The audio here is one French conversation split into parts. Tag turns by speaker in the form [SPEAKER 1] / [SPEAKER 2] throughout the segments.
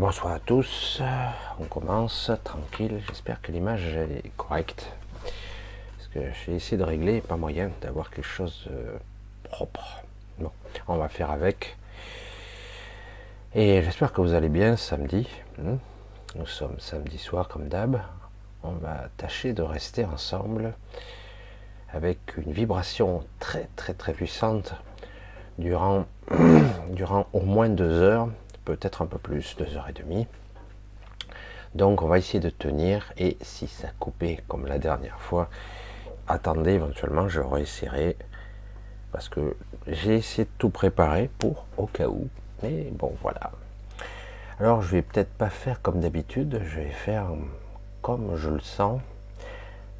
[SPEAKER 1] Bonsoir à tous, on commence tranquille, j'espère que l'image est correcte. Parce que j'ai essayé de régler, pas moyen d'avoir quelque chose de propre. Bon, on va faire avec. Et j'espère que vous allez bien samedi. Hmm. Nous sommes samedi soir comme d'hab. On va tâcher de rester ensemble avec une vibration très très très puissante durant, durant au moins deux heures peut-être un peu plus, deux heures et demie. Donc on va essayer de tenir et si ça coupait comme la dernière fois, attendez éventuellement, je réessayerai parce que j'ai essayé de tout préparer pour au cas où. Mais bon voilà. Alors je vais peut-être pas faire comme d'habitude, je vais faire comme je le sens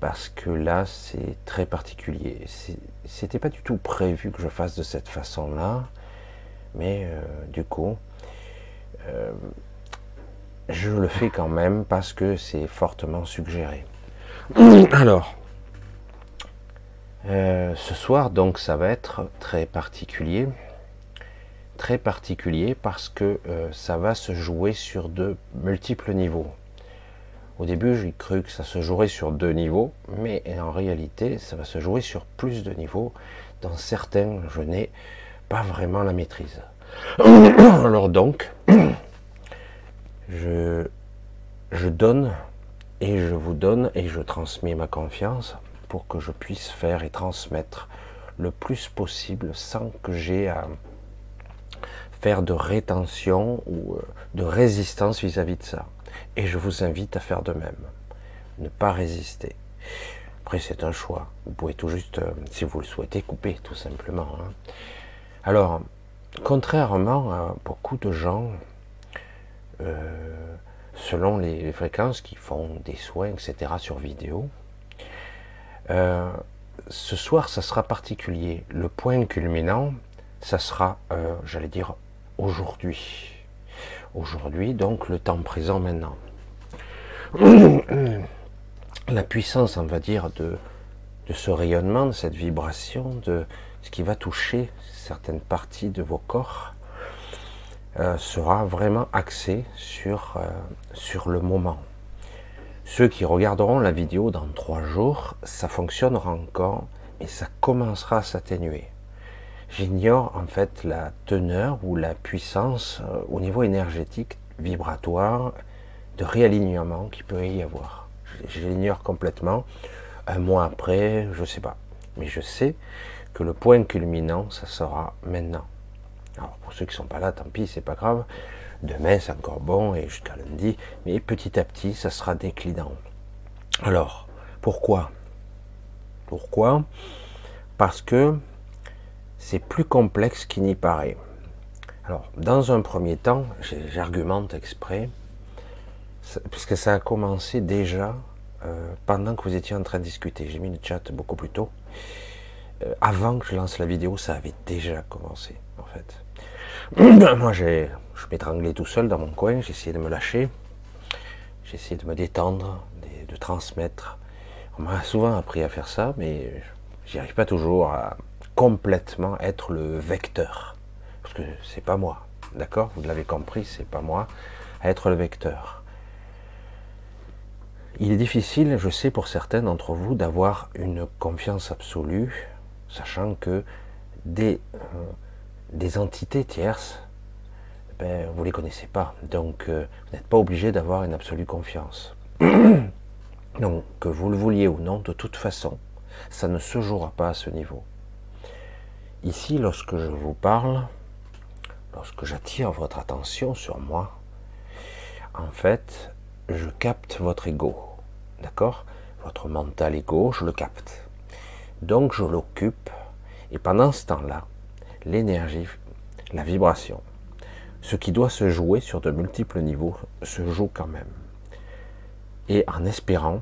[SPEAKER 1] parce que là c'est très particulier. C'était pas du tout prévu que je fasse de cette façon-là, mais euh, du coup euh, je le fais quand même parce que c'est fortement suggéré. Alors, euh, ce soir, donc, ça va être très particulier. Très particulier parce que euh, ça va se jouer sur de multiples niveaux. Au début, j'ai cru que ça se jouerait sur deux niveaux, mais en réalité, ça va se jouer sur plus de niveaux. Dans certains, je n'ai pas vraiment la maîtrise. Alors donc, je, je donne et je vous donne et je transmets ma confiance pour que je puisse faire et transmettre le plus possible sans que j'ai à faire de rétention ou euh, de résistance vis-à-vis de ça. Et je vous invite à faire de même. Ne pas résister. Après, c'est un choix. Vous pouvez tout juste, euh, si vous le souhaitez, couper, tout simplement. Hein. Alors, contrairement à beaucoup de gens, euh, selon les, fréquences qui font des soins, etc., sur vidéo, euh, ce soir, ça sera particulier. Le point culminant, ça sera, euh, j'allais dire, aujourd'hui. Aujourd'hui, donc le temps présent maintenant. La puissance, on va dire, de, de ce rayonnement, de cette vibration, de ce qui va toucher certaines parties de vos corps, euh, sera vraiment axé sur, euh, sur le moment. Ceux qui regarderont la vidéo dans trois jours, ça fonctionnera encore, mais ça commencera à s'atténuer. J'ignore en fait la teneur ou la puissance euh, au niveau énergétique, vibratoire, de réalignement qui peut y avoir. J'ignore complètement. Un mois après, je ne sais pas. Mais je sais que le point culminant, ça sera maintenant. Alors pour ceux qui sont pas là, tant pis, c'est pas grave. Demain, c'est encore bon et jusqu'à lundi. Mais petit à petit, ça sera déclinant. Alors, pourquoi? Pourquoi? Parce que c'est plus complexe qu'il n'y paraît. Alors, dans un premier temps, j'argumente exprès, puisque ça a commencé déjà euh, pendant que vous étiez en train de discuter. J'ai mis le chat beaucoup plus tôt. Euh, avant que je lance la vidéo, ça avait déjà commencé, en fait. Moi, je m'étranglais tout seul dans mon coin, j'essayais de me lâcher, j'essayais de me détendre, de, transmettre. On m'a souvent appris à faire ça, mais j'y arrive pas toujours à complètement être le vecteur. Parce que c'est pas moi, d'accord? Vous l'avez compris, c'est pas moi, à être le vecteur. Il est difficile, je sais pour certains d'entre vous, d'avoir une confiance absolue sachant que des, euh, entités tierces, ben, vous ne les connaissez pas. Donc, euh, vous n'êtes pas obligé d'avoir une absolue confiance. donc, que vous le vouliez ou non, de toute façon, ça ne se jouera pas à ce niveau. Ici, lorsque je vous parle, lorsque j'attire votre attention sur moi, en fait, je capte votre ego. D'accord? Votre mental ego, je le capte. Donc je l'occupe et pendant ce temps-là, l'énergie, la vibration, ce qui doit se jouer sur de multiples niveaux se joue quand même. Et en espérant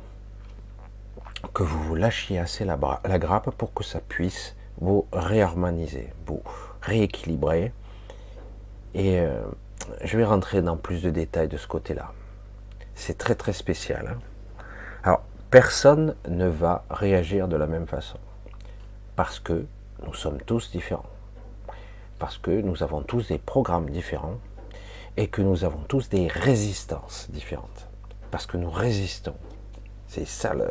[SPEAKER 1] que vous vous lâchiez assez la, grappe pour que ça puisse vous réharmoniser, vous rééquilibrer. Et euh, je vais rentrer dans plus de détails de ce côté-là. C'est très très spécial. Hein. Alors, personne ne va réagir de la même façon parce que nous sommes tous différents, parce que nous avons tous des programmes différents, et que nous avons tous des résistances différentes. Parce que nous résistons. C'est ça le,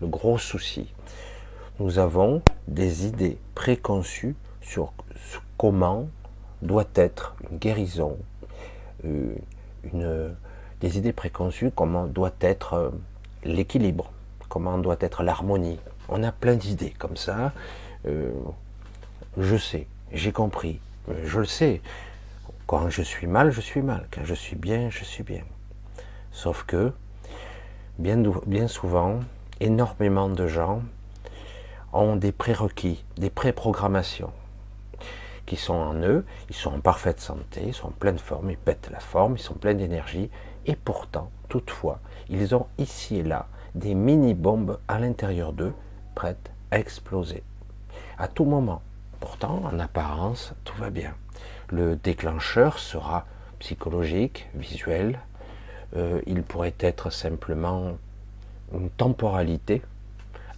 [SPEAKER 1] gros souci. Nous avons des idées préconçues sur comment doit être une guérison, euh, des idées préconçues, comment doit être euh, l'équilibre, comment doit être l'harmonie. On a plein d'idées comme ça. Euh, je sais, j'ai compris, je le sais. Quand je suis mal, je suis mal. Quand je suis bien, je suis bien. Sauf que, bien, bien souvent, énormément de gens ont des prérequis, des préprogrammations qui sont en eux, ils sont en parfaite santé, ils sont en pleine forme, ils pètent la forme, ils sont pleins d'énergie, et pourtant, toutefois, ils ont ici et là des mini-bombes à l'intérieur d'eux, prêtes à exploser. À tout moment. Pourtant, en apparence, tout va bien. Le déclencheur sera psychologique, visuel. Euh, il pourrait être simplement une temporalité,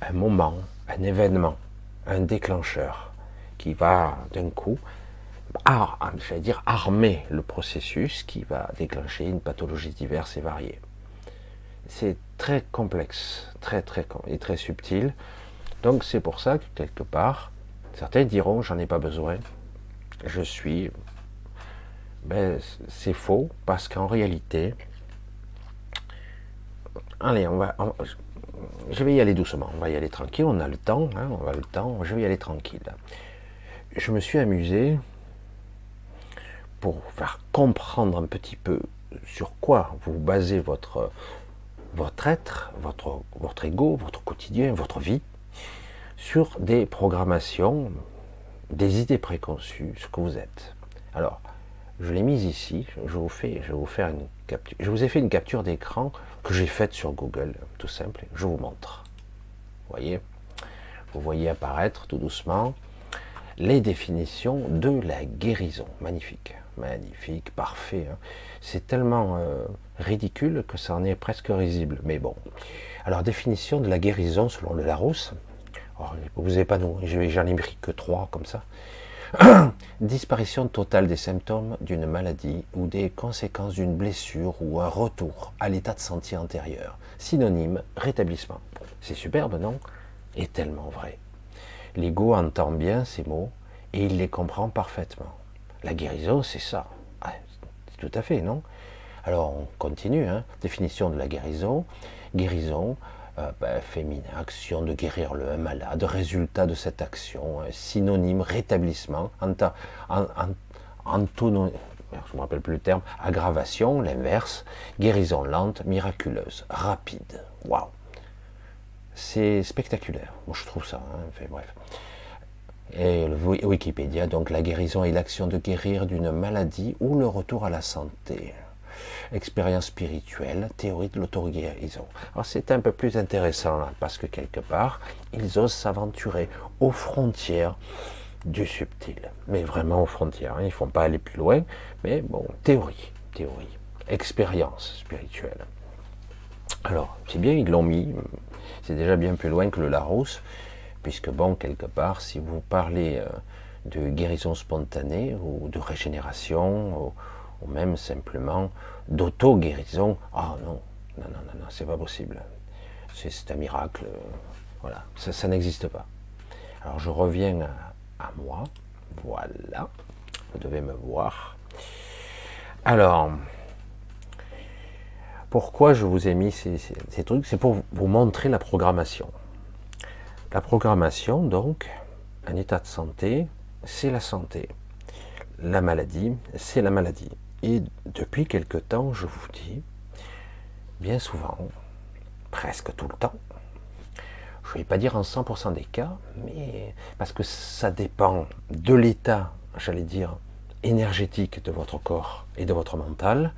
[SPEAKER 1] un moment, un événement, un déclencheur qui va d'un coup j'allais dire, armer le processus qui va déclencher une pathologie diverse et variée. C'est très complexe, très très et très subtil. Donc c'est pour ça que quelque part, certains diront j'en ai pas besoin. Je suis. Ben, c'est faux parce qu'en réalité, allez, on va, je vais y aller doucement. On va y aller tranquille. On a le temps, hein, on a le temps. Je vais y aller tranquille. Je me suis amusé pour faire comprendre un petit peu sur quoi vous basez votre, votre être, votre, votre ego, votre quotidien, votre vie, sur des programmations, des idées préconçues, ce que vous êtes. Alors, je l'ai mise ici, je vous, fais, je vous une capture. Je vous ai fait une capture d'écran que j'ai faite sur Google, tout simple. Je vous montre. Vous voyez? Vous voyez apparaître tout doucement les définitions de la guérison. Magnifique magnifique, parfait. Hein. C'est tellement euh, ridicule que ça en est presque risible. Mais bon. Alors, définition de la guérison selon le Larousse. Oh, vous n'avez pas nous, j'en ai pris que trois comme ça. Disparition totale des symptômes d'une maladie ou des conséquences d'une blessure ou un retour à l'état de santé antérieur. Synonyme, rétablissement. C'est superbe, non? Et tellement vrai. L'ego entend bien ces mots et il les comprend parfaitement. La guérison, c'est ça. Ah, tout à fait, non? Alors, on continue. Hein. Définition de la guérison. Guérison, euh, ben, féminin, action de guérir le malade, résultat de cette action, synonyme, rétablissement, aggravation, l'inverse, guérison lente, miraculeuse, rapide. Waouh C'est spectaculaire. Je trouve ça. Hein. bref et Wikipédia, donc la guérison est l'action de guérir d'une maladie ou le retour à la santé. Expérience spirituelle, théorie de l'auto-guérison. Alors c'est un peu plus intéressant hein, parce que quelque part, ils osent s'aventurer aux frontières du subtil. Mais vraiment aux frontières. Hein. Ils ne font pas aller plus loin, mais bon, théorie, théorie, expérience spirituelle. Alors, c'est bien, ils l'ont mis, c'est déjà bien plus loin que le Larousse, puisque bon, quelque part, si vous parlez euh, de guérison spontanée ou de régénération, ou, même simplement d'auto-guérison, ah non, non, non, non, non c'est pas possible. C'est un miracle, euh, voilà, ça, n'existe pas. Alors je reviens à, moi, voilà, vous devez me voir. Alors, pourquoi je vous ai mis ces trucs? C'est pour vous montrer la programmation. La programmation, donc, un état de santé, c'est la santé. La maladie, c'est la maladie. Et depuis quelque temps, je vous dis, bien souvent, presque tout le temps, je ne vais pas dire en 100% des cas, mais parce que ça dépend de l'état, j'allais dire, énergétique de votre corps et de votre mental.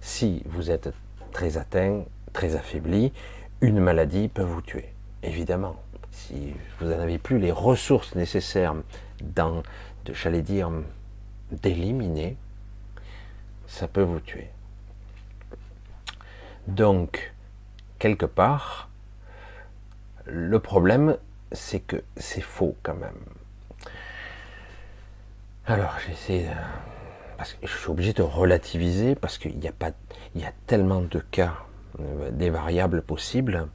[SPEAKER 1] Si vous êtes très atteint, très affaibli, une maladie peut vous tuer, évidemment si vous n'en avez plus les ressources nécessaires j'allais dire, d'éliminer, ça peut vous tuer. Donc, quelque part, le problème, c'est que c'est faux quand même. Alors, j'essaie de... je suis obligé de relativiser parce qu'il pas, y a tellement de cas, euh, des variables possibles.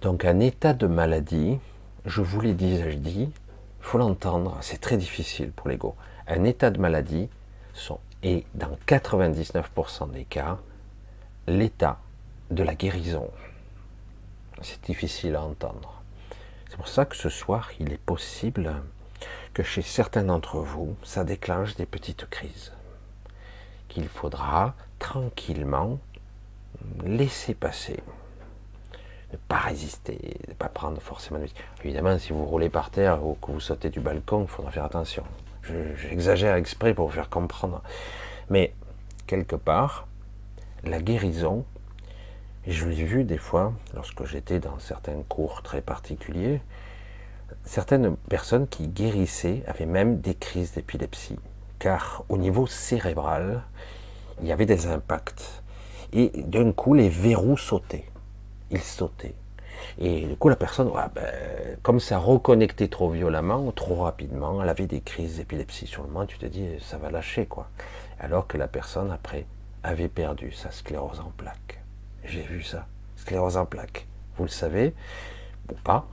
[SPEAKER 1] Donc un état de maladie, je vous l'ai dit, je faut l'entendre, c'est très difficile pour l'ego. Un état de maladie sont, est dans 99% des cas l'état de la guérison. C'est difficile à entendre. C'est pour ça que ce soir, il est possible que chez certains d'entre vous, ça déclenche des petites crises. Qu'il faudra tranquillement laisser passer. Ne pas résister, ne pas prendre forcément de Évidemment, si vous roulez par terre ou que vous sautez du balcon, il faudra faire attention. J'exagère exprès pour vous faire comprendre. Mais, quelque part, la guérison, je l'ai vu des fois, lorsque j'étais dans certains cours très particuliers, certaines personnes qui guérissaient avaient même des crises d'épilepsie, car au niveau cérébral, il y avait des impacts. Et d'un coup, les verrous sautaient. Ils sautaient. Et du coup, la personne, ben, comme ça reconnectait trop violemment, trop rapidement, elle avait des crises d'épilepsie. Sur le moment, tu te dis, ça va lâcher, quoi. Alors que la personne, après, avait perdu sa sclérose en plaques. J'ai vu ça, sclérose en plaques. Vous le savez, ou pas.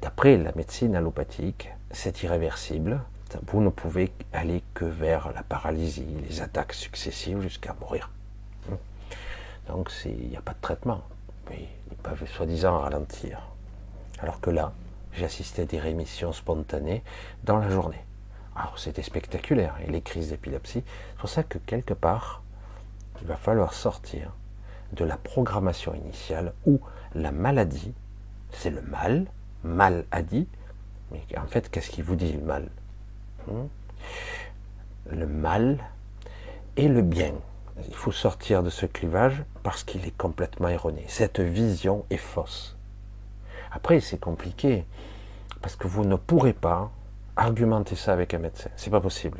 [SPEAKER 1] D'après la médecine allopathique, c'est irréversible. Vous ne pouvez aller que vers la paralysie, les attaques successives jusqu'à mourir. Donc il n'y a pas de traitement. Ils peuvent soi-disant ralentir. Alors que là, j'ai assisté à des rémissions spontanées dans la journée. Alors c'était spectaculaire. Et les crises d'épilepsie, c'est pour ça que quelque part, il va falloir sortir de la programmation initiale où la maladie c'est le mal, mal a dit, mais en fait, qu'est-ce qui vous dit le mal? Hmm? Le mal et le bien. Il faut sortir de ce clivage parce qu'il est complètement erroné. Cette vision est fausse. Après, c'est compliqué parce que vous ne pourrez pas argumenter ça avec un médecin. C'est pas possible.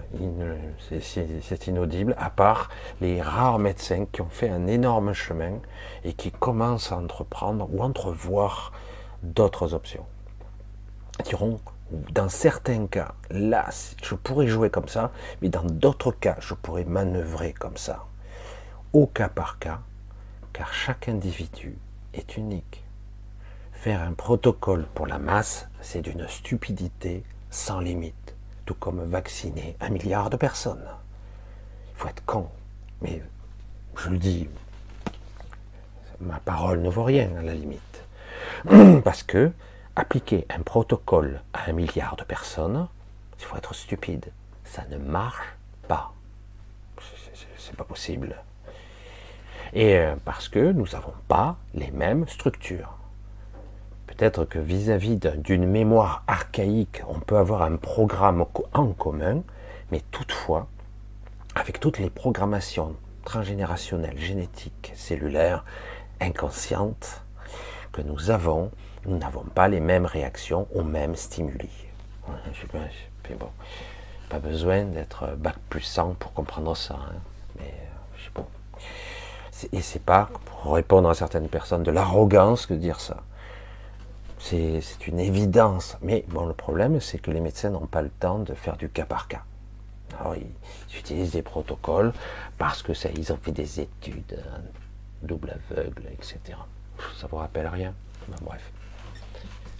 [SPEAKER 1] C'est inaudible, à part les rares médecins qui ont fait un énorme chemin et qui commencent à entreprendre ou entrevoir d'autres options. Diront, dans certains cas, là, je pourrais jouer comme ça, mais dans d'autres cas, je pourrais manœuvrer comme ça. Au cas par cas, car chaque individu est unique. Faire un protocole pour la masse, c'est d'une stupidité sans limite, tout comme vacciner un milliard de personnes. Il faut être con, mais je le dis, ma parole ne vaut rien à la limite. Parce que appliquer un protocole à un milliard de personnes, il faut être stupide. Ça ne marche pas. C'est pas possible. Et euh, parce que nous n'avons pas les mêmes structures. Peut-être que vis-à-vis d'une mémoire archaïque, on peut avoir un programme en commun, mais toutefois, avec toutes les programmations transgénérationnelles, génétiques, cellulaires, inconscientes, que nous avons, nous n'avons pas les mêmes réactions aux mêmes stimuli. Je sais bon, pas besoin d'être bac plus 100 pour comprendre ça. Hein. Mais euh, je sais pas. Et c'est pas, pour répondre à certaines personnes, de l'arrogance que de dire ça. C'est une évidence. Mais bon, le problème, c'est que les médecins n'ont pas le temps de faire du cas par cas. Alors, ils, utilisent des protocoles parce que ça, ils ont fait des études, hein, double aveugle, etc ça vous rappelle rien? bref.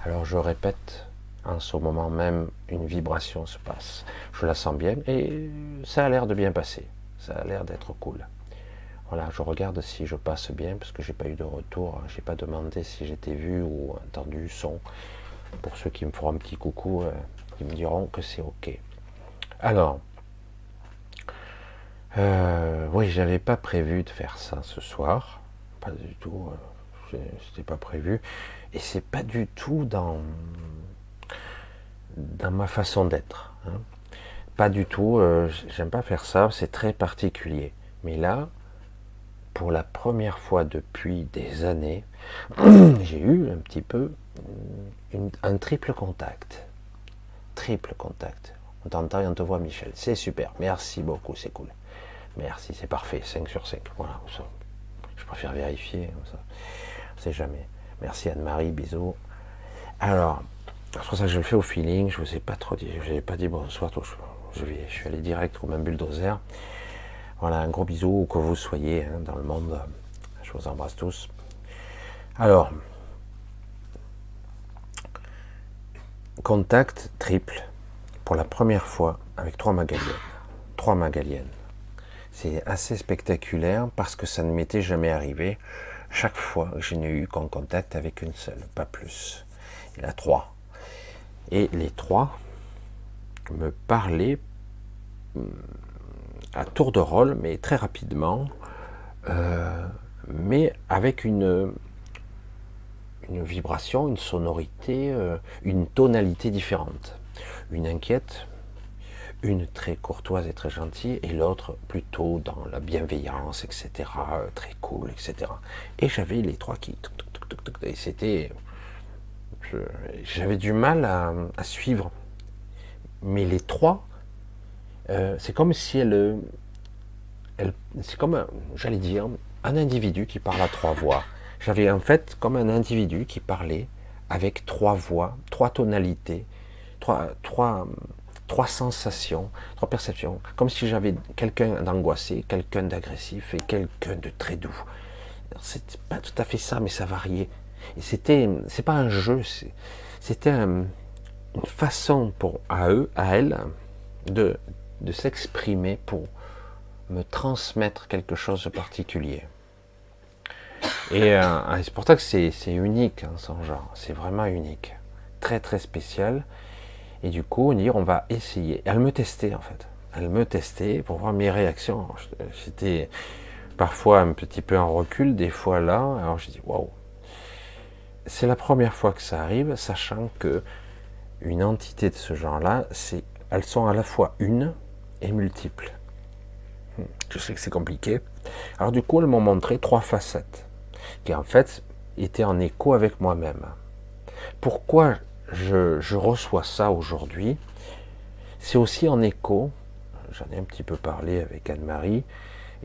[SPEAKER 1] Alors je répète, en ce moment même, une vibration se passe. Je la sens bien et ça a l'air de bien passer. Ça a l'air d'être cool. Voilà, je regarde si je passe bien parce que j'ai pas eu de retour. J'ai pas demandé si j'étais vu ou entendu son. Pour ceux qui me feront un petit coucou, euh, ils me diront que c'est ok. Alors, euh, oui, j'avais pas prévu de faire ça ce soir, pas du tout. Euh, c'était pas prévu. Et c'est pas du tout dans, dans ma façon d'être. Hein. Pas du tout, euh, j'aime pas faire ça, c'est très particulier. Mais là, pour la première fois depuis des années, j'ai eu un petit peu un triple contact. Triple contact. On t'entend et on te voit, Michel. C'est super. Merci beaucoup, c'est cool. Merci, c'est parfait. 5 sur 5. Voilà, je préfère vérifier. Ça sait jamais. Merci Anne-Marie, bisous. Alors, c'est pour ça que je le fais au feeling, je vous ai pas trop dit, je vous ai pas dit bonsoir, je, je suis allé direct comme un bulldozer. Voilà, un gros bisou où que vous soyez hein, dans le monde. Je vous embrasse tous. Alors, contact triple pour la première fois avec trois magaliennes. Trois magaliennes. C'est assez spectaculaire parce que ça ne m'était jamais arrivé. Chaque fois, je n'ai eu qu'en contact avec une seule, pas plus. Il y a trois. Et les trois me parlaient hmm, à tour de rôle, mais très rapidement, euh, mais avec une, une vibration, une sonorité, euh, une tonalité différente. Une inquiète, une très courtoise et très gentille, et l'autre plutôt dans la bienveillance, etc., euh, très cool, etc. Et j'avais les trois qui... Et c'était... J'avais du mal à, suivre. Mais les trois, euh, c'est comme si elle... elle c'est comme, j'allais dire, un individu qui parle à trois voix. J'avais en fait comme un individu qui parlait avec trois voix, trois tonalités, trois, trois, trois sensations, trois perceptions, comme si j'avais quelqu'un d'angoissé, quelqu'un d'agressif et quelqu'un de très doux. C'est pas tout à fait ça, mais ça variait. Et c'était, c'est pas un jeu, c'était une façon pour à eux, à elles, de, de s'exprimer pour me transmettre quelque chose de particulier. Et euh, c'est pour ça que c'est unique, hein, son genre. C'est vraiment unique. Très, très spécial. Et du coup, on dit, on va essayer. Elle me testait, en fait. Elle me testait pour voir mes réactions. J'étais parfois un petit peu en recul, des fois là. Alors je dis, waouh. C'est la première fois que ça arrive, sachant que une entité de ce genre-là, elles sont à la fois une et multiples. Hmm. Je sais que c'est compliqué. Alors du coup, elles m'ont montré trois facettes qui en fait était en écho avec moi-même. Pourquoi je, reçois ça aujourd'hui? C'est aussi en écho, j'en ai un petit peu parlé avec Anne-Marie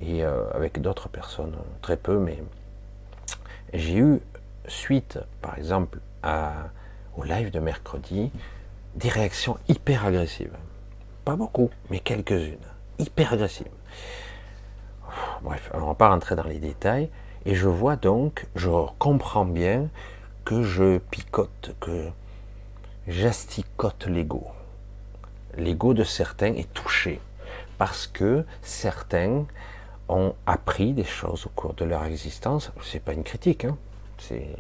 [SPEAKER 1] et euh, avec d'autres personnes, très peu, mais j'ai eu, suite par exemple au live de mercredi, des réactions hyper agressives. Pas beaucoup, mais quelques-unes. Hyper agressives. Bref, on ne va pas rentrer dans les détails. Et je vois donc, je comprends bien que je picote, que j'asticote l'ego. L'ego de certains est touché parce que certains ont appris des choses au cours de leur existence. C'est pas une critique, hein. c'est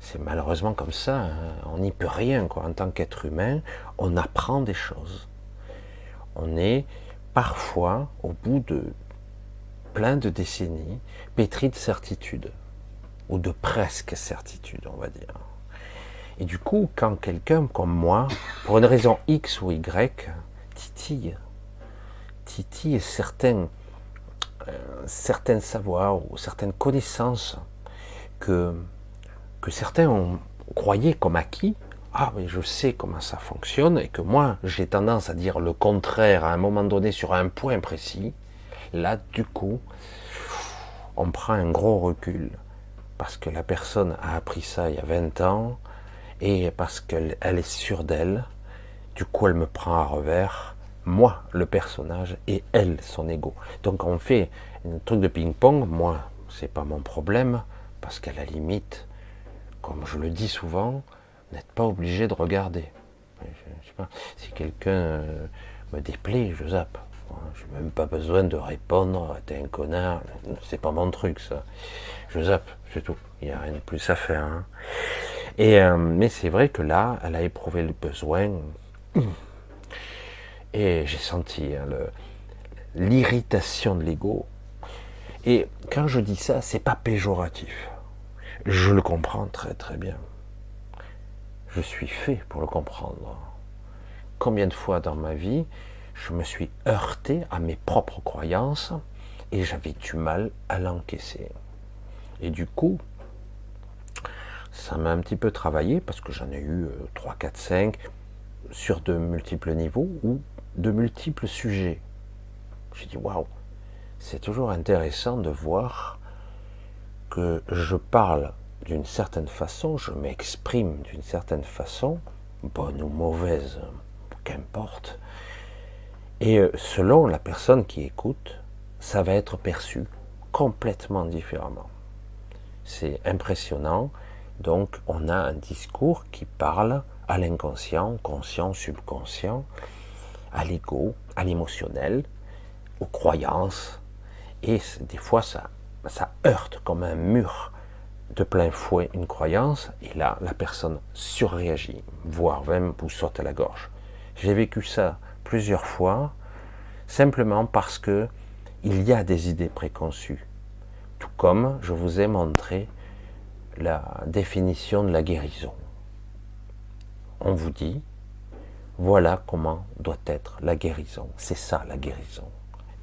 [SPEAKER 1] c'est malheureusement comme ça. Hein. On n'y peut rien, quoi. En tant qu'être humain, on apprend des choses. On est parfois au bout de plein de décennies, pétri de certitude, ou de presque certitude, on va dire. Et du coup, quand quelqu'un comme moi, pour une raison X ou Y, titille, titille certains, euh, savoirs ou certaines connaissances que, que certains ont croyaient comme acquis, ah mais je sais comment ça fonctionne, et que moi j'ai tendance à dire le contraire à un moment donné sur un point précis, Là, du coup, on prend un gros recul parce que la personne a appris ça il y a 20 ans et parce qu'elle est sûre d'elle. Du coup, elle me prend à revers, moi, le personnage, et elle, son ego. Donc, on fait un truc de ping-pong. Moi, c'est pas mon problème parce qu'à la limite, comme je le dis souvent, n'êtes pas obligé de regarder. si quelqu'un euh, me déplaît, je zappe. Je n'ai même pas besoin de répondre, t'es un connard, c'est pas mon truc ça. Je zappe, c'est tout. Il n'y a rien de plus à faire. Hein. Et, euh, mais c'est vrai que là, elle a éprouvé le besoin. Et j'ai senti hein, l'irritation de l'ego. Et quand je dis ça, c'est pas péjoratif. Je le comprends très très bien. Je suis fait pour le comprendre. Combien de fois dans ma vie, je me suis heurté à mes propres croyances et j'avais du mal à l'encaisser. Et du coup, ça m'a un petit peu travaillé parce que j'en ai eu 3, 4, 5 sur de multiples niveaux ou de multiples sujets. J'ai dit waouh, c'est toujours intéressant de voir que je parle d'une certaine façon, je m'exprime d'une certaine façon, bonne ou mauvaise, qu'importe, Et euh, selon la personne qui écoute, ça va être perçu complètement différemment. C'est impressionnant. Donc on a un discours qui parle à l'inconscient, conscient, subconscient, à l'ego, à l'émotionnel, aux croyances. Et des fois ça, ça heurte comme un mur plein fouet une croyance, et là, la personne surréagit, voire même vous saute à la gorge. J'ai vécu ça plusieurs fois, simplement parce que il y a des idées préconçues. Tout comme je vous ai montré la définition de la guérison. On vous dit, voilà comment doit être la guérison. C'est ça la guérison.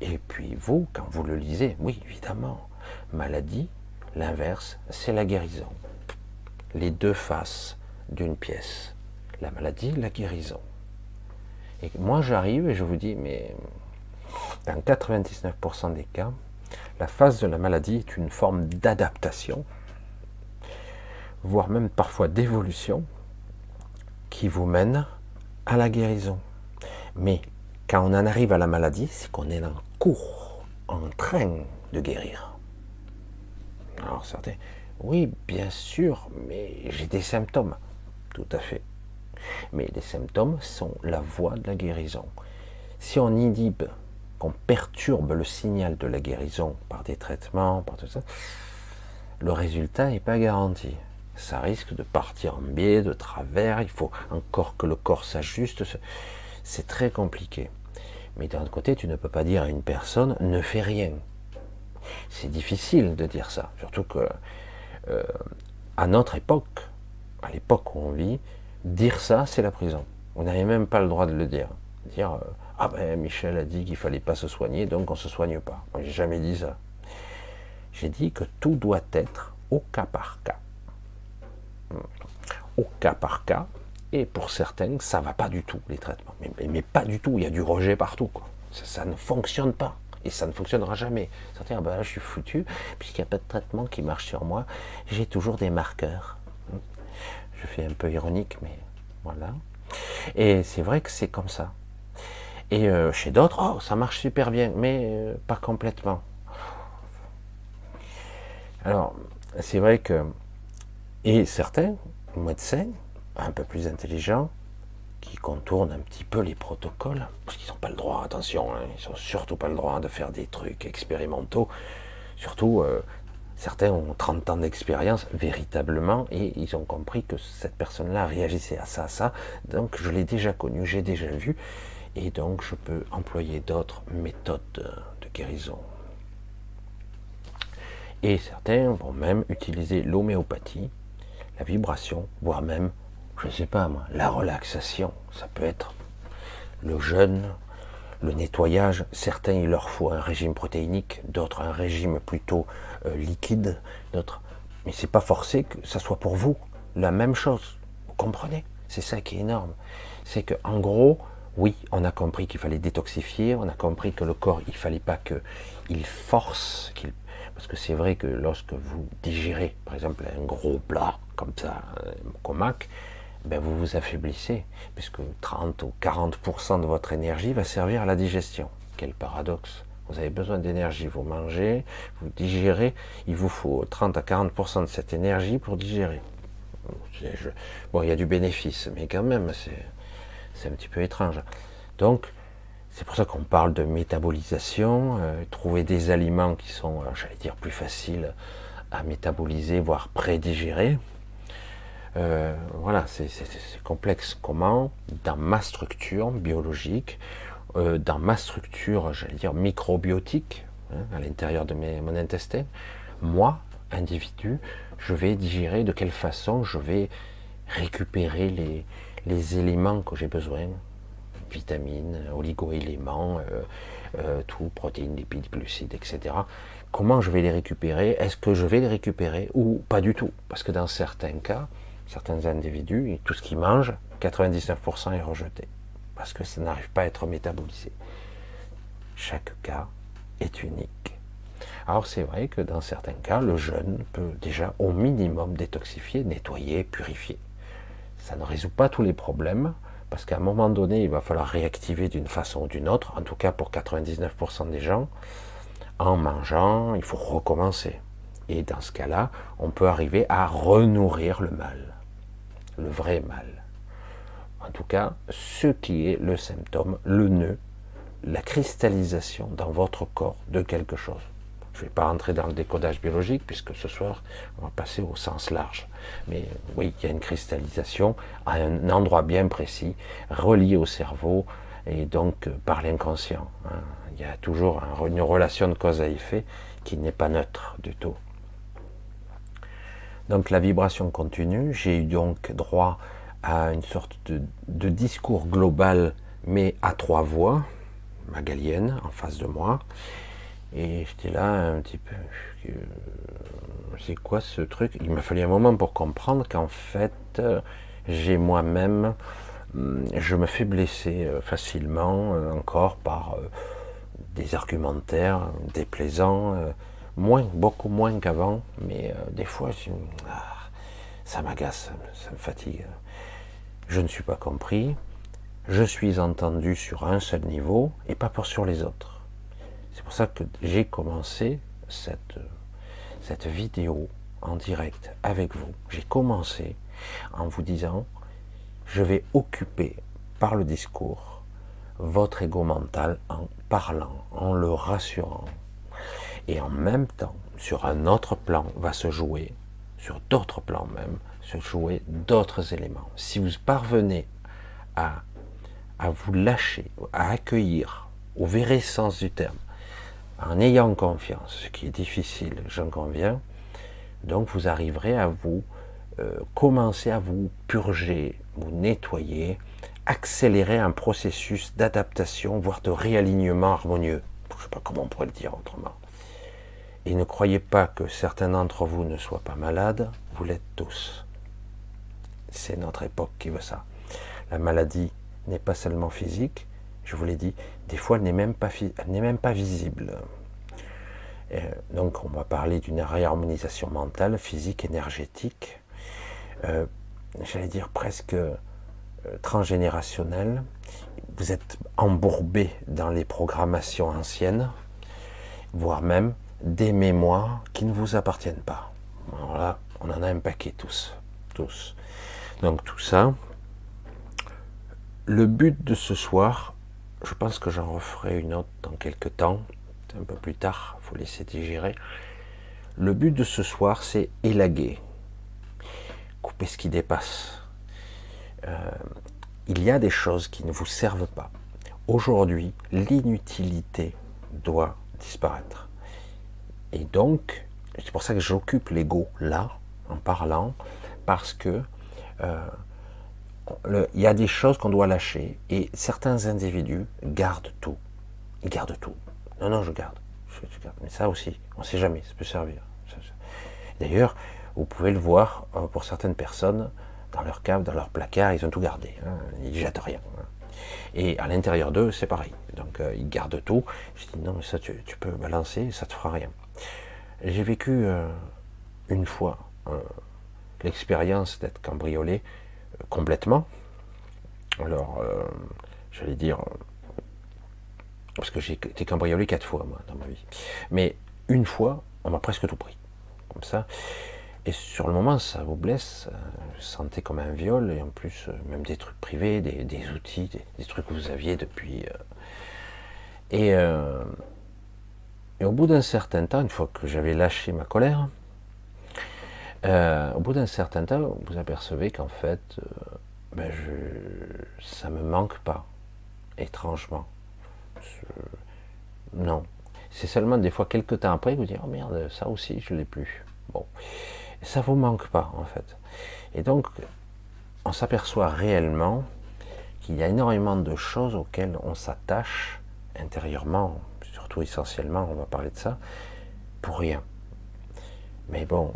[SPEAKER 1] Et puis vous, quand vous le lisez, oui, évidemment, maladie, L'inverse, c'est la guérison. Les deux faces d'une pièce. La maladie, la guérison. Et moi, j'arrive et je vous dis, mais dans 99% des cas, la phase de la maladie est une forme d'adaptation, voire même parfois d'évolution, qui vous mène à la guérison. Mais quand on en arrive à la maladie, c'est qu'on est en cours, en train de guérir. Alors certains, oui, bien sûr, mais j'ai des symptômes. Tout à fait. Mais les symptômes sont la voie de la guérison. Si on inhibe, qu'on perturbe le signal de la guérison par des traitements, par tout ça, le résultat n'est pas garanti. Ça risque de partir en biais, de travers, il faut encore que le corps s'ajuste. C'est très compliqué. Mais d'un autre côté, tu ne peux pas dire à une personne ne fais rien. C'est difficile de dire ça, surtout que euh, à notre époque, à l'époque où on vit, dire ça, c'est la prison. On n'avait même pas le droit de le dire. Dire euh, ah ben Michel a dit qu'il fallait pas se soigner, donc on se soigne pas. Moi, j'ai jamais dit ça. J'ai dit que tout doit être au cas par cas. Au cas par cas. Et pour certains, ça va pas du tout les traitements. Mais, pas du tout. Il y a du rejet partout. ça ne fonctionne pas et ça ne fonctionnera jamais. Certains, ah ben là, je suis foutu, puisqu'il n'y a pas de traitement qui marche sur moi, j'ai toujours des marqueurs. Je fais un peu ironique, mais voilà. Et c'est vrai que c'est comme ça. Et euh, chez d'autres, oh, ça marche super bien, mais euh, pas complètement. Alors, c'est vrai que, et certains médecins, un peu plus intelligents, qui contournent un petit peu les protocoles, parce qu'ils n'ont pas le droit, attention, hein, ils n'ont surtout pas le droit de faire des trucs expérimentaux. Surtout, euh, certains ont 30 ans d'expérience véritablement, et ils ont compris que cette personne-là réagissait à ça, à ça. Donc je l'ai déjà connu, j'ai déjà vu, et donc je peux employer d'autres méthodes de guérison. Et certains vont même utiliser l'homéopathie, la vibration, voire même je ne sais pas moi, la relaxation, ça peut être le jeûne, le nettoyage. Certains, il leur faut un régime protéinique, d'autres un régime plutôt euh, liquide, d'autres. Mais c'est pas forcé que ça soit pour vous la même chose. Vous comprenez? C'est ça qui est énorme. C'est que en gros, oui, on a compris qu'il fallait détoxifier, on a compris que le corps, il fallait pas qu'il force, qu'il parce que c'est vrai que lorsque vous digérez, par exemple, un gros plat comme ça, un comac, ben vous vous affaiblissez, puisque 30 ou 40% de votre énergie va servir à la digestion. Quel paradoxe. Vous avez besoin d'énergie, vous mangez, vous digérez, il vous faut 30 à 40% de cette énergie pour digérer. Bon, il y a du bénéfice, mais quand même, c'est un petit peu étrange. Donc, c'est pour ça qu'on parle de métabolisation, euh, trouver des aliments qui sont, euh, j'allais dire, plus faciles à métaboliser, voire prédigérer. Euh, voilà, c'est complexe. Comment, dans ma structure biologique, euh, dans ma structure, j'allais dire microbiotique, hein, à l'intérieur de mon intestin, moi, individu, je vais digérer de quelle façon je vais récupérer les, les éléments que j'ai besoin, vitamines, oligo-éléments, euh, tout, protéines, lipides, glucides, etc. Comment je vais les récupérer? Est-ce que je vais les récupérer ou pas du tout? Parce que dans certains cas, certains individus, tout ce qu'ils mangent, 99% est rejeté, parce que ça n'arrive pas à être métabolisé. Chaque cas est unique. Alors c'est vrai que dans certains cas, le jeûne peut déjà au minimum détoxifier, nettoyer, purifier. Ça ne résout pas tous les problèmes, parce qu'à un moment donné, il va falloir réactiver d'une façon ou d'une autre, en tout cas pour 99% des gens, en mangeant, il faut recommencer. Et dans ce cas-là, on peut arriver à renourrir le mal, le vrai mal. En tout cas, ce qui est le symptôme, le nœud, la cristallisation dans votre corps de quelque chose. Je ne vais pas rentrer dans le décodage biologique puisque ce soir, on va passer au sens large. Mais oui, il y a une cristallisation à un endroit bien précis, relié au cerveau et donc euh, par l'inconscient. Hein. Il y a toujours une relation de cause à effet qui n'est pas neutre du tout. Donc la vibration continue, j'ai eu donc droit à une sorte de, discours global, mais à trois voix, magalienne en face de moi, et j'étais là un petit peu. C'est quoi ce truc? Il m'a fallu un moment pour comprendre qu'en fait, j'ai moi-même, hum, je me fais blesser euh, facilement euh, encore par euh, des argumentaires déplaisants, moins, beaucoup moins qu'avant, mais des fois, ah, ça m'agace, ça me fatigue. Je ne suis pas compris, je suis entendu sur un seul niveau et pas pour sur les autres. C'est pour ça que j'ai commencé cette, cette vidéo en direct avec vous. J'ai commencé en vous disant, je vais occuper par le discours votre ego mental en parlant, en le rassurant. Et en même temps, sur un autre plan, va se jouer, sur d'autres plans même, se jouer d'autres éléments. Si vous parvenez à, à vous lâcher, à accueillir, au vrai sens du terme, en ayant confiance, ce qui est difficile, j'en conviens, donc vous arriverez à vous euh, commencer à vous purger, vous nettoyer, accélérer un processus d'adaptation, voire de réalignement harmonieux. Je ne sais pas comment on pourrait le dire autrement. Et ne croyez pas que certains d'entre vous ne soient pas malades, vous l'êtes tous. C'est notre époque qui veut ça. La maladie n'est pas seulement physique, je vous l'ai dit, des fois elle n'est même pas, même pas visible. Donc on va parler d'une réharmonisation mentale, physique, énergétique, euh, j'allais dire presque euh, transgénérationnelle. Vous êtes embourbé dans les programmations anciennes, voire même des mémoires qui ne vous appartiennent pas. Alors là, on en a un paquet tous, tous. Donc tout ça, le but de ce soir, je pense que j'en referai une autre dans quelques temps, un peu plus tard, il faut laisser digérer. Le but de ce soir, c'est élaguer, couper ce qui dépasse. Euh, il y a des choses qui ne vous servent pas. Aujourd'hui, l'inutilité doit disparaître. Et donc, c'est pour ça que j'occupe l'ego là, en parlant, parce que euh, il y a des choses qu'on doit lâcher et certains individus gardent tout. Ils gardent tout. Non, non, je garde. Mais ça aussi, on ne sait jamais, ça peut servir. D'ailleurs, vous pouvez le voir euh, pour certaines personnes, dans leur cave, dans leur placard, ils ont tout gardé. Hein, ils jettent rien. Hein. Et à l'intérieur d'eux, c'est pareil. Donc euh, ils gardent tout. Je dis non, mais ça tu, peux balancer, ça te fera rien. J'ai vécu euh, une fois l'expérience d'être cambriolé complètement. Alors, euh, j'allais dire, parce que j'ai été cambriolé quatre fois, moi, dans ma vie. Mais une fois, on m'a presque tout pris. Comme ça. Et sur le moment, ça vous blesse. Je sentais comme un viol. Et en plus, euh, même des trucs privés, des, outils, des, trucs que vous aviez depuis. Euh, et, et au bout d'un certain temps, une fois que j'avais lâché ma colère, euh, au bout d'un certain temps, vous apercevez qu'en fait, euh, ben je, ça me manque pas, étrangement. non. C'est seulement des fois quelques temps après que vous dites oh merde, ça aussi je l'ai plus. Bon, ça vous manque pas en fait. Et donc, on s'aperçoit réellement qu'il y a énormément de choses auxquelles on s'attache intérieurement, essentiellement, on va parler de ça, pour rien. Mais bon,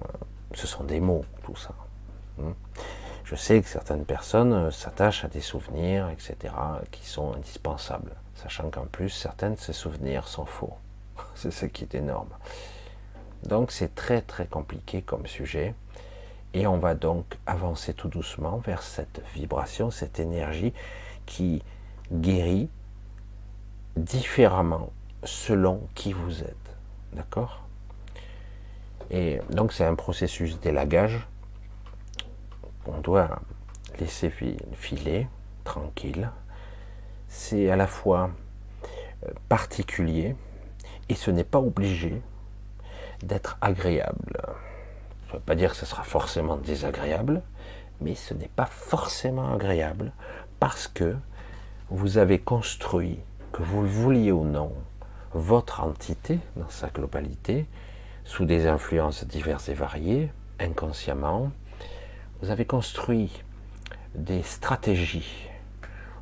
[SPEAKER 1] ce sont des mots, tout ça. Hmm. Je sais que certaines personnes euh, s'attachent à des souvenirs, etc., qui sont indispensables, sachant qu'en plus, certains de ces souvenirs sont faux. C'est ce qui est énorme. Donc c'est très très compliqué comme sujet, et on va donc avancer tout doucement vers cette vibration, cette énergie qui guérit différemment selon qui vous êtes. D'accord? Et donc c'est un processus d'élagage qu'on doit laisser filer, tranquille. C'est à la fois euh, particulier et ce n'est pas obligé d'être agréable. Ça ne veut pas dire que ce sera forcément désagréable, mais ce n'est pas forcément agréable parce que vous avez construit, que vous le vouliez ou non, votre entité dans sa globalité, sous des influences diverses et variées, inconsciemment, vous avez construit des stratégies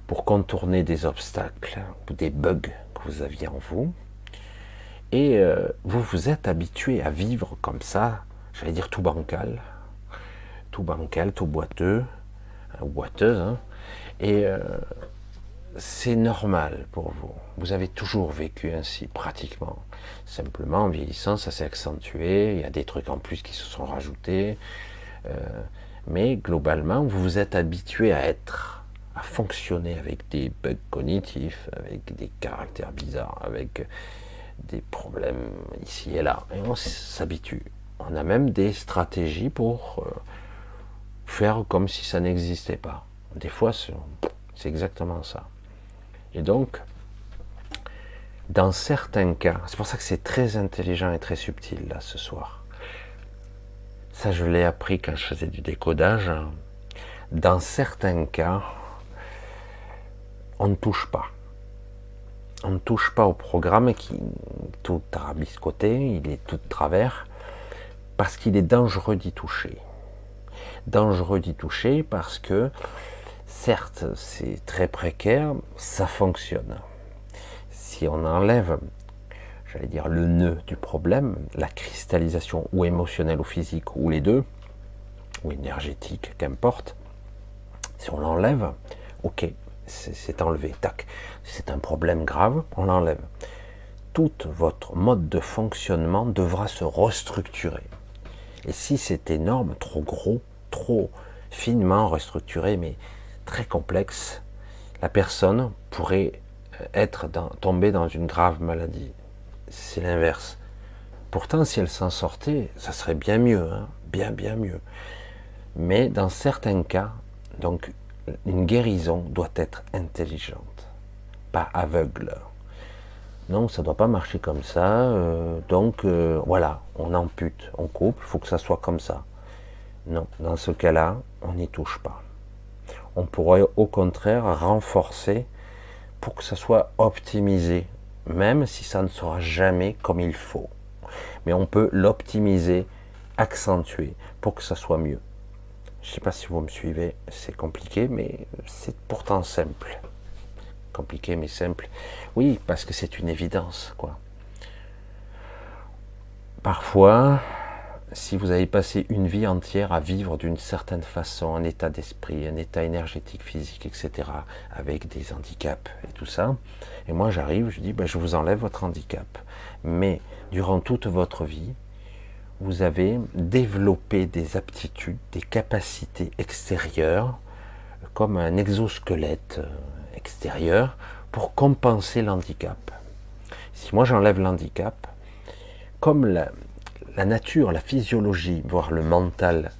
[SPEAKER 1] pour contourner des obstacles ou des bugs que vous aviez en vous. Et euh, vous vous êtes habitué à vivre comme ça, j'allais dire tout bancal, tout bancal, tout boiteux, hein, boiteuse, hein. et euh, c'est normal pour vous. Vous avez toujours vécu ainsi, pratiquement. Simplement, en vieillissant, ça s'est accentué, il y a des trucs en plus qui se sont rajoutés, euh, mais globalement, vous vous êtes habitué à être, à fonctionner avec des bugs cognitifs, avec des caractères bizarres, avec des problèmes ici et là, et on s'habitue. On a même des stratégies pour euh, faire comme si ça n'existait pas. Des fois, c'est exactement ça. Et donc, dans certains cas, c'est pour ça que c'est très intelligent et très subtil là ce soir. Ça, je l'ai appris quand je faisais du décodage. Dans certains cas, on ne touche pas. On ne touche pas au programme qui est tout rabiscoté, il est tout de travers, parce qu'il est dangereux d'y toucher. Dangereux d'y toucher parce que Certes, c'est très précaire, ça fonctionne. Si on enlève, j'allais dire, le nœud du problème, la cristallisation ou émotionnelle ou physique, ou les deux, ou énergétique, qu'importe, si on l'enlève, ok, c'est enlevé, tac, c'est un problème grave, on l'enlève. Tout votre mode de fonctionnement devra se restructurer. Et si c'est énorme, trop gros, trop finement restructuré, mais très complexe, la personne pourrait euh, être tombée dans une grave maladie. C'est l'inverse. Pourtant, si elle s'en sortait, ça serait bien mieux, hein, bien bien mieux. Mais dans certains cas, donc une guérison doit être intelligente, pas aveugle. Non, ça ne doit pas marcher comme ça. Euh, donc euh, voilà, on ampute, on coupe, il faut que ça soit comme ça. Non, dans ce cas-là, on n'y touche pas on pourrait au contraire renforcer pour que ça soit optimisé, même si ça ne sera jamais comme il faut. Mais on peut l'optimiser, accentuer pour que ça soit mieux. Je ne sais pas si vous me suivez, c'est compliqué, mais c'est pourtant simple. Compliqué mais simple. Oui, parce que c'est une évidence, quoi. Parfois, si vous avez passé une vie entière à vivre d'une certaine façon, un état d'esprit, un état énergétique, physique, etc., avec des handicaps et tout ça, et moi j'arrive, je dis, ben, je vous enlève votre handicap. Mais durant toute votre vie, vous avez développé des aptitudes, des capacités extérieures, comme un exosquelette euh, extérieur, pour compenser l'handicap. Si moi j'enlève l'handicap, comme la, la nature, la physiologie, voire le mental,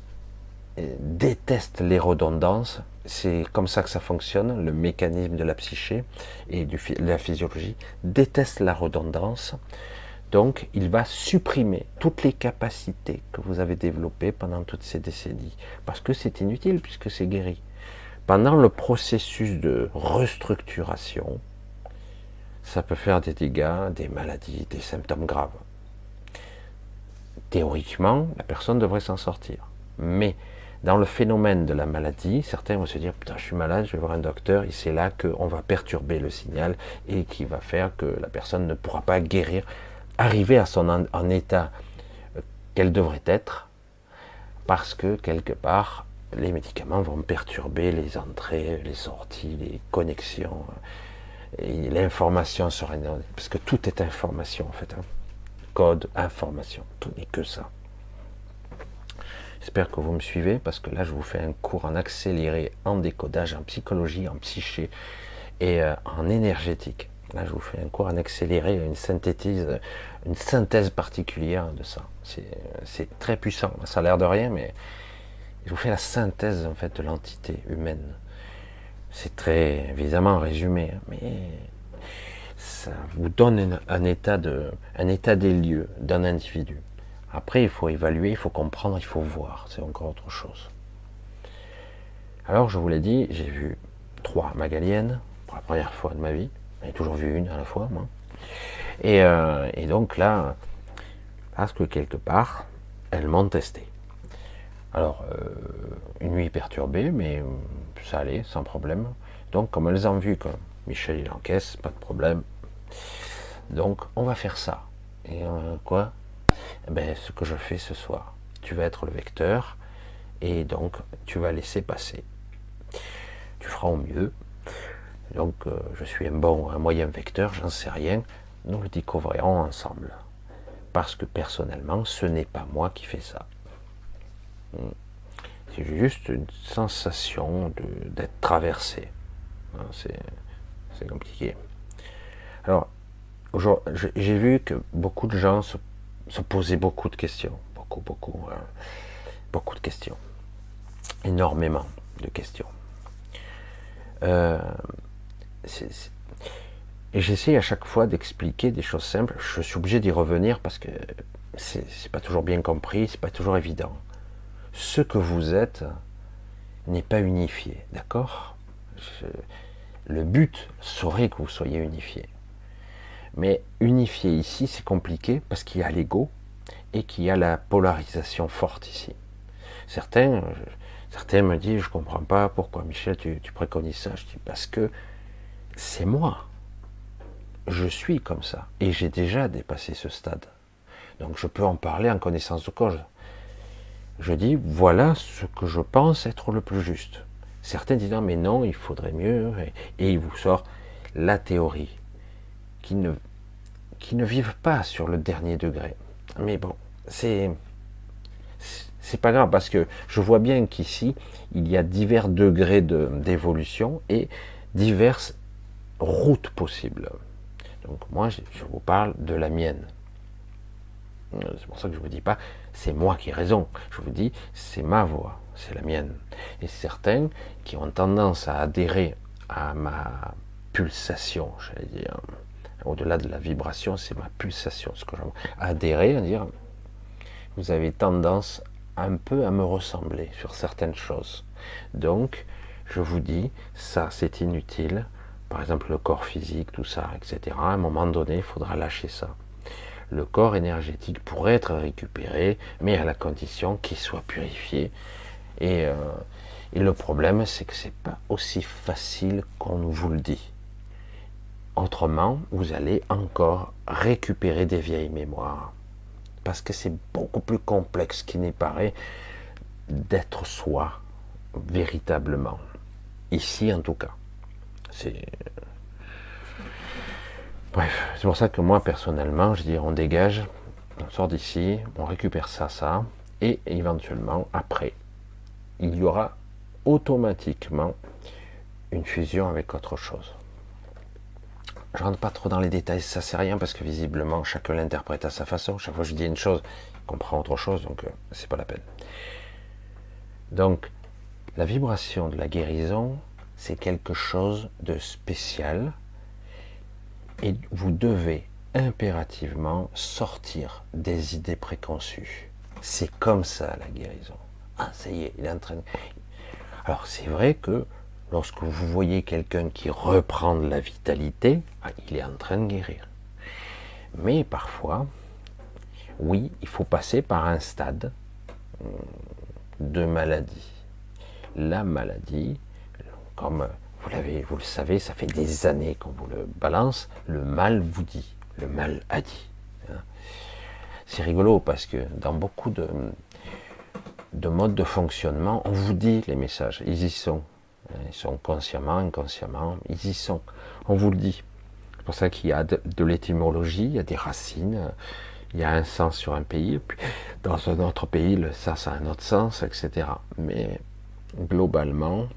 [SPEAKER 1] euh, déteste les redondances. C'est comme ça que ça fonctionne, le mécanisme de la psyché et de la physiologie déteste la redondance. Donc, il va supprimer toutes les capacités que vous avez développées pendant toutes ces décennies, parce que c'est inutile puisque c'est guéri. Pendant le processus de restructuration, ça peut faire des dégâts, des maladies, des symptômes graves théoriquement, la personne devrait s'en sortir. Mais dans le phénomène de la maladie, certains vont se dire putain, je suis malade, je vais voir un docteur, et c'est là qu'on va perturber le signal et qui va faire que la personne ne pourra pas guérir, arriver à son état euh, qu'elle devrait être, parce que quelque part, les médicaments vont perturber les entrées, les sorties, les connexions, euh, l'information sera parce que tout est information en fait. Hein code, information. Tout n'est que ça. J'espère que vous me suivez parce que là, je vous fais un cours en accéléré, en décodage, en psychologie, en psyché et euh, en énergétique. Là, je vous fais un cours en accéléré, une synthétise, une synthèse particulière de ça. C'est très puissant. Ça a l'air de rien, mais je vous fais la synthèse en fait de l'entité humaine. C'est très évidemment résumé, hein, mais ça vous donne un, état de, un état des lieux d'un individu. Après, il faut évaluer, il faut comprendre, il faut voir. C'est encore autre chose. Alors, je vous l'ai dit, j'ai vu trois magaliennes pour la première fois de ma vie. J'en ai toujours vu une à la fois, moi. Et, euh, et donc là, parce que quelque part, elles m'ont testé. Alors, euh, une nuit perturbée, mais ça allait, sans problème. Donc, comme elles ont vu que Michel il encaisse, pas de problème. Donc, on va faire ça. Et euh, quoi? Eh ben, Ce que je fais ce soir. Tu vas être le vecteur, et donc tu vas laisser passer. Tu feras au mieux. Donc, euh, je suis un bon, un moyen vecteur, j'en sais rien. Nous le découvrirons ensemble. Parce que personnellement, ce n'est pas moi qui fais ça. Hmm. C'est juste une sensation d'être traversé. Hein, c'est compliqué. Alors, j'ai vu que beaucoup de gens se, posaient beaucoup de questions. Beaucoup, beaucoup. Hein. beaucoup de questions. Énormément de questions. Euh, et j'essaie à chaque fois d'expliquer des choses simples. Je suis obligé d'y revenir parce que c'est pas toujours bien compris, c'est pas toujours évident ce que vous êtes n'est pas unifié, d'accord? Le but serait que vous soyez unifié. Mais unifié ici, c'est compliqué parce qu'il y a l'ego et qu'il y a la polarisation forte ici. Certains, certains me disent, je comprends pas pourquoi Michel, tu, préconises ça. Je dis parce que c'est moi. Je suis comme ça et j'ai déjà dépassé ce stade. Donc je peux en parler en connaissance de cause je dis voilà ce que je pense être le plus juste. Certains disent mais non, il faudrait mieux, et, il vous sort la théorie, qui ne, qui ne vivent pas sur le dernier degré. Mais bon, c'est c'est pas grave parce que je vois bien qu'ici il y a divers degrés d'évolution et diverses routes possibles. Donc moi je vous parle de la mienne. C'est pour ça que je ne vous dis pas c'est moi qui ai raison. Je vous dis, c'est ma voix, c'est la mienne. Et certains qui ont tendance à adhérer à ma pulsation, j'allais dire, au-delà de la vibration, c'est ma pulsation, ce que adhérer, dire, vous avez tendance un peu à me ressembler sur certaines choses. Donc, je vous dis, ça c'est inutile. Par exemple, le corps physique, tout ça, etc. À un moment donné, il faudra lâcher ça le corps énergétique pourrait être récupéré, mais à la condition qu'il soit purifié. Et, euh, le problème, c'est que c'est pas aussi facile qu'on vous le dit. Autrement, vous allez encore récupérer des vieilles mémoires. Parce que c'est beaucoup plus complexe qu'il n'y paraît d'être soi, véritablement. Ici, en tout cas. C'est Bref, c'est pour ça que moi personnellement, je dis on dégage, on sort d'ici, on récupère ça, ça, et éventuellement après, il y aura automatiquement une fusion avec autre chose. Je rentre pas trop dans les détails, ça c'est rien parce que visiblement chacun l'interprète à sa façon. Chaque fois que je dis une chose, il comprend autre chose, donc euh, c'est pas la peine. Donc, la vibration de la guérison, c'est quelque chose de spécial et vous devez impérativement sortir des idées préconçues. C'est comme ça la guérison. Ah, ça y est, il est en train. Alors c'est vrai que lorsque vous voyez quelqu'un qui reprend de la vitalité, ah, il est en train de guérir. Mais parfois, oui, il faut passer par un stade hum, de maladie. La maladie, comme vous le savez, ça fait des années qu'on vous le balance. Le mal vous dit, le mal a dit. Hein. C'est rigolo parce que dans beaucoup de modes de fonctionnement, on vous dit les messages, ils y sont. Ils sont consciemment, inconsciemment, ils y sont. On vous le dit. C'est pour ça qu'il y a de, l'étymologie, il y a des racines, il y a un sens sur un pays, puis dans un autre pays, ça, ça a un autre sens, etc. Mais globalement,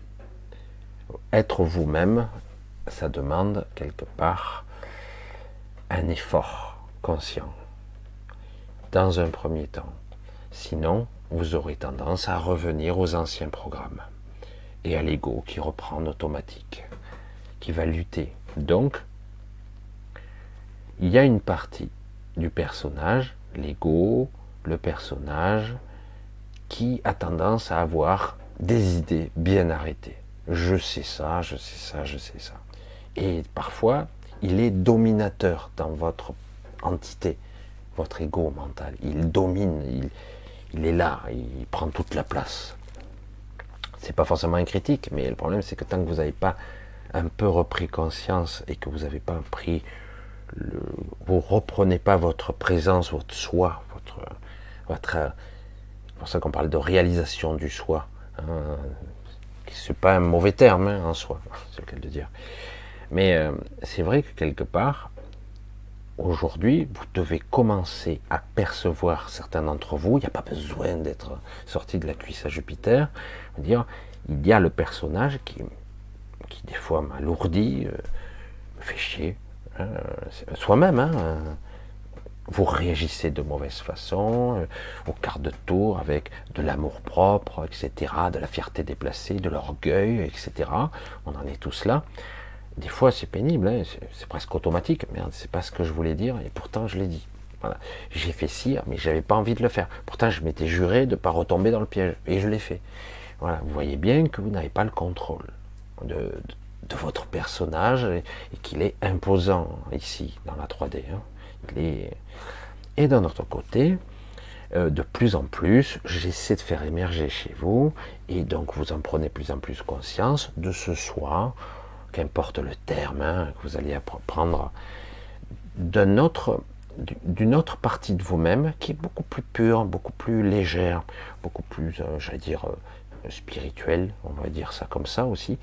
[SPEAKER 1] être vous-même, ça demande quelque part un effort conscient dans un premier temps. Sinon, vous aurez tendance à revenir aux anciens programmes et à l'ego qui reprend en automatique, qui va lutter. Donc, il y a une partie du personnage, l'ego, le personnage, qui a tendance à avoir des idées bien arrêtées. Je sais ça, je sais ça, je sais ça. Et parfois, il est dominateur dans votre entité, votre ego mental. Il domine, il, il est là, il prend toute la place. C'est pas forcément un critique, mais le problème c'est que tant que vous n'avez pas un peu repris conscience et que vous n'avez pas pris le, vous reprenez pas votre présence, votre soi, votre, votre c'est pour ça qu'on parle de réalisation du soi. Hein, c'est pas un mauvais terme hein, en soi, c'est le cas de dire. Mais euh, c'est vrai que quelque part, aujourd'hui, vous devez commencer à percevoir certains d'entre vous. Il n'y a pas besoin d'être sorti de la cuisse à Jupiter. Dire, il y a le personnage qui, des fois m'alourdit, euh, me fait chier. Hein, Soi-même, hein, vous réagissez de mauvaise façon, euh, au quart de tour, avec de l'amour propre, etc., de la fierté déplacée, de l'orgueil, etc. On en est tous là. Des fois, c'est pénible, hein, c'est presque automatique. Merde, c'est pas ce que je voulais dire, et pourtant, je l'ai dit. J'ai fait ci, mais j'avais pas envie de le faire. Pourtant, je m'étais juré de ne pas retomber dans le piège, et je l'ai fait. Voilà, vous voyez bien que vous n'avez pas le contrôle de, votre personnage et, qu'il est imposant ici, dans la 3D. Hein. Et d'un autre côté, euh, de plus en plus, j'essaie de faire émerger chez vous, et donc vous en prenez plus en plus conscience de ce soi, qu'importe le terme hein, que vous allez apprendre, d'une autre, partie de vous-même qui est beaucoup plus pure, beaucoup plus légère, beaucoup plus, euh, j'allais dire, euh, spirituelle, on va dire ça comme ça aussi,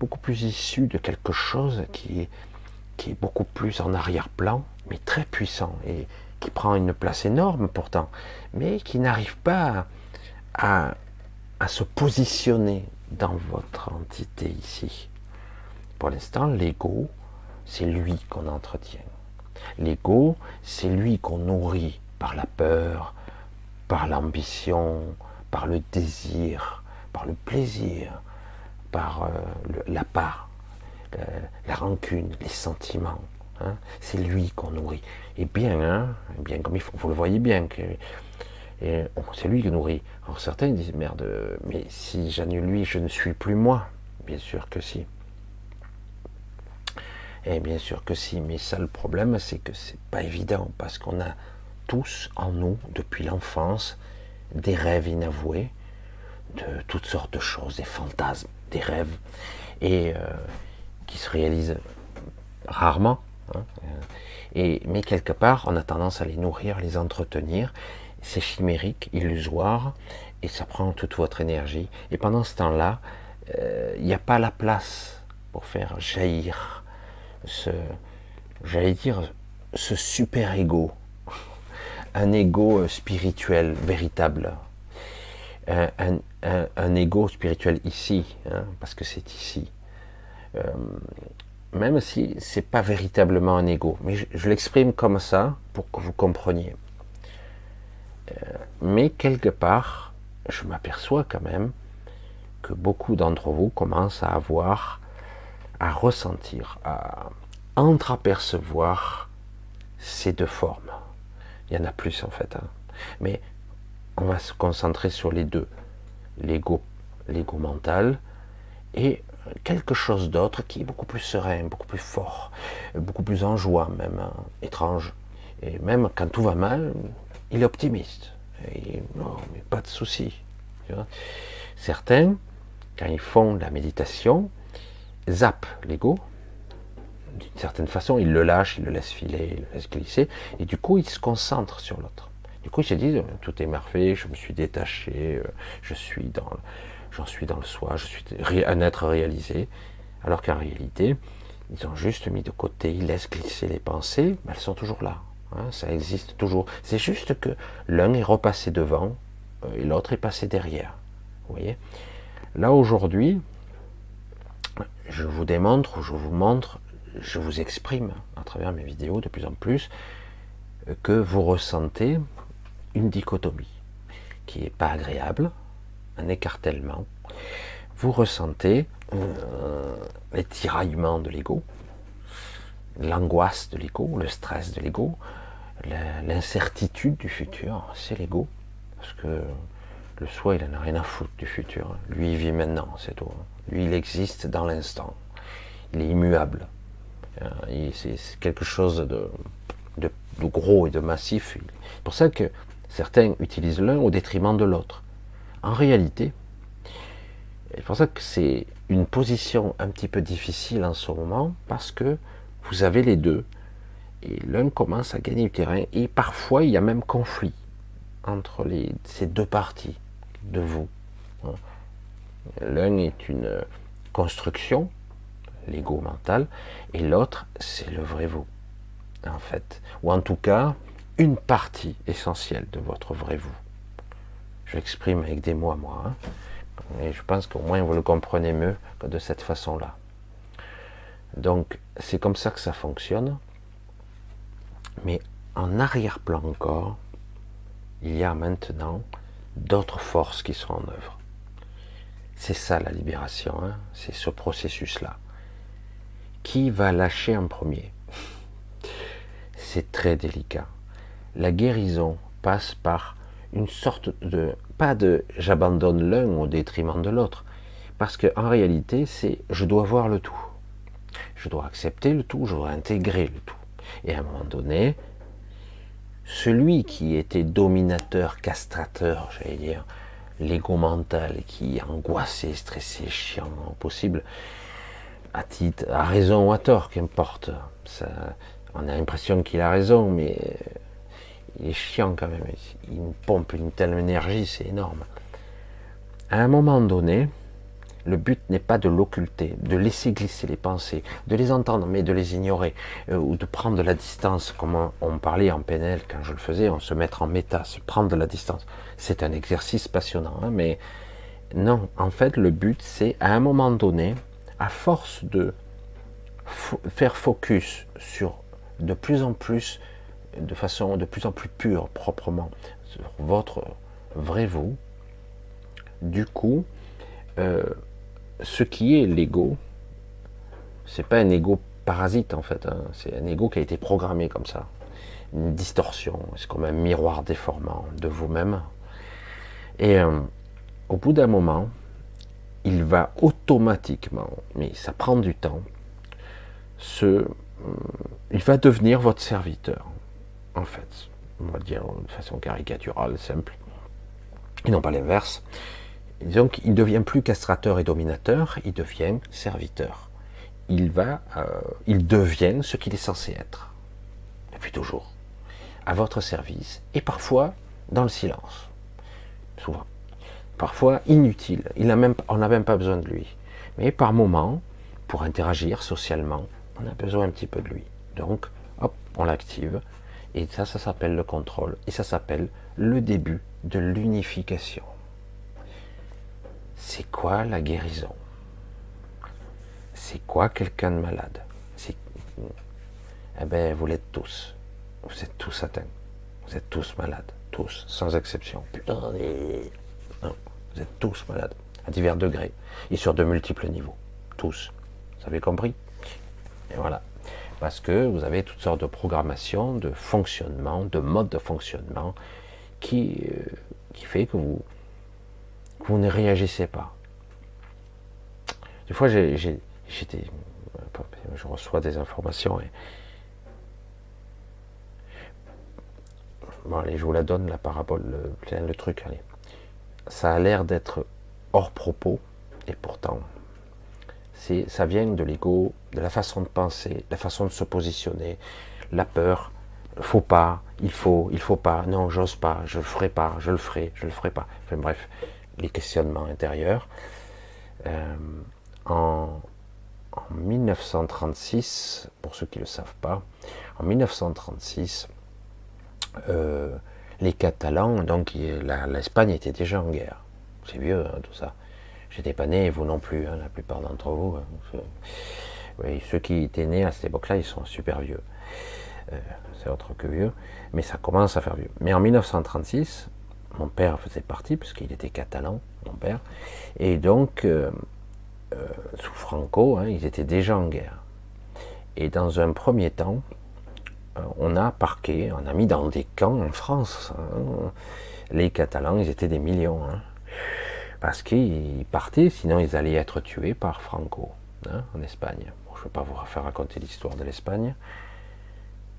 [SPEAKER 1] beaucoup plus issue de quelque chose qui est, beaucoup plus en arrière-plan, mais très puissant et qui prend une place énorme pourtant, mais qui n'arrive pas à se positionner dans votre entité ici. Pour l'instant, l'ego, c'est lui qu'on entretient. L'ego, c'est lui qu'on nourrit par la peur, par l'ambition, par le désir, par le plaisir, par euh, la part, la, rancune, les sentiments. Hein. C'est lui qu'on nourrit. Et bien, hein, bien comme il faut, vous le voyez bien que c'est lui qui nourrit. Alors certains disent merde, mais si j'annule lui, je ne suis plus moi. Bien sûr que si. Et bien sûr que si, mais ça le problème, c'est que c'est pas évident parce qu'on a tous en nous, depuis l'enfance, des rêves inavoués, de toutes sortes de choses, des fantasmes, des rêves, et euh, qui se réalisent rarement. Hein, et, mais quelque part, on a tendance à les nourrir, les entretenir. C'est chimérique, illusoire, et ça prend toute votre énergie. Et pendant ce temps-là, euh, il n'y a pas la place pour faire jaillir ce, j'allais dire, ce super ego, un ego euh, spirituel véritable, un, un, ego spirituel ici, hein, parce que c'est ici. Euh, même si c'est pas véritablement un ego, mais je, l'exprime comme ça pour que vous compreniez. Euh, mais quelque part, je m'aperçois quand même que beaucoup d'entre vous commencent à avoir à ressentir, à entreapercevoir ces deux formes. Il y en a plus en fait. Hein. Mais on va se concentrer sur les deux. L'ego, l'ego mental et quelque chose d'autre qui est beaucoup plus serein, beaucoup plus fort, beaucoup plus en joie même, hein, étrange. Et même quand tout va mal, il est optimiste. Et non, mais pas de souci. Certains, quand ils font la méditation, zappent l'ego, d'une certaine façon, ils le lâchent, ils le laissent filer, ils le laissent glisser, et du coup, ils se concentrent sur l'autre. Du coup, ils se disent, tout est parfait, je me suis détaché, euh, je suis dans, j'en suis dans le soi, je suis un être réalisé, alors qu'en réalité, ils ont juste mis de côté, ils laissent glisser les pensées, mais elles sont toujours là. Hein, ça existe toujours. C'est juste que l'un est repassé devant euh, et l'autre est passé derrière. Vous voyez Là aujourd'hui, je vous démontre, je vous montre, je vous exprime à travers mes vidéos de plus en plus que vous ressentez une dichotomie qui n'est pas agréable, un écartèlement. Vous ressentez euh, les tiraillements de l'ego, l'angoisse de l'ego, le stress de l'ego, l'incertitude du futur, c'est l'ego. Parce que le soi, il n'en a rien à foutre du futur. Lui, il vit maintenant, c'est tout. Lui, il existe dans l'instant. Il est immuable. Euh, c'est quelque chose de, gros et de massif. C'est pour ça que certains utilisent l'un au détriment de l'autre. En réalité, c'est pour ça que c'est une position un petit peu difficile en ce moment, parce que vous avez les deux. Et l'un commence à gagner du terrain, et parfois il y a même conflit entre ces deux parties de vous. L'un est une construction, l'ego mental, et l'autre, c'est le vrai vous, en fait. Ou en tout cas, une partie essentielle de votre vrai vous. Je l'exprime avec des mots à moi. Hein. Et je pense qu'au moins vous le comprenez mieux que de cette façon-là. Donc, c'est comme ça que ça fonctionne. Mais en arrière-plan encore, il y a maintenant d'autres forces qui sont en œuvre. C'est ça la libération, hein. c'est ce processus-là. Qui va lâcher en premier? C'est très délicat. La guérison passe par une sorte de, pas de j'abandonne l'un au détriment de l'autre, parce qu'en réalité c'est je dois voir le tout. Je dois accepter le tout, je dois intégrer le tout. Et à un moment donné, celui qui était dominateur, castrateur, j'allais dire, l'ego mental qui angoissé, stressé, chiant au possible, à titre, à raison ou à tort, qu'importe. Ça, on a l'impression qu'il a raison, mais il est chiant quand même. Il pompe une telle énergie, c'est énorme. À un moment donné, le but n'est pas de l'occulter, de laisser glisser les pensées, de les entendre, mais de les ignorer, euh, ou de prendre de la distance, comme on, parlait en PNL quand je le faisais, on se mettre en méta, se prendre de la distance. C'est un exercice passionnant, hein, mais non, en fait, le but, c'est à un moment donné, à force de faire focus sur de plus en plus, de façon de plus en plus pure, proprement, sur votre vrai vous, du coup, euh, ce qui est l'ego, c'est pas un ego parasite en fait, hein. c'est un ego qui a été programmé comme ça, une distorsion, c'est comme un miroir déformant de vous-même. Et euh, au bout d'un moment, il va automatiquement, mais ça prend du temps, se, euh, il va devenir votre serviteur, en fait, on va dire de façon caricaturale, simple, et non pas l'inverse. Donc il ne devient plus castrateur et dominateur, il devient serviteur. Il va, euh, il devient ce qu'il est censé être, depuis toujours, à votre service, et parfois dans le silence, souvent. Parfois inutile, il on n'a même pas besoin de lui. Mais par moment, pour interagir socialement, on a besoin un petit peu de lui. Donc, hop, on l'active, et ça, ça s'appelle le contrôle, et ça s'appelle le début de l'unification. C'est quoi la guérison? C'est quoi quelqu'un de malade? Eh bien, vous l'êtes tous. Vous êtes tous atteints. Vous êtes tous malades. Tous, sans exception. Putain, vous êtes tous malades. À divers degrés. Et sur de multiples niveaux. Tous. Vous avez compris? Et voilà. Parce que vous avez toutes sortes de programmations, de fonctionnement, de modes de fonctionnement qui, euh, qui fait que vous, vous ne réagissez pas. Des fois, j'étais, je reçois des informations et bon, allez, je vous la donne la parabole, le, le truc. Allez. Ça a l'air d'être hors propos et pourtant, c'est, ça vient de l'ego, de la façon de penser, la façon de se positionner, la peur, faut pas, il faut, il faut pas, non, j'ose pas, je le ferai pas, je le ferai, je le ferai pas. Enfin bref, les questionnements intérieurs. Euh, en, 1936, pour ceux qui ne le savent pas, en 1936, euh, les Catalans, donc l'Espagne était déjà en guerre. C'est vieux hein, tout ça. J'étais pas né, vous non plus, hein, la plupart d'entre vous. Hein. Oui, ceux qui étaient nés à cette époque-là, ils sont super vieux. Euh, c'est autre que vieux, mais ça commence à faire vieux. Mais en 1936, mon père faisait partie, puisqu'il était catalan, mon père, et donc, euh, euh, sous Franco, ils étaient déjà en guerre. Et dans un premier temps, on a parqué, on a mis dans des camps en France. Les Catalans, ils étaient des millions. parce qu'ils partaient, sinon ils allaient être tués par Franco en Espagne ne vais pas vous faire raconter l'histoire de l'Espagne.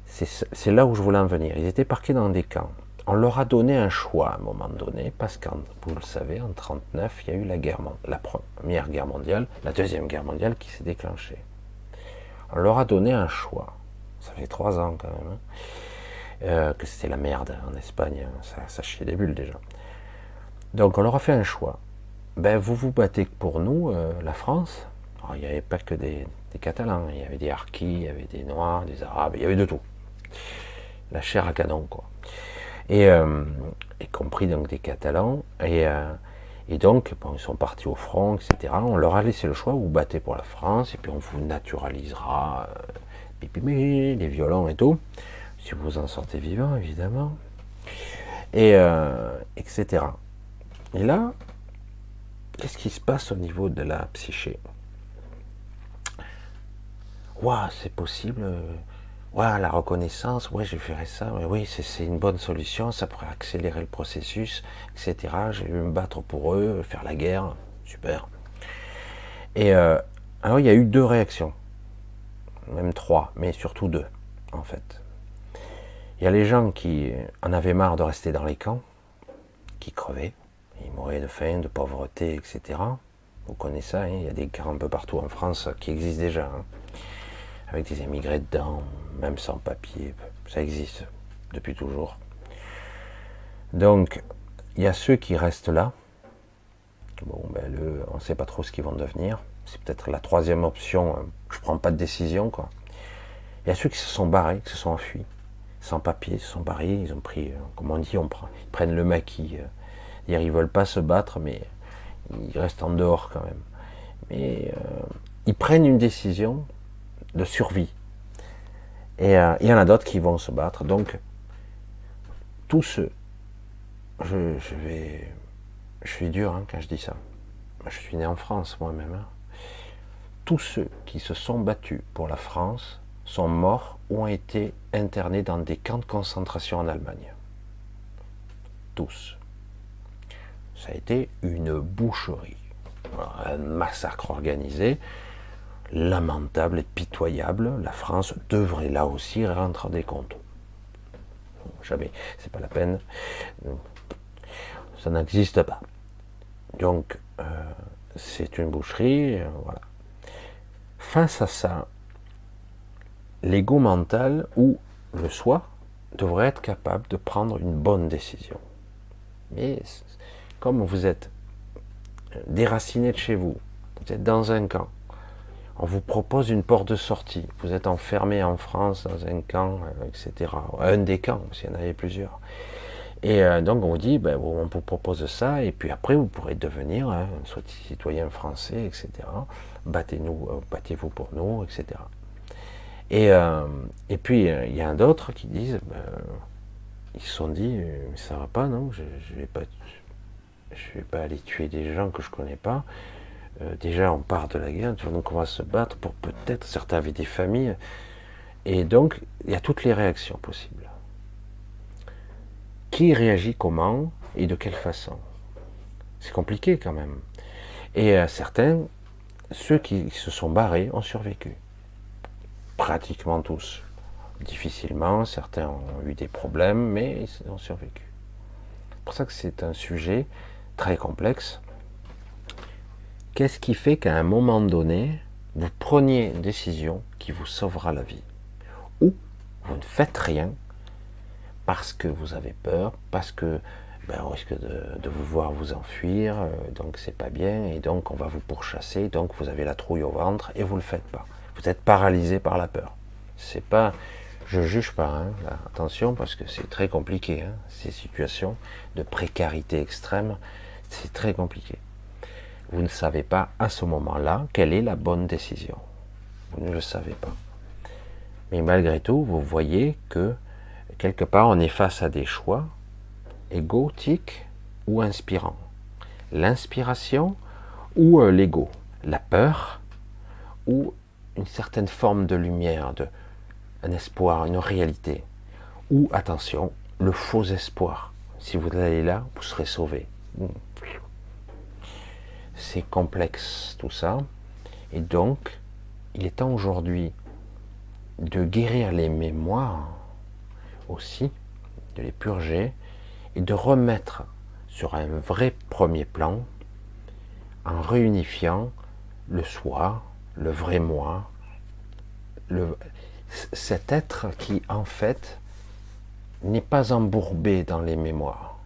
[SPEAKER 1] C'est là où je voulais en venir. Ils étaient parqués dans des camps. On leur a donné un choix à un moment donné, parce que vous le savez, en 1939, il y a eu la, guerre, la Première Guerre mondiale, la Deuxième Guerre mondiale qui s'est déclenchée. On leur a donné un choix. Ça fait trois ans quand même. Hein, euh, que c'était la merde en Espagne. Hein. Ça, des bulles déjà. Donc on leur a fait un choix. Ben, vous vous battez pour nous, euh, la France. il n'y avait pas que des, Catalans, il y avait des Harkis, il y avait des Noirs, des Arabes, il y avait de tout. La chair à canon, quoi. Et euh, y compris donc des Catalans. Et, euh, et donc, ils sont partis au front, etc. On leur a laissé le choix, vous battez pour la France, et puis on vous naturalisera, euh, les violons et tout, si vous en sortez vivant, évidemment. Et etc. Et là, qu'est-ce qui se passe au niveau de la psyché? Waouh, c'est possible. Waouh, la reconnaissance, ouais, je ferais ça. oui, c'est une bonne solution. Ça pourrait accélérer le processus, etc. J'ai vais me battre pour eux, faire la guerre. Super. Et euh, alors, il y a eu deux réactions. Même trois, mais surtout deux, en fait. Il y a les gens qui en avaient marre de rester dans les camps, qui crevaient. Ils mouraient de faim, de pauvreté, etc. Vous connaissez ça, hein, il y a des camps un peu partout en France qui existent déjà. Hein avec des émigrés dedans, même sans papier. Ça existe depuis toujours. Donc, il y a ceux qui restent là. Bon, ben, le, on ne sait pas trop ce qu'ils vont devenir. C'est peut-être la troisième option. Hein. Je ne prends pas de décision, quoi. Il y a ceux qui se sont barrés, qui se sont enfuis, sans papier, se sont barrés. Ils ont pris, euh, comme on dit, on prend, ils prennent le maquis. Euh. Ils veulent pas se battre, mais ils restent en dehors quand même. Mais euh, ils prennent une décision de survie. Et euh, il y en a d'autres qui vont se battre. Donc, tous ceux, je, vais, je suis dur hein, quand je dis ça. Je suis né en France moi-même. Hein. Tous ceux qui se sont battus pour la France sont morts ou ont été internés dans des camps de concentration en Allemagne. Tous. Ça a été une boucherie, un massacre organisé lamentable et pitoyable, la France devrait là aussi rentrer des comptes. Jamais, c'est pas la peine. Ça n'existe pas. Donc, euh, c'est une boucherie, euh, voilà. Face à ça, l'ego mental ou le soi devrait être capable de prendre une bonne décision. Mais comme vous êtes déraciné de chez vous, vous êtes dans un camp, on vous propose une porte de sortie. Vous êtes enfermé en France dans un camp, euh, etc. Un des camps, s'il y en avait plusieurs. Et euh, donc on vous dit, ben, on vous propose ça, et puis après vous pourrez devenir hein, soit citoyen français, etc. Battez-nous, euh, battez-vous pour nous, etc. Et, et puis il y en a d'autres qui disent, ben, ils se sont dit, mais ça va pas, non Je, je vais pas, vais pas aller tuer des gens que je connais pas. Euh, déjà on part de la guerre, donc on va se battre pour peut-être, certains avaient des familles, et donc il y a toutes les réactions possibles. Qui réagit comment et de quelle façon? C'est compliqué quand même. Et euh, certains, ceux qui se sont barrés, ont survécu. Pratiquement tous. Difficilement, certains ont eu des problèmes, mais ils ont survécu. C'est pour ça que c'est un sujet très complexe Qu'est-ce qui fait qu'à un moment donné, vous preniez une décision qui vous sauvera la vie Ou vous ne faites rien parce que vous avez peur, parce que ben, on risque de, vous voir vous enfuir, euh, donc c'est pas bien, et donc on va vous pourchasser, donc vous avez la trouille au ventre et vous le faites pas. Vous êtes paralysé par la peur. C'est pas Je juge pas, hein, attention, parce que c'est très compliqué, hein, ces situations de précarité extrême, c'est très compliqué. Vous ne savez pas à ce moment-là quelle est la bonne décision. Vous ne le savez pas. Mais malgré tout, vous voyez que quelque part, on est face à des choix égotiques ou inspirants. L'inspiration ou euh, l'ego. La peur ou une certaine forme de lumière, de, un espoir, une réalité. Ou, attention, le faux espoir. Si vous allez là, vous serez sauvé. C'est complexe tout ça. Et donc, il est temps aujourd'hui de guérir les mémoires aussi, de les purger et de remettre sur un vrai premier plan en réunifiant le soi, le vrai moi, cet être qui en fait n'est pas embourbé dans les mémoires,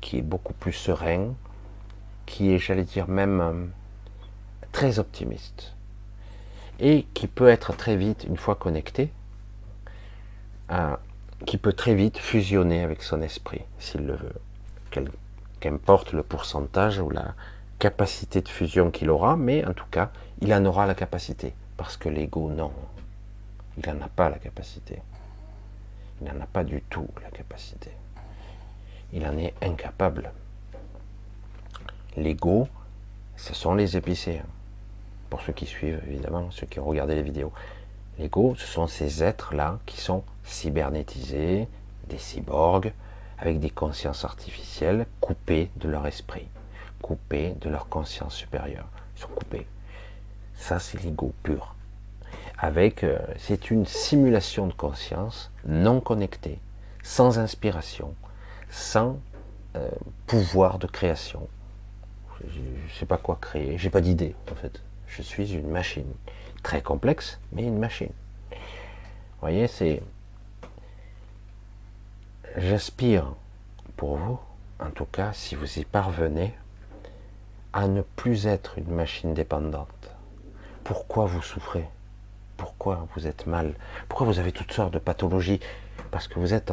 [SPEAKER 1] qui est beaucoup plus serein, qui est, j'allais dire même, euh, très optimiste, et qui peut être très vite, une fois connecté, euh, qui peut très vite fusionner avec son esprit, s'il le veut. Qu'importe le pourcentage ou la capacité de fusion qu'il aura, mais en tout cas, il en aura la capacité, parce que l'ego, non. Il n'en a pas la capacité. Il n'en a pas du tout la capacité. Il en est incapable. L'ego, ce sont les épicéens. Pour ceux qui suivent, évidemment, ceux qui ont les vidéos. L'ego, ce sont ces êtres-là qui sont cybernétisés, des cyborgs, avec des consciences artificielles coupées de leur esprit, coupées de leur conscience supérieure. Ils sont coupés. Ça, c'est l'ego pur avec, euh, c'est une simulation de conscience non connectée, sans inspiration, sans euh, pouvoir de création. Je ne sais pas quoi créer, j'ai pas d'idée en fait. Je suis une machine, très complexe, mais une machine. Vous voyez, c'est. J'aspire pour vous, en tout cas, si vous y parvenez, à ne plus être une machine dépendante. Pourquoi vous souffrez? Pourquoi vous êtes mal, pourquoi vous avez toutes sortes de pathologies, parce que vous êtes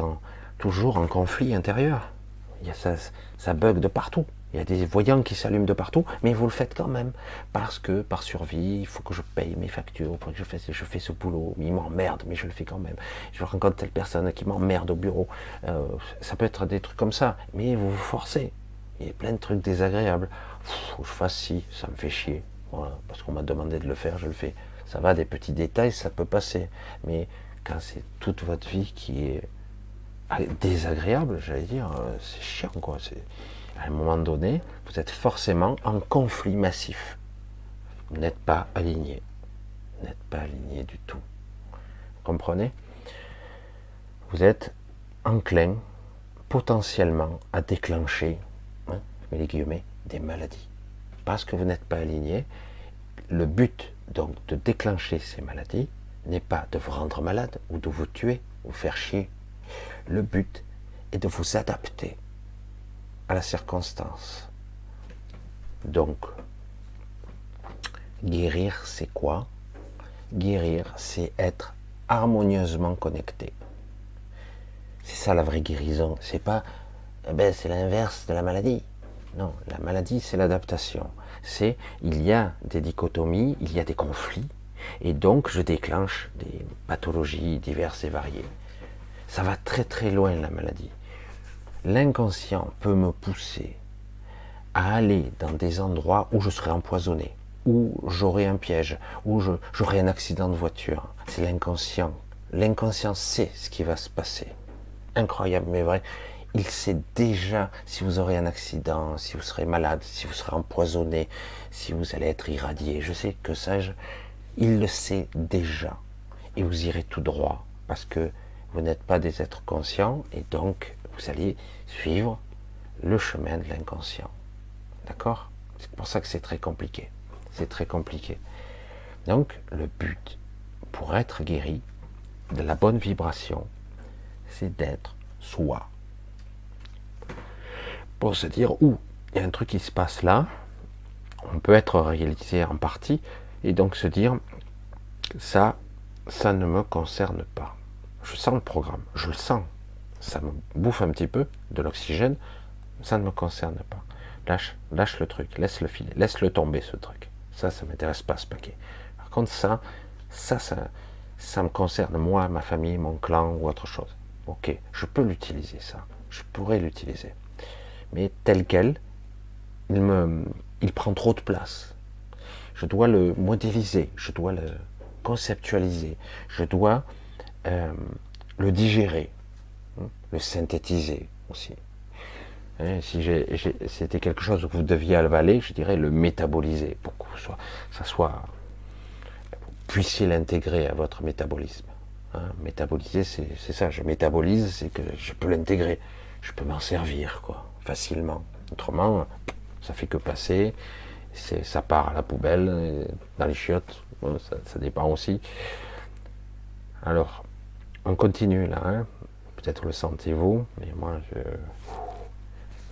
[SPEAKER 1] toujours en conflit intérieur. Ça bug de partout. Il y a des voyants qui s'allument de partout, mais vous le faites quand même. Parce que, par survie, il faut que je paye mes factures, pour que je fasse, fais ce boulot, il m'emmerde, mais je le fais quand même. Je rencontre telle personne qui m'emmerde au bureau. Euh, ça peut être des trucs comme ça, mais vous vous forcez. Il y a plein de trucs désagréables. faut que je fasse ci, ça me fait chier. parce qu'on m'a demandé de le faire, je le fais ça va, des petits détails, ça peut passer. Mais quand c'est toute votre vie qui est désagréable, j'allais dire, euh, c'est chiant, quoi. À un moment donné, vous êtes forcément en conflit massif. Vous n'êtes pas aligné. Vous n'êtes pas aligné du tout. Vous comprenez? Vous êtes enclin potentiellement à déclencher, hein, les guillemets, des maladies. Parce que vous n'êtes pas aligné, le but donc de déclencher ces maladies n'est pas de vous rendre malade ou de vous tuer ou faire chier. Le but est de vous adapter à la circonstance. Donc, guérir, c'est quoi? Guérir, c'est être harmonieusement connecté. C'est ça la vraie guérison. C'est pas, eh ben, c'est l'inverse de la maladie. Non, la maladie, c'est l'adaptation c'est il y a des dichotomies, il y a des conflits, et donc je déclenche des pathologies diverses et variées. Ça va très très loin la maladie. L'inconscient peut me pousser à aller dans des endroits où je serai empoisonné, où j'aurai un piège, où j'aurai un accident de voiture. C'est l'inconscient. L'inconscient sait ce qui va se passer. Incroyable, mais vrai il sait déjà si vous aurez un accident, si vous serez malade, si vous serez empoisonné, si vous allez être irradié. Je sais que ça, il le sait déjà. Et vous irez tout droit parce que vous n'êtes pas des êtres conscients et donc vous allez suivre le chemin de l'inconscient. D'accord? C'est pour ça que c'est très compliqué. C'est très compliqué. Donc le but pour être guéri de la bonne vibration, c'est d'être soi pour se dire, où il y a un truc qui se passe là, on peut être réalisé en partie, et donc se dire, ça, ça ne me concerne pas. je sens le programme, je le sens. Ça me bouffe un petit peu de l'oxygène, ça ne me concerne pas. Lâche, lâche le truc, laisse le filer, laisse le tomber ce truc. Ça, ça m'intéresse pas ce paquet. Par contre, ça, ça, ça, me concerne moi, ma famille, mon clan ou autre chose. Ok, je peux l'utiliser ça, je pourrais l'utiliser. Mais tel quel, il me, il prend trop de place. Je dois le modéliser, je dois le conceptualiser, je dois euh, le digérer, synthétiser aussi. Hein, si c'était quelque chose que vous deviez avaler, je dirais le métaboliser pour que ça soit, vous puissiez l'intégrer à votre métabolisme. Hein. métaboliser, c'est ça. Je métabolise, c'est que je peux l'intégrer, je peux m'en servir quoi, facilement. Autrement, ça fait que passer. Ça part à la poubelle, dans les chiottes. ça, ça dépend aussi. Alors, on continue là. Hein. Peut-être le sentez-vous, mais moi je,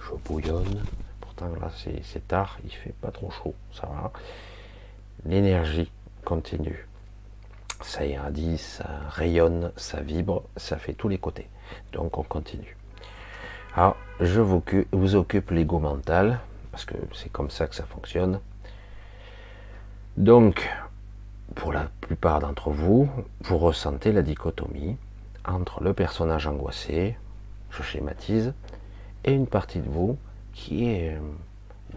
[SPEAKER 1] je bouillonne. Pourtant là c'est tard, il fait pas trop chaud, ça va. L'énergie continue. Ça irradie, ça rayonne, ça vibre, ça fait tous les côtés. Donc on continue. Alors je vous, vous occupe l'ego mental, parce que c'est comme ça que ça fonctionne. Donc, pour la plupart d'entre vous, vous ressentez la dichotomie entre le personnage angoissé, je schématise, et une partie de vous qui est euh,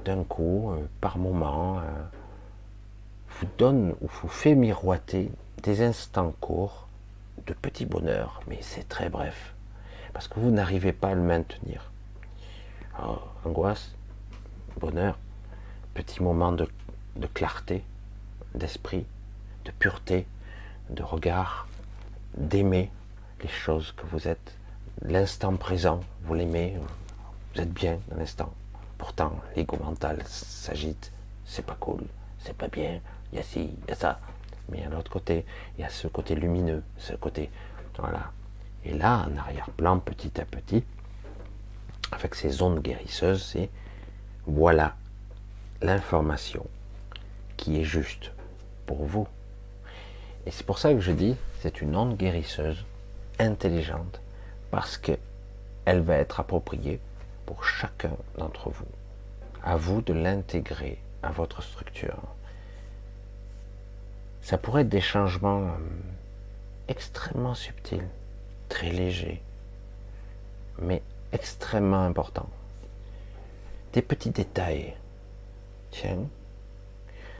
[SPEAKER 1] d'un coup, euh, par moment, euh, vous donne ou vous fait miroiter des instants courts de petit bonheur, mais c'est très bref, parce que vous n'arrivez pas à le maintenir. angoisse, bonheur, petit moment de clarté d'esprit, de pureté, de regard, d'aimer, les choses que vous êtes, l'instant présent, vous l'aimez, vous êtes bien dans l'instant. Pourtant, l'ego mental s'agite, c'est pas cool, c'est pas bien, il y a ci, il y a ça. Mais à l'autre côté, il y a ce côté lumineux, ce côté. Voilà. Et là, en arrière-plan, petit à petit, avec ces ondes guérisseuses, c'est voilà l'information qui est juste pour vous. Et c'est pour ça que je dis, c'est une onde guérisseuse intelligente parce qu'elle va être appropriée pour chacun d'entre vous. À vous de l'intégrer à votre structure. Ça pourrait être des changements euh, extrêmement subtils, très légers, mais extrêmement importants. Des petits détails. Tiens,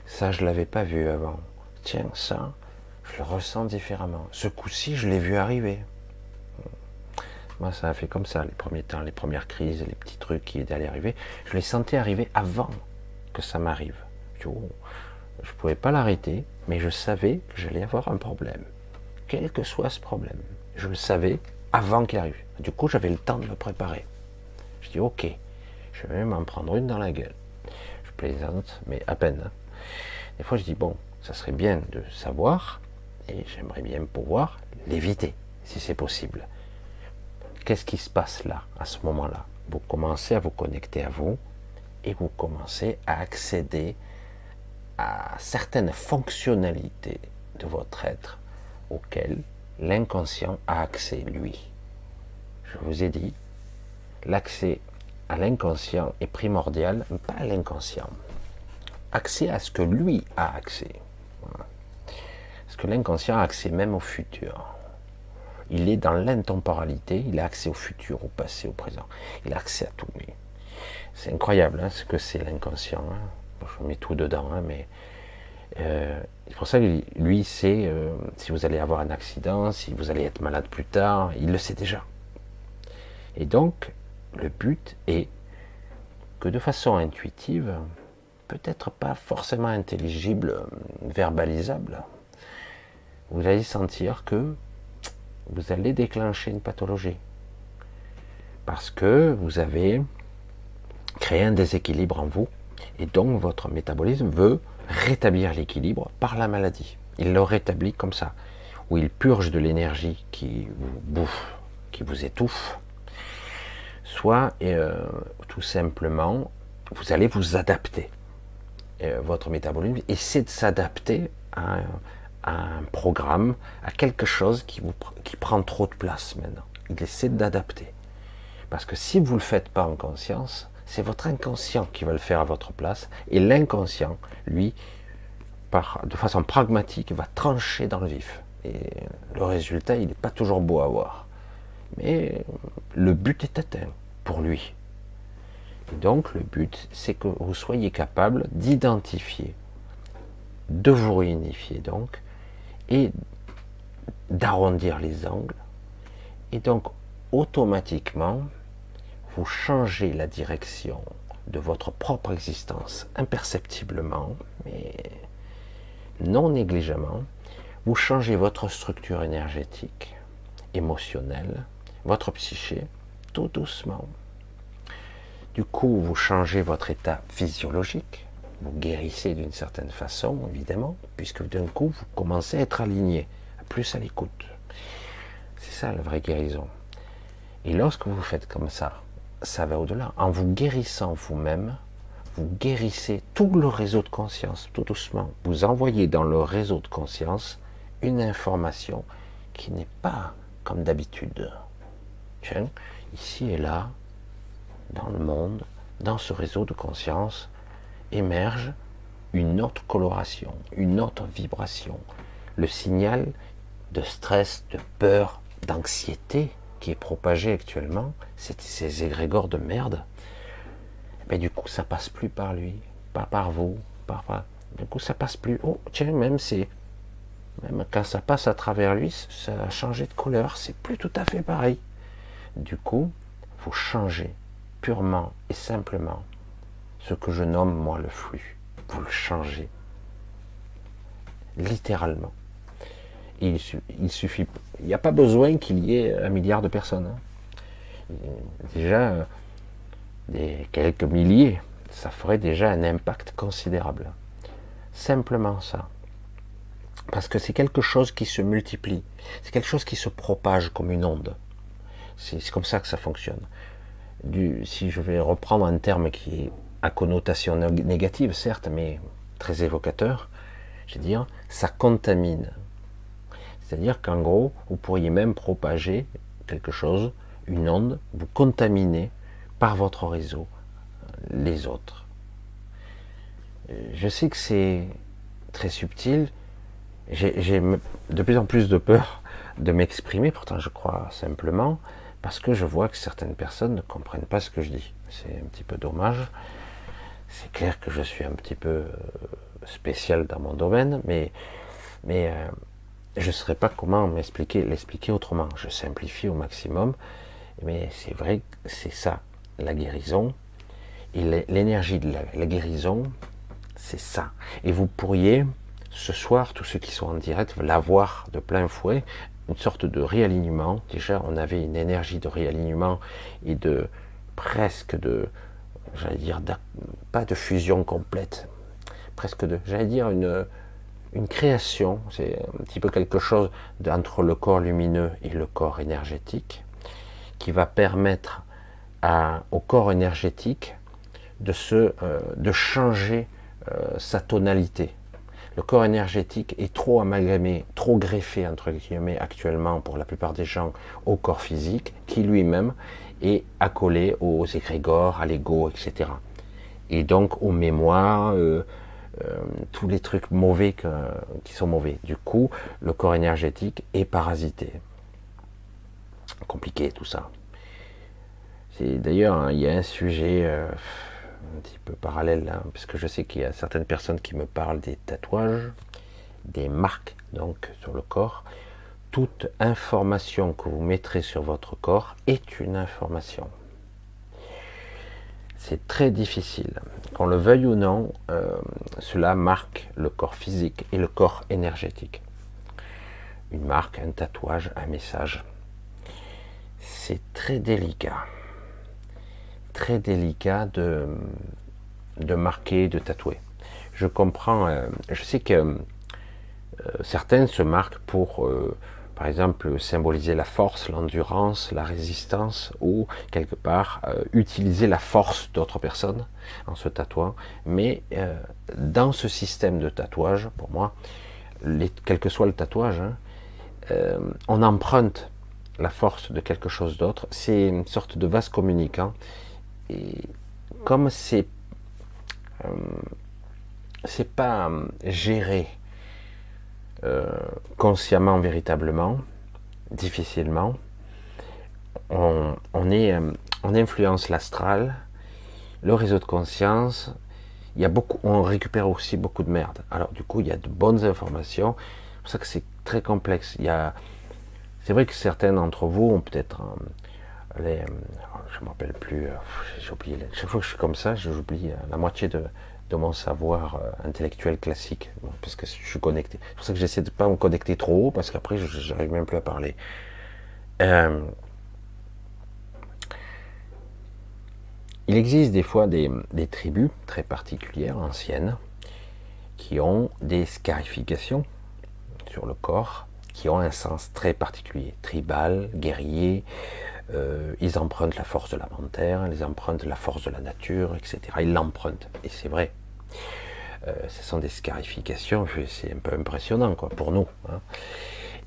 [SPEAKER 1] ça je l'avais pas vu avant. Tiens, ça, je le ressens différemment. Ce coup-ci, je l'ai vu arriver. Moi, ça a fait comme ça, les premiers temps, les premières crises, les petits trucs qui étaient arriver. Je les sentais arriver avant que ça m'arrive. Je ne pouvais pas l'arrêter, mais je savais que j'allais avoir un problème. Quel que soit ce problème. Je le savais avant qu'il arrive. Du coup, j'avais le temps de me préparer. Je dis, ok, je vais même en prendre une dans la gueule. Je plaisante, mais à peine. Hein. Des fois, je dis, bon, ça serait bien de savoir et j'aimerais bien pouvoir l'éviter, si c'est possible. Qu'est-ce qui se passe là, à ce moment-là? Vous commencez à vous connecter à vous et vous commencez à accéder à certaines fonctionnalités de votre être auxquelles l'inconscient a accès, lui. Je vous ai dit, l'accès à l'inconscient est primordial, pas à l'inconscient. Accès à ce que lui a accès que l'inconscient a accès même au futur. Il est dans l'intemporalité, il a accès au futur, au passé, au présent. Il a accès à tout. C'est incroyable hein, ce que c'est l'inconscient. Hein. Je mets tout dedans, hein, mais euh, c'est pour ça que lui sait euh, si vous allez avoir un accident, si vous allez être malade plus tard, il le sait déjà. Et donc, le but est que de façon intuitive, peut-être pas forcément intelligible, verbalisable, vous allez sentir que vous allez déclencher une pathologie. Parce que vous avez créé un déséquilibre en vous, et donc votre métabolisme veut rétablir l'équilibre par la maladie. Il le rétablit comme ça, où il purge de l'énergie qui vous bouffe, qui vous étouffe, soit euh, tout simplement, vous allez vous adapter. Euh, votre métabolisme essaie de s'adapter à à un programme, à quelque chose qui, vous, qui prend trop de place maintenant. Il essaie d'adapter. Parce que si vous ne le faites pas en conscience, c'est votre inconscient qui va le faire à votre place. Et l'inconscient, lui, par, de façon pragmatique, va trancher dans le vif. Et le résultat, il n'est pas toujours beau à voir. Mais le but est atteint pour lui. donc le but, c'est que vous soyez capable d'identifier, de vous réunifier donc, et d'arrondir les angles. Et donc automatiquement, vous changez la direction de votre propre existence imperceptiblement, mais non négligemment. Vous changez votre structure énergétique, émotionnelle, votre psyché, tout doucement. Du coup, vous changez votre état physiologique, vous guérissez d'une certaine façon, évidemment, puisque d'un coup, vous commencez à être aligné, plus à l'écoute. C'est ça la vraie guérison. Et lorsque vous faites comme ça, ça va au-delà. En vous guérissant vous-même, vous guérissez tout le réseau de conscience, tout doucement. Vous envoyez dans le réseau de conscience une information qui n'est pas comme d'habitude. Ici et là, dans le monde, dans ce réseau de conscience, émerge une autre coloration, une autre vibration, le signal de stress, de peur, d'anxiété qui est propagé actuellement, ces égrégores de merde, mais du coup ça passe plus par lui, pas par vous, par, du coup ça passe plus. Oh tiens, même c'est même quand ça passe à travers lui, ça a changé de couleur, c'est plus tout à fait pareil. Du coup, vous changez purement et simplement ce que je nomme moi le flux. Vous le changez littéralement. Il, suffit, il n'y a pas besoin qu'il y ait un milliard de personnes. Hein. Déjà, des quelques milliers, ça ferait déjà un impact considérable. Simplement ça. Parce que c'est quelque chose qui se multiplie. C'est quelque chose qui se propage comme une onde. C'est comme ça que ça fonctionne. Du, si je vais reprendre un terme qui est à connotation négative, certes, mais très évocateur, je vais dire, ça contamine. C'est-à-dire qu'en gros, vous pourriez même propager quelque chose, une onde, vous contaminer par votre réseau les autres. Je sais que c'est très subtil, j'ai de plus en plus de peur de m'exprimer, pourtant je crois simplement, parce que je vois que certaines personnes ne comprennent pas ce que je dis. C'est un petit peu dommage. C'est clair que je suis un petit peu euh, spécial dans mon domaine, mais, mais euh, je ne saurais pas comment m'expliquer, l'expliquer autrement. Je simplifie au maximum, mais c'est vrai que c'est ça, la guérison. Et l'énergie de la, guérison, c'est ça. Et vous pourriez, ce soir, tous ceux qui sont en direct, l'avoir de plein fouet, une sorte de réalignement. Déjà, on avait une énergie de réalignement et de presque de, j'allais dire, pas de fusion complète, presque de, j'allais dire, une, création, c'est un petit peu quelque chose entre le corps lumineux et le corps énergétique, qui va permettre au corps énergétique de, se, euh, de changer euh, sa tonalité. Le corps énergétique est trop amalgamé, trop greffé, entre guillemets, actuellement pour la plupart des gens, au corps physique, qui lui-même est accolé aux égrégores, à l'ego, etc. Et donc aux mémoires, euh, euh, tous les trucs mauvais qui sont mauvais. Du coup, le corps énergétique est parasité. Compliqué tout ça. C'est d'ailleurs, hein, il y a un sujet euh, un petit peu parallèle, hein, puisque je sais qu'il y a certaines personnes qui me parlent des tatouages, des marques donc sur le corps. Toute information que vous mettrez sur votre corps est une information. C'est très difficile. Qu'on le veuille ou non, euh, cela marque le corps physique et le corps énergétique. Une marque, un tatouage, un message. C'est très délicat. Très délicat de, marquer, de tatouer. Je comprends, euh, je sais que euh, certaines se marquent pour par exemple symboliser la force, l'endurance, la résistance, ou quelque part euh, utiliser la force d'autres personnes en se tatouant. Mais euh, dans ce système de tatouage, pour moi, quel que soit le tatouage, hein, euh, on emprunte la force de quelque chose d'autre. C'est une sorte de vase communicant. Et comme c'est c'est pas géré consciemment, véritablement, difficilement, on, est, on influence l'astral, le réseau de conscience, il y a beaucoup, on récupère aussi beaucoup de merde. Alors du coup, il y a de bonnes informations. C'est pour ça que c'est très complexe. Il y a, c'est vrai que certains d'entre vous ont peut-être euh, les, euh, je rappelle plus, euh, j'ai. Chaque fois que je suis comme ça, j'oublie la moitié de, de mon savoir intellectuel classique, parce que je suis connecté. C'est pour ça que j'essaie de pas me connecter trop haut, parce qu'après, j'arrive même plus à parler. Il existe des fois des, tribus très particulières, anciennes, qui ont des scarifications sur le corps, qui ont un sens très particulier, tribal, guerrier, euh, ils empruntent la force de la terre, ils empruntent la force de la nature, etc. Ils l'empruntent, et c'est vrai. Euh, ce sont des scarifications, c'est un peu impressionnant quoi, pour nous. Hein.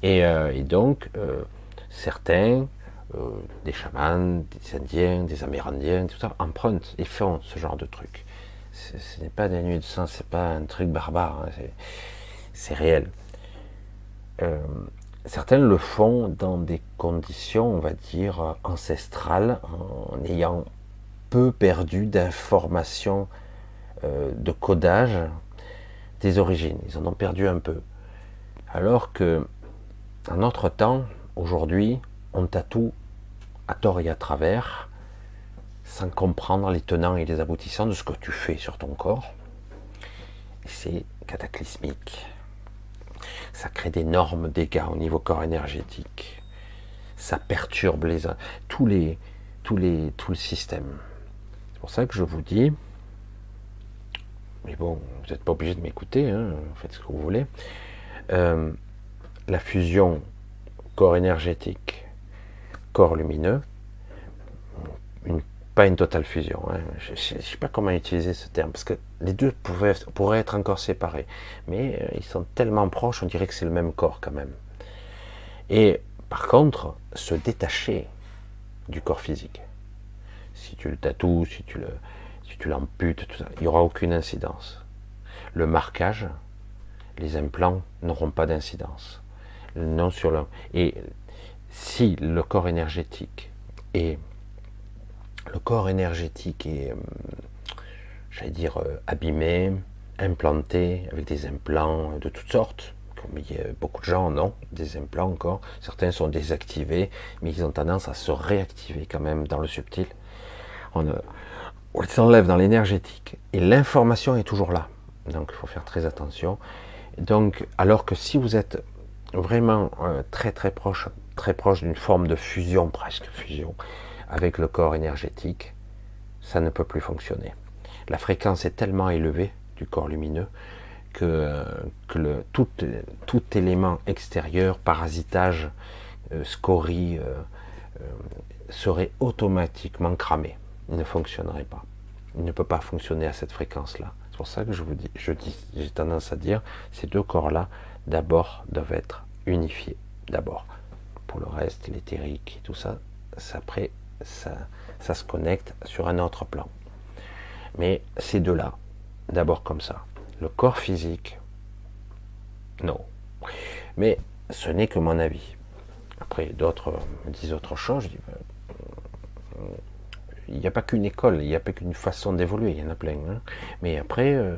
[SPEAKER 1] Et, euh, et, donc, certains des chamans, des Indiens, des Amérindiens, tout ça, empruntent et font ce genre de truc. Ce n'est pas des nuits de sang, c'est pas un truc barbare, hein, c'est réel. Certains le font dans des conditions, on va dire, ancestrales, en ayant peu perdu d'informations euh, de codage des origines. Ils en ont perdu un peu. Alors que, en notre temps, aujourd'hui, on tatoue à tort et à travers, sans comprendre les tenants et les aboutissants de ce que tu fais sur ton corps. C'est cataclysmique. Ça crée d'énormes dégâts au niveau corps énergétique. Ça perturbe les, tous les, tous les, tout le système. C'est pour ça que je vous dis, mais bon, vous n'êtes pas obligé de m'écouter, hein, faites ce que vous voulez. Euh, la fusion corps énergétique, corps lumineux, pas une totale fusion. Hein. Je ne sais pas comment utiliser ce terme, parce que les deux pourraient, être encore séparés, mais euh, ils sont tellement proches, on dirait que c'est le même corps quand même. Et par contre, se détacher du corps physique, si tu le tatoues, si tu le, si tu l'amputes, il n'y aura aucune incidence. Le marquage, les implants n'auront pas d'incidence. Non sur le, et si le corps énergétique est le corps énergétique est, euh, j'allais dire, euh, abîmé, implanté avec des implants de toutes sortes, comme beaucoup de gens non, des implants encore. Certains sont désactivés, mais ils ont tendance à se réactiver quand même dans le subtil. On, euh, on les enlève dans l'énergétique et l'information est toujours là. Donc il faut faire très attention. Donc, alors que si vous êtes vraiment très très proche très proche d'une forme de fusion, presque fusion, avec le corps énergétique, ça ne peut plus fonctionner. La fréquence est tellement élevée du corps lumineux que, que le, tout, tout, élément extérieur, parasitage, euh, scorie, euh, euh, serait automatiquement cramé. Il ne fonctionnerait pas. Il ne peut pas fonctionner à cette fréquence-là. C'est pour ça que je vous dis, je dis, j'ai tendance à dire, ces deux corps-là, d'abord, doivent être unifiés. D'abord pour le reste, l'éthérique, tout ça, ça, après, ça, ça se connecte sur un autre plan. Mais ces deux-là, d'abord comme ça. Le corps physique, non. Mais ce n'est que mon avis. Après, d'autres me disent autre chose. Je dis, ben, il n'y a pas qu'une école, il n'y a pas qu'une façon d'évoluer, il y en a plein. Hein. Mais après, euh,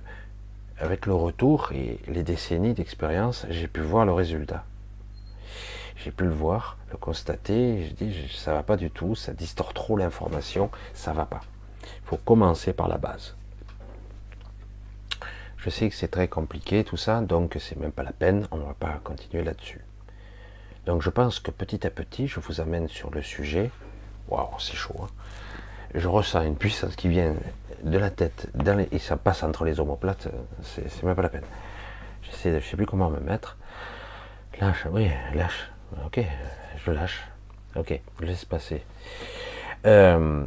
[SPEAKER 1] avec le retour et les décennies d'expérience, j'ai pu voir le résultat j'ai pu le voir, constater, je dis ça va pas du tout, ça distord trop l'information, ça va pas. Il faut commencer par la base. Je sais que c'est très compliqué tout ça, donc c'est même pas la peine, on ne va pas continuer là-dessus. Donc je pense que petit à petit, je vous amène sur le sujet. Waouh, c'est chaud. Hein. je ressens une puissance qui vient de la tête, et ça passe entre les omoplates, c'est même pas la peine. J'essaie, je sais plus comment me mettre. Lâche, oui, lâche. Ok, je lâche. Ok, je laisse passer. Euh,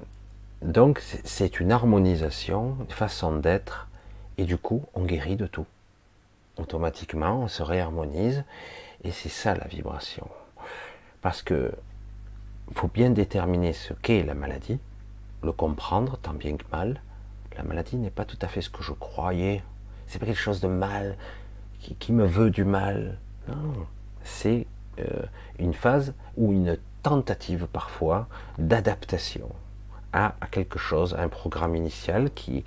[SPEAKER 1] donc, c'est une harmonisation, une façon d'être, et du coup, on guérit de tout. automatiquement, on se réharmonise, et c'est ça la vibration. Parce que faut bien déterminer ce qu'est la maladie, le comprendre tant bien que mal. La maladie n'est pas tout à fait ce que je croyais. C'est pas quelque chose de mal qui, me veut du mal. Non, c'est une phase ou une tentative parfois d'adaptation à, quelque chose, à un programme initial qui,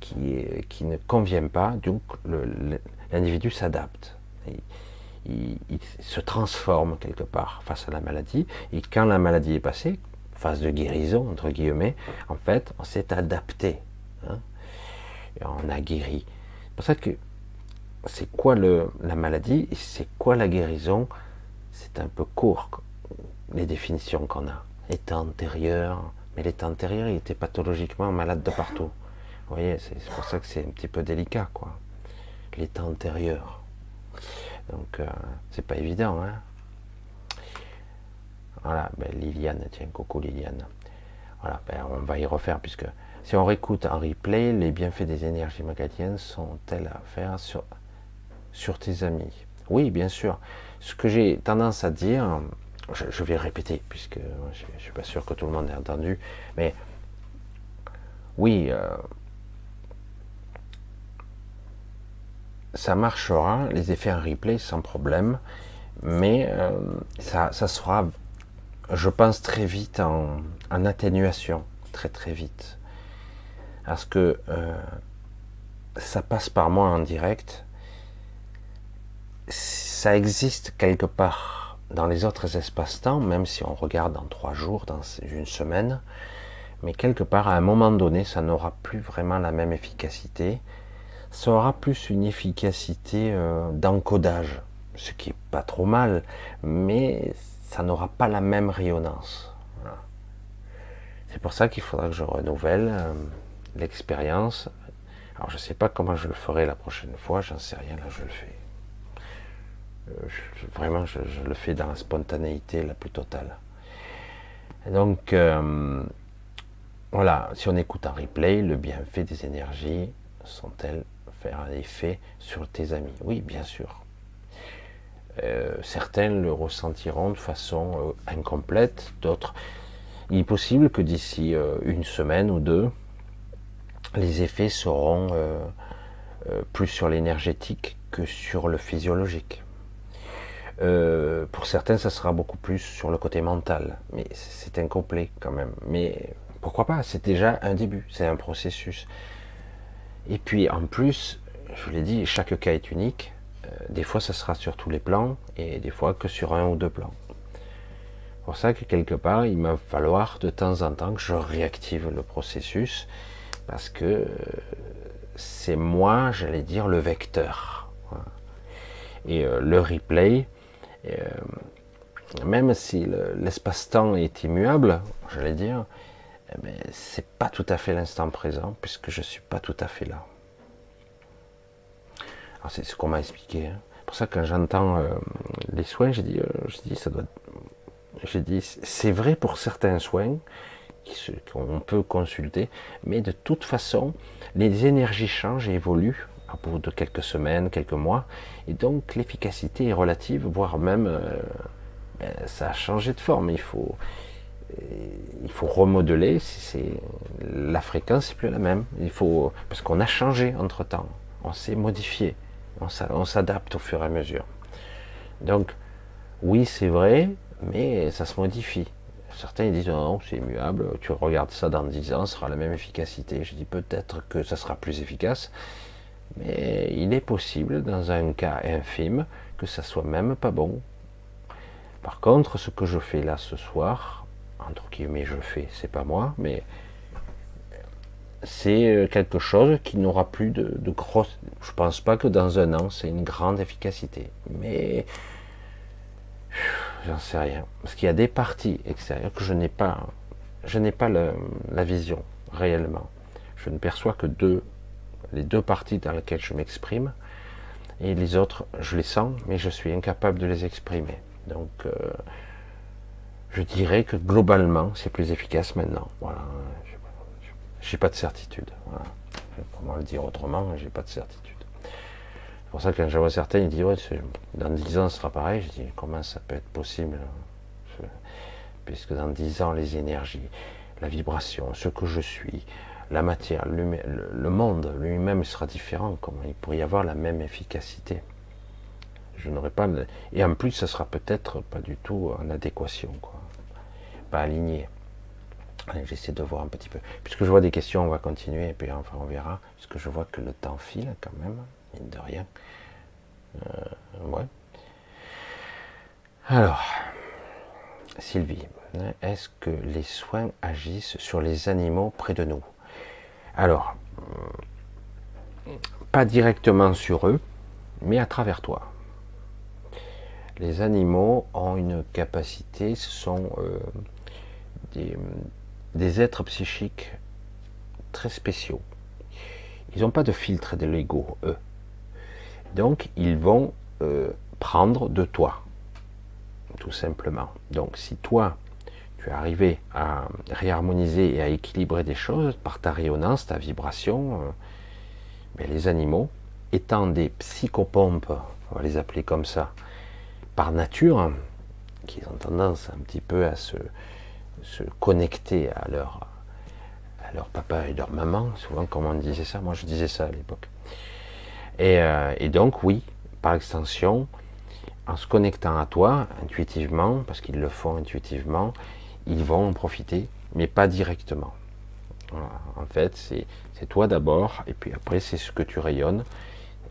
[SPEAKER 1] qui, ne convient pas. Donc l'individu s'adapte. Il, se transforme quelque part face à la maladie. Et quand la maladie est passée, phase de guérison, entre guillemets, en fait, on s'est adapté. Hein, on a guéri. C'est pour ça que c'est quoi la maladie et c'est quoi la guérison C'est un peu court, les définitions qu'on a. L'état antérieur, mais l'état antérieur, il était pathologiquement malade de partout. Vous voyez, c'est pour ça que c'est un petit peu délicat, quoi. L'état antérieur. Donc, euh, c'est pas évident, hein. Voilà, ben, Liliane, tiens, coucou Liliane. Voilà, ben, on va y refaire, puisque si on réécoute en replay, les bienfaits des énergies magadiennes sont-elles à faire sur, sur tes amis? Oui, bien sûr. Ce que j'ai tendance à dire, je, vais répéter, puisque je ne suis pas sûr que tout le monde ait entendu, mais oui, euh, ça marchera, les effets en replay sans problème, mais euh, ça, ça sera, je pense, très vite en, atténuation, très très vite. Parce que euh, ça passe par moi en direct, ça existe quelque part dans les autres espaces-temps, même si on regarde dans trois jours, dans une semaine, mais quelque part, à un moment donné, ça n'aura plus vraiment la même efficacité ça aura plus une efficacité euh, d'encodage, ce qui est pas trop mal, mais ça n'aura pas la même rayonnance. C'est pour ça qu'il faudra que je renouvelle euh, l'expérience. Alors je ne sais pas comment je le ferai la prochaine fois, j'en sais rien, là je le fais. Euh, vraiment, je, le fais dans la spontanéité la plus totale. donc, voilà, si on écoute un replay, le bienfait des énergies sont-elles faire un effet sur tes amis? Oui, bien sûr. Euh, certains le ressentiront de façon euh, incomplète, d'autres. Il est possible que d'ici euh, une semaine ou deux, les effets seront plus sur l'énergétique que sur le physiologique. Pour certains, ça sera beaucoup plus sur le côté mental, mais c'est incomplet quand même. Mais pourquoi pas? C'est déjà un début, c'est un processus. Et puis en plus, je vous l'ai dit, chaque cas est unique. Euh, des fois, ça sera sur tous les plans et des fois que sur un ou deux plans. C'est pour ça que quelque part, il va falloir de temps en temps que je réactive le processus parce que euh, c'est moi, j'allais dire, le vecteur. Et euh, le replay, même si l'espace-temps est immuable, j'allais dire, eh ben, c'est pas tout à fait l'instant présent puisque je suis pas tout à fait là. Alors c'est ce qu'on m'a expliqué. Hein. Pour ça quand j'entends euh, les soins, j'ai dit, euh, ça doit. J'ai dit c'est vrai pour certains soins qu'on peut consulter, mais de toute façon les énergies changent et évoluent à bout de quelques semaines, quelques mois, et donc l'efficacité est relative, voire même euh, ben, ça a changé de forme. Il faut il faut remodeler, la fréquence n'est plus la même. Il faut parce qu'on a changé entre temps, on s'est modifié, on s'adapte au fur et à mesure. Donc oui c'est vrai, mais ça se modifie. Certains disent non c'est immuable, tu regardes ça dans 10 ans, ça sera la même efficacité. Je dis peut-être que ça sera plus efficace, mais il est possible dans un cas infime que ça soit même pas bon. Par contre, ce que je fais là ce soir, entre guillemets je fais, c'est pas moi, mais c'est euh, quelque chose qui n'aura plus de, grosse. Je pense pas que dans un an c'est une grande efficacité, mais j'en sais rien, parce qu'il y a des parties extérieures que je n'ai pas, je n'ai pas la vision réellement. Je ne perçois que deux, les deux parties dans lesquelles je m'exprime, et les autres je les sens, mais je suis incapable de les exprimer. Donc euh, je dirais que globalement, c'est plus efficace maintenant. Voilà. J'ai pas de certitude. Voilà. Comment le dire autrement J'ai pas de certitude. C'est pour ça que quand je vois certains, ils disent ouais, dans 10 ans ce sera pareil. Je dis comment ça peut être possible Puisque dans 10 ans, les énergies, la vibration, ce que je suis, la matière, le, monde lui-même sera différent. Comment il pourrait y avoir la même efficacité Je n'aurai pas. Et en plus, ça sera peut-être pas du tout en adéquation, quoi. Pas aligné. J'essaie de voir un petit peu. Puisque je vois des questions, on va continuer et puis enfin on verra. Puisque je vois que le temps file quand même, mine de rien. Euh, ouais. Alors, Sylvie, est-ce que les soins agissent sur les animaux près de nous? Alors, pas directement sur eux, mais à travers toi. Les animaux ont une capacité, ce sont euh, des, êtres psychiques très spéciaux. Ils n'ont pas de filtre de l'ego, eux. Donc, ils vont euh, prendre de toi, tout simplement. Donc, si toi, tu es arrivé à réharmoniser et à équilibrer des choses par ta rayonnance, ta vibration, euh, mais les animaux, étant des psychopompes, on va les appeler comme ça, par nature, qui ont tendance un petit peu à se, se connecter à leur, papa et leur maman, souvent comme on disait ça, moi je disais ça à l'époque. Et, euh, et donc oui, par extension, en se connectant à toi intuitivement, parce qu'ils le font intuitivement, ils vont en profiter, mais pas directement. En fait, c'est toi d'abord, et puis après, c'est ce que tu rayonnes.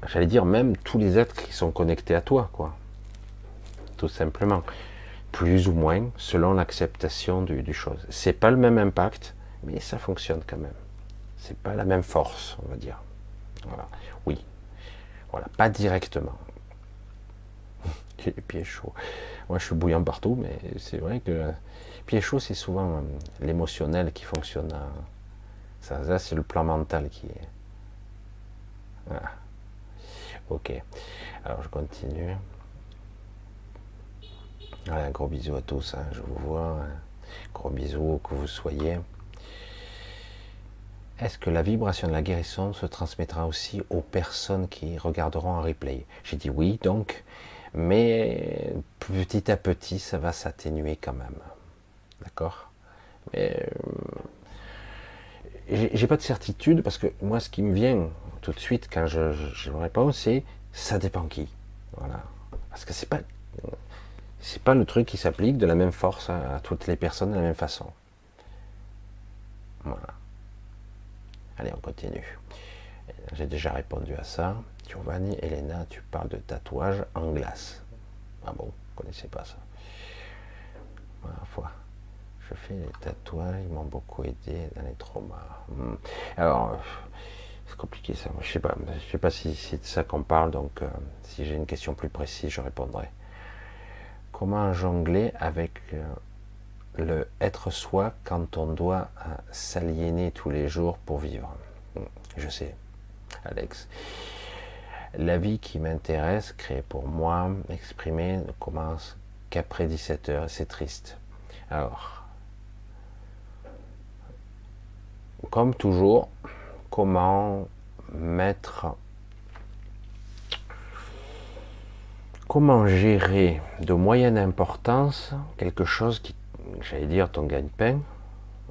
[SPEAKER 1] J'allais dire même tous les êtres qui sont connectés à toi, quoi. Tout simplement. Plus ou moins, selon l'acceptation du, du, chose. C'est pas le même impact, mais ça fonctionne quand même. C'est pas la même force, on va dire. Voilà. Oui. Voilà. Pas directement. Les pieds chauds. Moi, je suis bouillant partout, mais c'est vrai que pied chaud, c'est souvent euh, l'émotionnel qui fonctionne. Ça, c'est le plan mental qui est. Voilà. Ok. Alors, je continue. un gros bisou à tous. Hein, je vous vois. Hein. Gros bisous, que vous soyez. Est-ce que la vibration de la guérison se transmettra aussi aux personnes qui regarderont en replay? J'ai dit oui, donc, mais petit à petit, ça va s'atténuer quand même. D'accord Mais euh, j'ai pas de certitude parce que moi, ce qui me vient tout de suite quand je, je, réponds, c'est ça dépend qui. Voilà. Parce que c'est pas c'est pas le truc qui s'applique de la même force à, toutes les personnes de la même façon. Voilà. Allez, on continue. J'ai déjà répondu à ça. Giovanni, Elena, tu parles de tatouage en glace. Ah bon, vous connaissez pas ça. Voilà, foi. Je fais les tatouages, ils m'ont beaucoup aidé dans les traumas. Hmm. Alors, c'est compliqué ça. Je sais pas, je sais pas si c'est de ça qu'on parle, donc euh, si j'ai une question plus précise, je répondrai. Comment jongler avec euh, le être soi quand on doit euh, s'aliéner tous les jours pour vivre? Hmm. Je sais, Alex. La vie qui m'intéresse, créée pour moi, exprimée, ne commence qu'après 17 heures, c'est triste. Alors, comme toujours, comment mettre, comment gérer de moyenne importance quelque chose qui, j'allais dire, ton gagne-pain,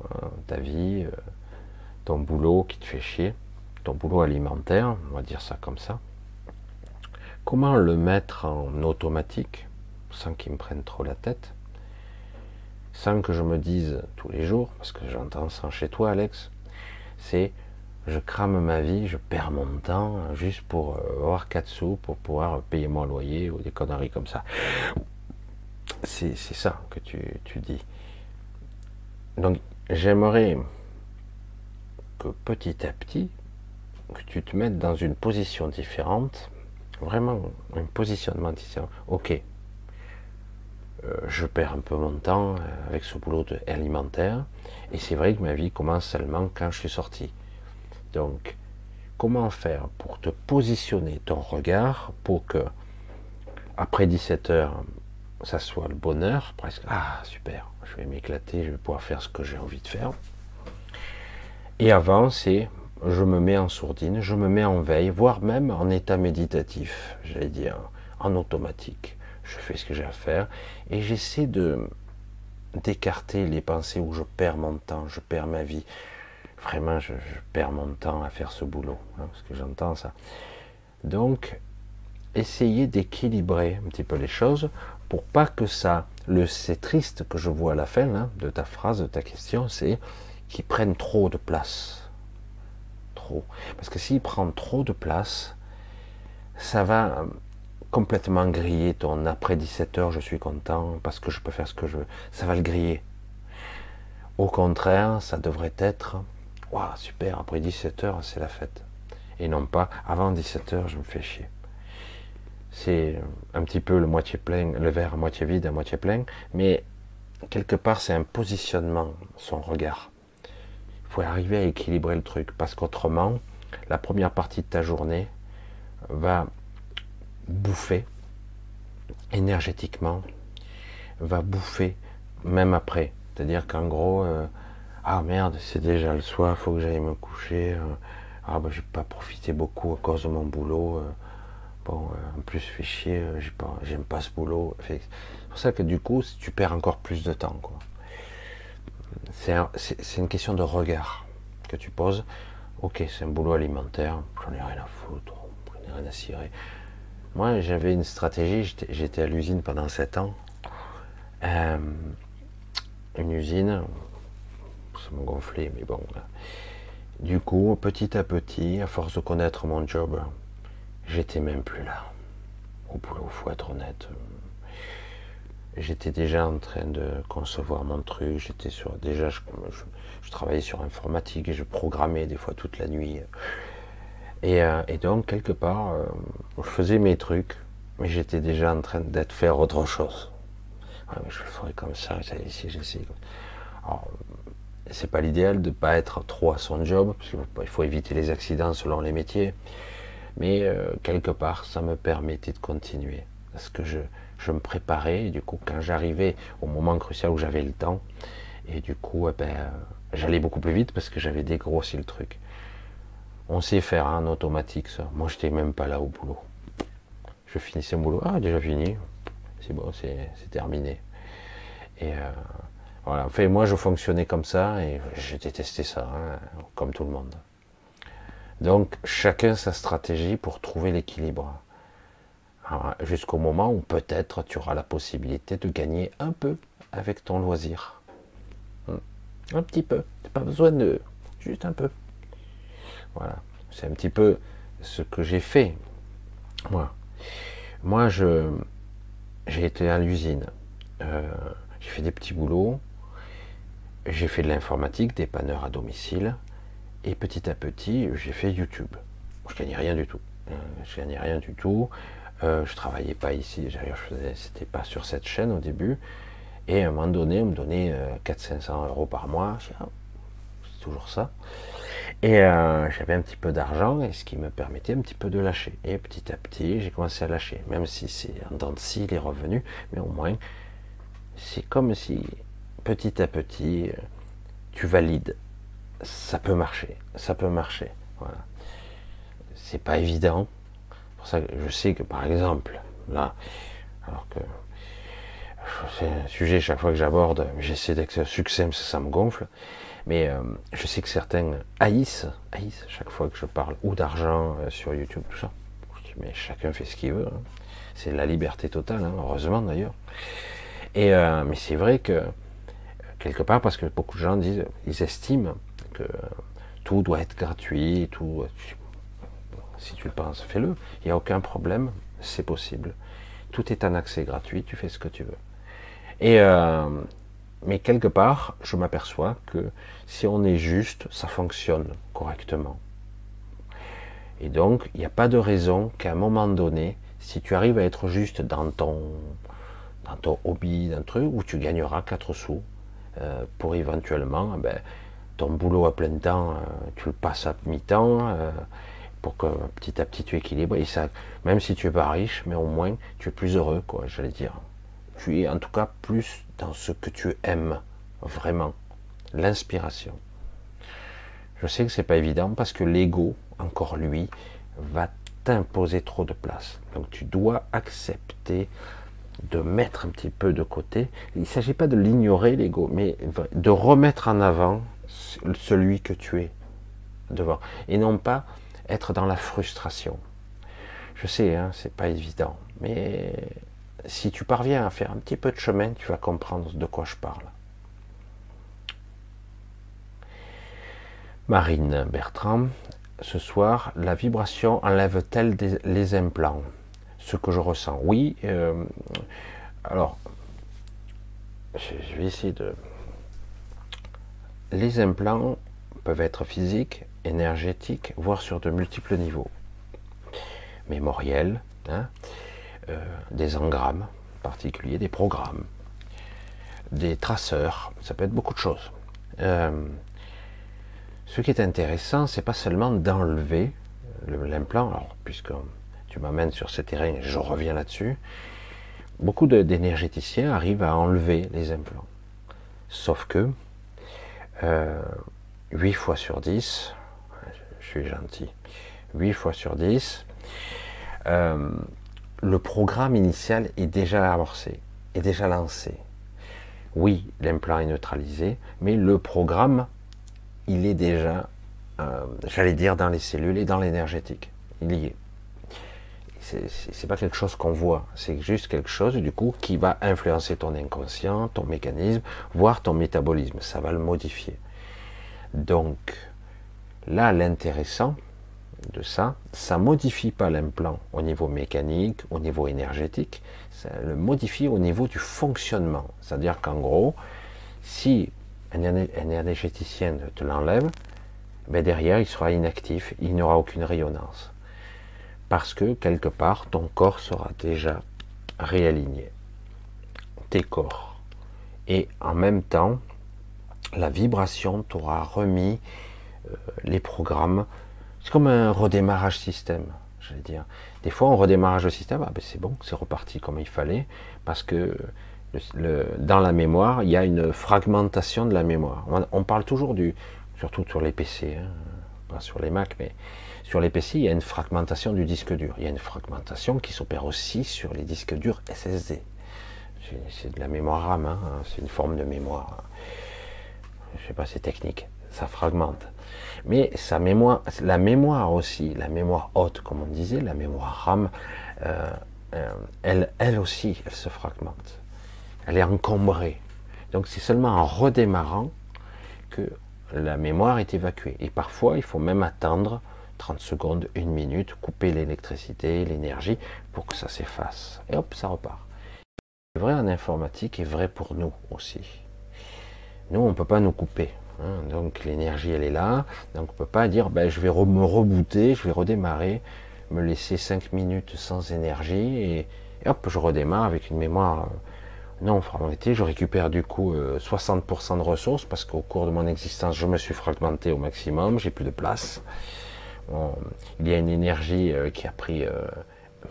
[SPEAKER 1] euh, ta vie, euh, ton boulot qui te fait chier, ton boulot alimentaire, on va dire ça comme ça. Comment le mettre en automatique sans qu'il me prenne trop la tête sans que je me dise tous les jours, parce que j'entends ça chez toi Alex, c'est je crame ma vie, je perds mon temps juste pour euh, avoir 4 sous, pour pouvoir payer mon loyer ou des conneries comme ça. C'est ça que tu, dis. Donc j'aimerais que petit à petit, que tu te mettes dans une position différente, vraiment un positionnement différent. Ok, je perds un peu mon temps euh, avec ce boulot alimentaire. Et c'est vrai que ma vie commence seulement quand je suis sorti. Donc, comment faire pour te positionner ton regard pour que, après 17 heures, ça soit le bonheur, presque, ah super, je vais m'éclater, je vais pouvoir faire ce que j'ai envie de faire. Et avant, c'est je me mets en sourdine, je me mets en veille, voire même en état méditatif, j'allais dire, en automatique. Je fais ce que j'ai à faire et j'essaie de d'écarter les pensées où je perds mon temps, je perds ma vie. Vraiment, je, perds mon temps à faire ce boulot, hein, parce que j'entends ça. Donc, essayez d'équilibrer un petit peu les choses pour pas que ça, le c'est triste que je vois à la fin hein, de ta phrase, de ta question, c'est qu'ils prennent trop de place. Trop. Parce que s'ils prennent trop de place, ça va complètement griller ton après 17 heures, je suis content parce que je peux faire ce que je veux. Ça va le griller. Au contraire, ça devrait être, waouh, super, après 17 heures, c'est la fête. Et non pas, avant 17 heures, je me fais chier. C'est un petit peu le moitié plein, le verre à moitié vide, à moitié plein, mais quelque part, c'est un positionnement, son regard. Il faut arriver à équilibrer le truc, parce qu'autrement, la première partie de ta journée va bouffer énergétiquement, va bouffer même après. C'est-à-dire qu'en gros, euh, ah merde, c'est déjà le soir, faut que j'aille me coucher. Euh, ah ben j'ai pas profité beaucoup à cause de mon boulot. Euh, bon, en plus fait chier, j'aime pas, ce boulot. C'est pour ça que du coup, tu perds encore plus de temps. C'est une question de regard que tu poses. Ok, c'est un boulot alimentaire, j'en ai rien à foutre, j'en ai rien à cirer. Moi, j'avais une stratégie, j'étais à l'usine pendant 7 ans. Euh, une usine, ça me gonflait, mais bon. Du coup, petit à petit, à force de connaître mon job, j'étais même plus là. Au boulot, faut être honnête. J'étais déjà en train de concevoir mon truc. J'étais sur déjà, je, je, travaillais sur informatique et je programmais des fois toute la nuit. Euh, et, donc, quelque part, euh, je faisais mes trucs, mais j'étais déjà en train d'être faire autre chose. je le ferai comme ça, ici, j'essaie. Alors, c'est pas l'idéal de ne pas être trop à son job, parce qu'il faut éviter les accidents selon les métiers. Mais euh, quelque part, ça me permettait de continuer. Parce que je, je me préparais, et du coup, quand j'arrivais au moment crucial où j'avais le temps, et du coup, eh ben, j'allais beaucoup plus vite parce que j'avais dégrossi le truc. On sait faire en automatique ça. Moi, j'étais même pas là au boulot. Je finissais mon boulot. Ah, déjà fini. C'est bon, c'est terminé. Et euh, voilà. Enfin, moi, je fonctionnais comme ça et j'ai détesté ça, hein, comme tout le monde. Donc, chacun sa stratégie pour trouver l'équilibre. Jusqu'au moment où peut-être tu auras la possibilité de gagner un peu avec ton loisir. Hmm. Un petit peu. Pas besoin de. Juste un peu. Voilà. C'est un petit peu ce que j'ai fait. Moi, moi je, j'ai été à l'usine. Euh, j'ai fait des petits boulots. J'ai fait de l'informatique, des panneurs à domicile. Et petit à petit, j'ai fait YouTube. Je gagnais rien du tout. Euh, je gagnais rien du tout. Euh, je travaillais pas ici. C'était pas sur cette chaîne au début. Et à un moment donné, on me donnait 400-500 euros par mois. Ah, toujours ça. Et euh, j'avais un petit peu d'argent, et ce qui me permettait un petit peu de lâcher. Et petit à petit, j'ai commencé à lâcher, même si c'est en dents de scie les revenus, mais au moins, c'est comme si petit à petit, tu valides. Ça peut marcher, ça peut marcher. Voilà. C'est pas évident. Pour ça que je sais que par exemple, là, alors que c'est un sujet chaque fois que j'aborde, j'essaie d'être succès, ça me gonfle. Mais euh, je sais que certains haïssent, chaque fois que je parle ou d'argent euh, sur YouTube, tout ça. mais chacun fait ce qu'il veut. Hein. C'est la liberté totale, hein, heureusement d'ailleurs. Et euh, mais c'est vrai que quelque part, parce que beaucoup de gens disent, ils estiment que tout doit être gratuit, tout. Si tu le penses, fais-le. Il n'y a aucun problème, c'est possible. Tout est en accès gratuit, tu fais ce que tu veux. Et mais quelque part, je m'aperçois que si on est juste, ça fonctionne correctement. Et donc, il n'y a pas de raison qu'à un moment donné, si tu arrives à être juste dans ton, dans ton hobby, d'un truc, où tu gagneras 4 sous, euh, pour éventuellement, eh ben, ton boulot à plein temps, euh, tu le passes à mi-temps, euh, pour que petit à petit tu équilibres. Ça, même si tu es pas riche, mais au moins tu es plus heureux, quoi, j'allais dire. Tu es en tout cas plus dans ce que tu aimes vraiment, l'inspiration. Je sais que c'est pas évident parce que l'ego, encore lui, va t'imposer trop de place. Donc tu dois accepter de mettre un petit peu de côté. Il ne s'agit pas de l'ignorer, l'ego, mais de remettre en avant celui que tu es devant. Et non pas être dans la frustration. Je sais, hein, c'est pas évident, mais si tu parviens à faire un petit peu de chemin, tu vas comprendre de quoi je parle. Marine Bertrand, ce soir, la vibration enlève-t-elle les implants? Ce que je ressens, oui. Euh, alors, je vais essayer de. Les implants peuvent être physiques, énergétiques, voire sur de multiples niveaux. Mémoriels, hein, euh, des engrammes particuliers, des programmes, des traceurs, ça peut être beaucoup de choses. Euh, ce qui est intéressant, c'est pas seulement d'enlever l'implant, alors puisque tu m'amènes sur ce terrain, je reviens là-dessus. Beaucoup d'énergéticiens arrivent à enlever les implants. Sauf que euh, 8 fois sur 10, je suis gentil, 8 fois sur 10, euh, le programme initial est déjà amorcé, est déjà lancé. Oui, l'implant est neutralisé, mais le programme, il est déjà, euh, j'allais dire, dans les cellules et dans l'énergétique. Il y est. C'est pas quelque chose qu'on voit, c'est juste quelque chose du coup qui va influencer ton inconscient, ton mécanisme, voire ton métabolisme. Ça va le modifier. Donc, là, l'intéressant de ça, ça modifie pas l'implant au niveau mécanique, au niveau énergétique, ça le modifie au niveau du fonctionnement. C'est-à-dire qu'en gros, si un énergéticien te l'enlève, ben derrière, il sera inactif, il n'aura aucune rayonnance. Parce que quelque part, ton corps sera déjà réaligné. Tes corps. Et en même temps, la vibration t'aura remis euh, les programmes. C'est comme un redémarrage système, j'allais dire. Des fois, on redémarrage le système, ah ben c'est bon, c'est reparti comme il fallait, parce que dans la mémoire, il y a une fragmentation de la mémoire. On, parle toujours du, surtout sur les PC, hein, pas sur les Mac, mais sur les PC, il y a une fragmentation du disque dur. Il y a une fragmentation qui s'opère aussi sur les disques durs SSD. C'est de la mémoire RAM, hein, c'est une forme de mémoire je sais pas, c'est technique, ça fragmente. Mais sa mémoire, la mémoire aussi, la mémoire haute, comme on disait, la mémoire RAM, euh, euh, elle, aussi, elle se fragmente. Elle est encombrée. Donc c'est seulement en redémarrant que la mémoire est évacuée. Et parfois, il faut même attendre 30 secondes, une minute, couper l'électricité, l'énergie, pour que ça s'efface. Et hop, ça repart. C'est vrai en informatique et vrai pour nous aussi. Nous, on ne peut pas nous couper. Hein. Donc l'énergie, elle est là. Donc on ne peut pas dire, ben, je vais me rebooter, je vais redémarrer, me laisser 5 minutes sans énergie et, hop, je redémarre avec une mémoire. Euh, non, fragmentée, je récupère du coup 60% euh, de ressources parce qu'au cours de mon existence, je me suis fragmenté au maximum, j'ai plus de place. il y a une énergie euh, qui a pris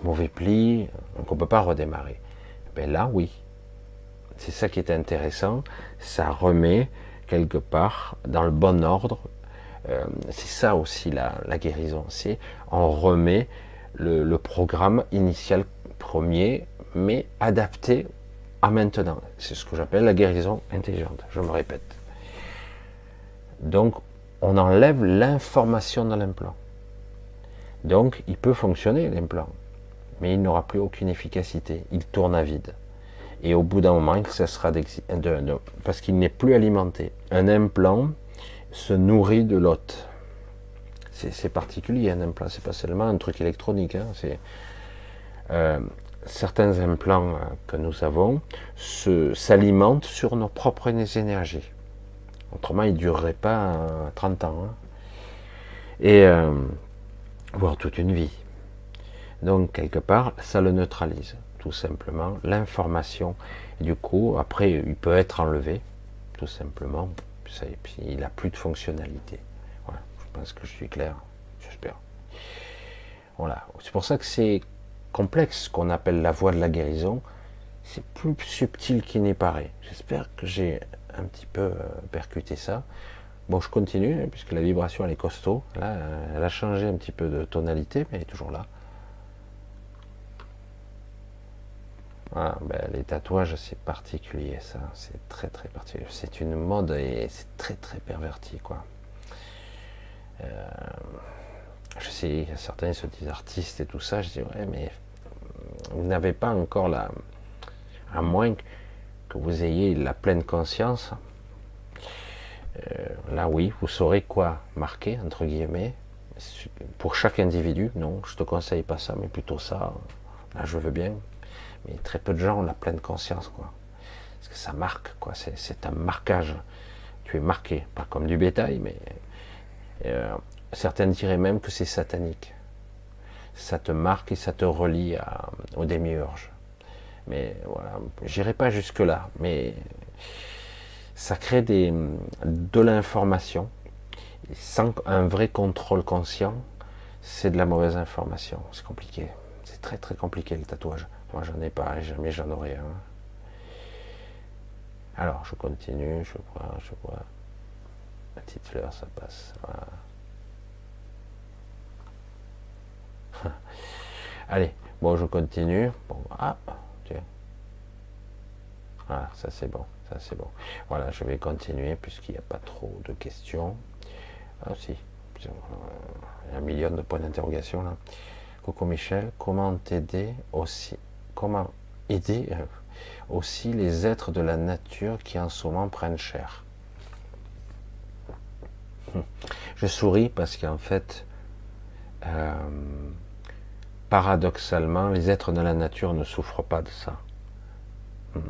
[SPEAKER 1] mauvais pli, donc on peut pas redémarrer. Ben là, oui, c'est ça qui est intéressant. Ça remet quelque part dans le bon ordre. Euh, c'est ça aussi la, guérison. C'est on remet le, programme initial premier, mais adapté à maintenant. C'est ce que j'appelle la guérison intelligente. Je me répète. Donc, on enlève l'information dans l'implant. Donc, il peut fonctionner l'implant, mais il n'aura plus aucune efficacité. Il tourne à vide. Et au bout d'un moment, ça sera parce qu'il n'est plus alimenté. Un implant se nourrit de l'hôte. C'est particulier un implant, c'est pas seulement un truc électronique. Hein, euh, certains implants euh, que nous avons s'alimentent sur nos propres énergies. Autrement, ils ne dureraient pas 30 euh, ans. Hein. Et voire toute une vie. Donc, quelque part, ça le neutralise tout simplement, l'information. Du coup, après, il peut être enlevé, tout simplement, et puis il n'a plus de fonctionnalité. Voilà, je pense que je suis clair, j'espère. Voilà, c'est pour ça que c'est complexe, ce qu'on appelle la voie de la guérison. C'est plus subtil qu'il n'est paraît. J'espère que j'ai un petit peu euh, percuté ça. Bon, je continue, hein, puisque la vibration elle est costaud. Là, elle a changé un petit peu de tonalité, mais elle est toujours là. Voilà, ben, les tatouages, c'est particulier, ça. C'est très très particulier. C'est une mode et c'est très très perverti, quoi. Euh, je sais, certains se disent artistes et tout ça. Je dis, ouais, mais vous n'avez pas encore la. À moins que vous ayez la pleine conscience euh, là, oui, vous saurez quoi marquer, entre guillemets. Pour chaque individu, non, je te conseille pas ça, mais plutôt ça. Là, je veux bien. Mais très peu de gens ont la pleine conscience, quoi. Parce que ça marque, quoi. C'est un marquage. Tu es marqué, pas comme du bétail, mais euh, certains diraient même que c'est satanique. Ça te marque et ça te relie au démiurge. Mais voilà, j'irai pas jusque là. Mais ça crée des, de l'information. Sans un vrai contrôle conscient, c'est de la mauvaise information. C'est compliqué. C'est très très compliqué le tatouage. Moi j'en ai pas, jamais j'en aurai un. Alors je continue, je vois, je vois. La petite fleur, ça passe. Allez, bon, je continue. Bon, ah, tiens. Voilà, ça c'est bon. Ça c'est bon. Voilà, je vais continuer puisqu'il n'y a pas trop de questions. Ah si, a un million de points d'interrogation là. Coucou Michel, comment t'aider aussi? Comment aider euh, aussi les êtres de la nature qui en ce moment prennent cher Je souris parce qu'en fait, euh, paradoxalement, les êtres de la nature ne souffrent pas de ça. Hmm.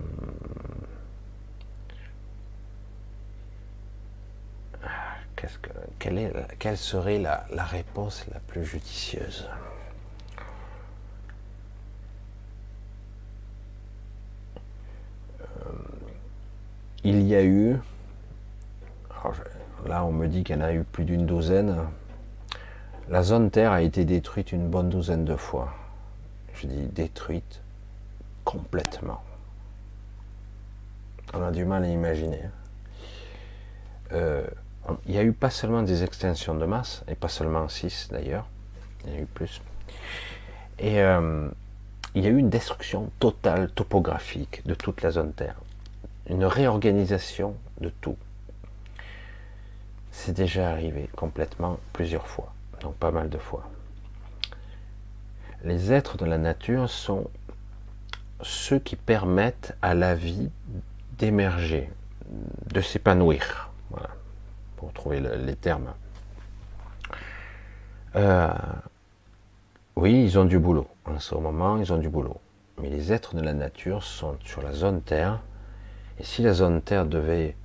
[SPEAKER 1] quelle, serait la, réponse la plus judicieuse? Il y a eu, là on me dit qu'il y en a eu plus d'une douzaine, la zone Terre a été détruite une bonne douzaine de fois. Je dis détruite complètement. On a du mal à imaginer. Euh, il y a eu pas seulement des extensions de masse, et pas seulement 6 d'ailleurs, il y a eu plus. Euh, il y a eu une destruction totale topographique de toute la zone Terre. Une réorganisation de tout. C'est déjà arrivé complètement plusieurs fois, donc pas mal de fois. Les êtres de la nature sont ceux qui permettent à la vie d'émerger, de s'épanouir. Voilà pour trouver les termes. Euh, oui, ils ont du boulot. En ce moment, ils ont du boulot. Mais les êtres de la nature sont sur la zone Terre. Et si la zone Terre devait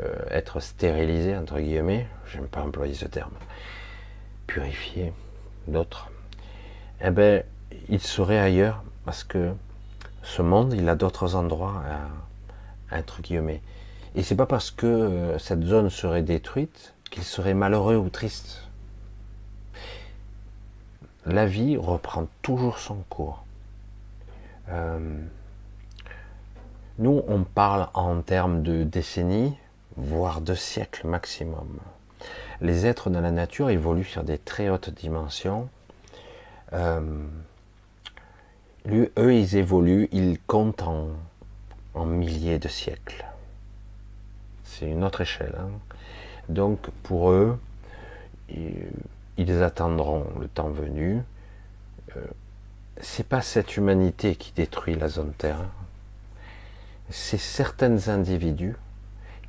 [SPEAKER 1] euh, être stérilisée, entre guillemets, j'aime pas employer ce terme, purifiée, d'autres, eh bien, il serait ailleurs parce que ce monde, il a d'autres endroits à, entre guillemets. Et c'est pas parce que euh, cette zone serait détruite qu'il serait malheureux ou triste. La vie reprend toujours son cours. Euh, nous, on parle en termes de décennies, voire de siècles maximum. Les êtres de la nature évoluent sur des très hautes dimensions. Euh, eux, ils évoluent, ils comptent en milliers de siècles c'est une autre échelle. Hein. Donc pour eux, attendront le temps venu. Euh, c'est pas cette humanité qui détruit la zone Terre. C'est certains individus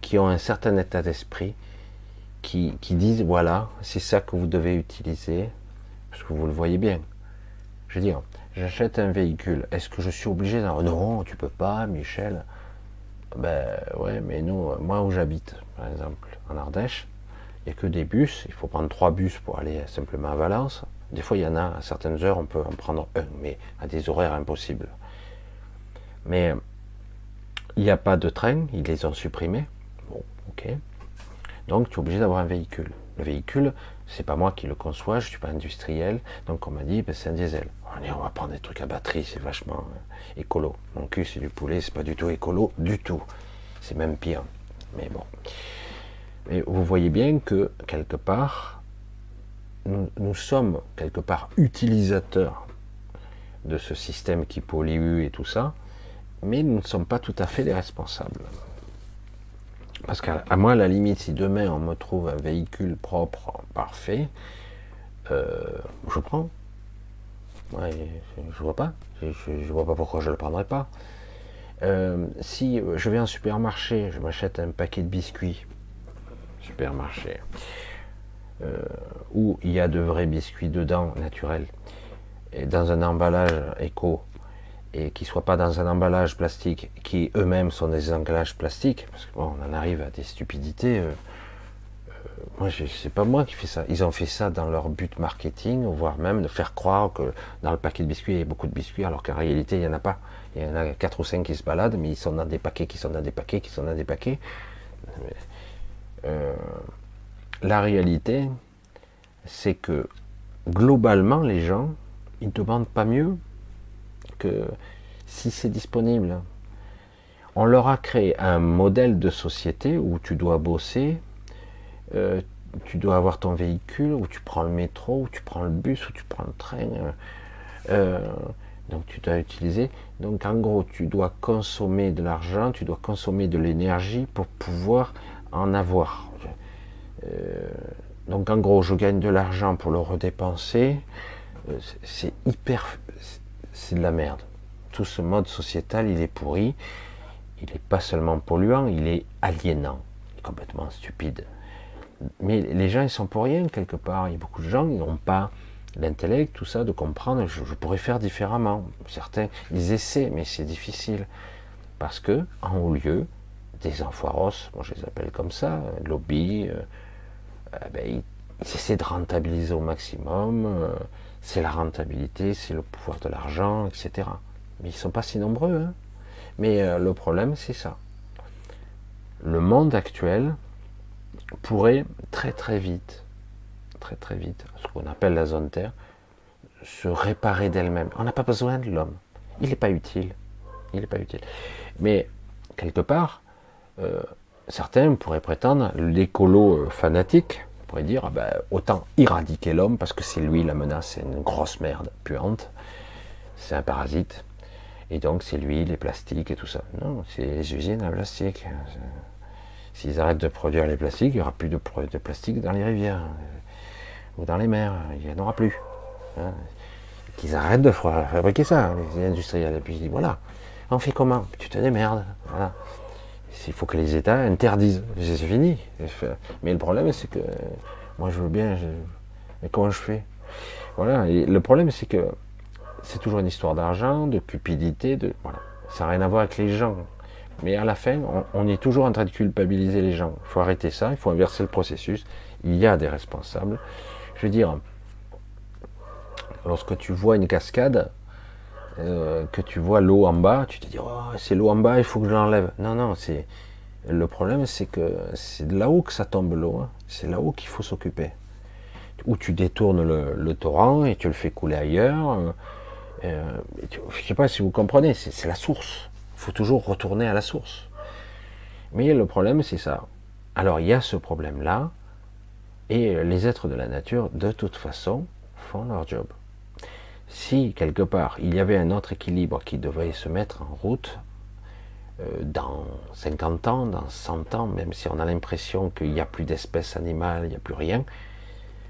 [SPEAKER 1] qui ont un certain état d'esprit, qui, disent voilà, c'est ça que vous devez utiliser, parce que vous le voyez bien. Je veux dire, j'achète un véhicule, est-ce que je suis obligé d'en non, tu peux pas, Michel. Ben ouais, mais nous, moi où j'habite, par exemple, en Ardèche, il n'y a que des bus. Il faut prendre trois bus pour aller simplement à Valence. Des fois, il y en a, à certaines heures, on peut en prendre un, mais à des horaires impossibles. Mais il n'y a pas de train, ils les ont supprimés. Bon, ok. Donc, tu es obligé d'avoir un véhicule. Le véhicule, c'est pas moi qui le conçois, je suis pas industriel. Donc, on m'a dit, ben, c'est un diesel. Allez, on va prendre des trucs à batterie, c'est vachement euh, écolo. Mon cul, c'est du poulet, c'est pas du tout écolo, du tout. C'est même pire. Mais bon. Et vous voyez bien que quelque part, nous, sommes quelque part utilisateurs de ce système qui pollue et tout ça, mais nous ne sommes pas tout à fait les responsables. Parce qu'à moi, à la limite, si demain on me trouve un véhicule propre, parfait, euh, je prends. Ouais, je, vois pas. Je, je, vois pas pourquoi je le prendrais pas. Euh, si je vais en supermarché, je m'achète un paquet de biscuits, supermarché, euh, où il y a de vrais biscuits dedans, naturels, et dans un emballage éco, et qui ne soient pas dans un emballage plastique, qui eux-mêmes sont des emballages plastiques, parce qu'on on en arrive à des stupidités. Euh, moi, c'est pas moi qui fais ça. Ils ont fait ça dans leur but marketing, voire même de faire croire que dans le paquet de biscuits, il y a beaucoup de biscuits, alors qu'en réalité, il n'y en a pas. Il y en a 4 ou 5 qui se baladent, mais ils sont dans des paquets, qui sont dans des paquets, qui sont dans des paquets. Euh, la réalité, c'est que globalement, les gens, ils ne demandent pas mieux que si c'est disponible. On leur a créé un modèle de société où tu dois bosser, euh, tu dois avoir ton véhicule, où tu prends le métro, où tu prends le bus, où tu prends le train. Euh, donc tu dois utiliser. Donc en gros, tu dois consommer de l'argent, tu dois consommer de l'énergie pour pouvoir en avoir. Euh, donc en gros, je gagne de l'argent pour le redépenser. c'est hyper, c'est de la merde. Tout ce mode sociétal, il est pourri. Il n'est pas seulement polluant, il est aliénant, complètement stupide mais les gens, ils sont pour rien quelque part. Il y a beaucoup de gens, ils n'ont pas l'intellect, tout ça, de comprendre. Je, pourrais faire différemment. Certains, ils essaient, mais c'est difficile. Parce que, en haut lieu, des enfoiros, je les appelle comme ça, lobby, euh, euh, ben, ils, essaient de rentabiliser au maximum. Euh, c'est la rentabilité, c'est le pouvoir de l'argent, etc. Mais ils ne sont pas si nombreux. Hein. Mais le problème, c'est ça. Le monde actuel, pourrait très très vite, très très vite, ce qu'on appelle la zone Terre, se réparer d'elle-même. On n'a pas besoin de l'homme. Il n'est pas utile. Il n'est pas utile. Mais quelque part, euh, certains pourraient prétendre, l'écolo euh, fanatique pourrait dire, ah ben, autant éradiquer l'homme parce que c'est lui la menace, c'est une grosse merde puante, c'est un parasite, et donc c'est lui, les plastiques et tout ça. Non, c'est les usines à plastique. S'ils arrêtent de produire les plastiques, il n'y aura plus de, plastique dans les rivières euh, ou dans les mers. Il n'y en aura plus. Hein. Qu'ils arrêtent de fabriquer ça, les industriels. Et puis voilà. On fait comment? Tu te démerdes. Il faut que les États interdisent. C'est fini. Mais le problème, c'est que moi, je veux bien. Mais comment je fais? Voilà. Le problème, c'est que c'est toujours une histoire d'argent, de cupidité. De... Voilà. Ça n'a rien à voir avec les gens. Mais à la fin, on, est toujours en train de culpabiliser les gens. Il faut arrêter ça, il faut inverser le processus. Il y a des responsables. Je veux dire, lorsque tu vois une cascade, euh, que tu vois l'eau en bas, tu te dis, oh, c'est l'eau en bas, il faut que je l'enlève. Non, non, c'est. Le problème, c'est que c'est là-haut que ça tombe l'eau. Hein. C'est là-haut qu'il faut s'occuper. Ou tu détournes le, torrent et tu le fais couler ailleurs. Euh, je ne sais pas si vous comprenez, c'est la source faut toujours retourner à la source. Mais le problème, c'est ça. Alors, il y a ce problème-là, et les êtres de la nature, de toute façon, font leur job. Si, quelque part, il y avait un autre équilibre qui devait se mettre en route, euh, dans 50 ans, dans 100 ans, même si on a l'impression qu'il n'y a plus d'espèces animales, il n'y a plus rien,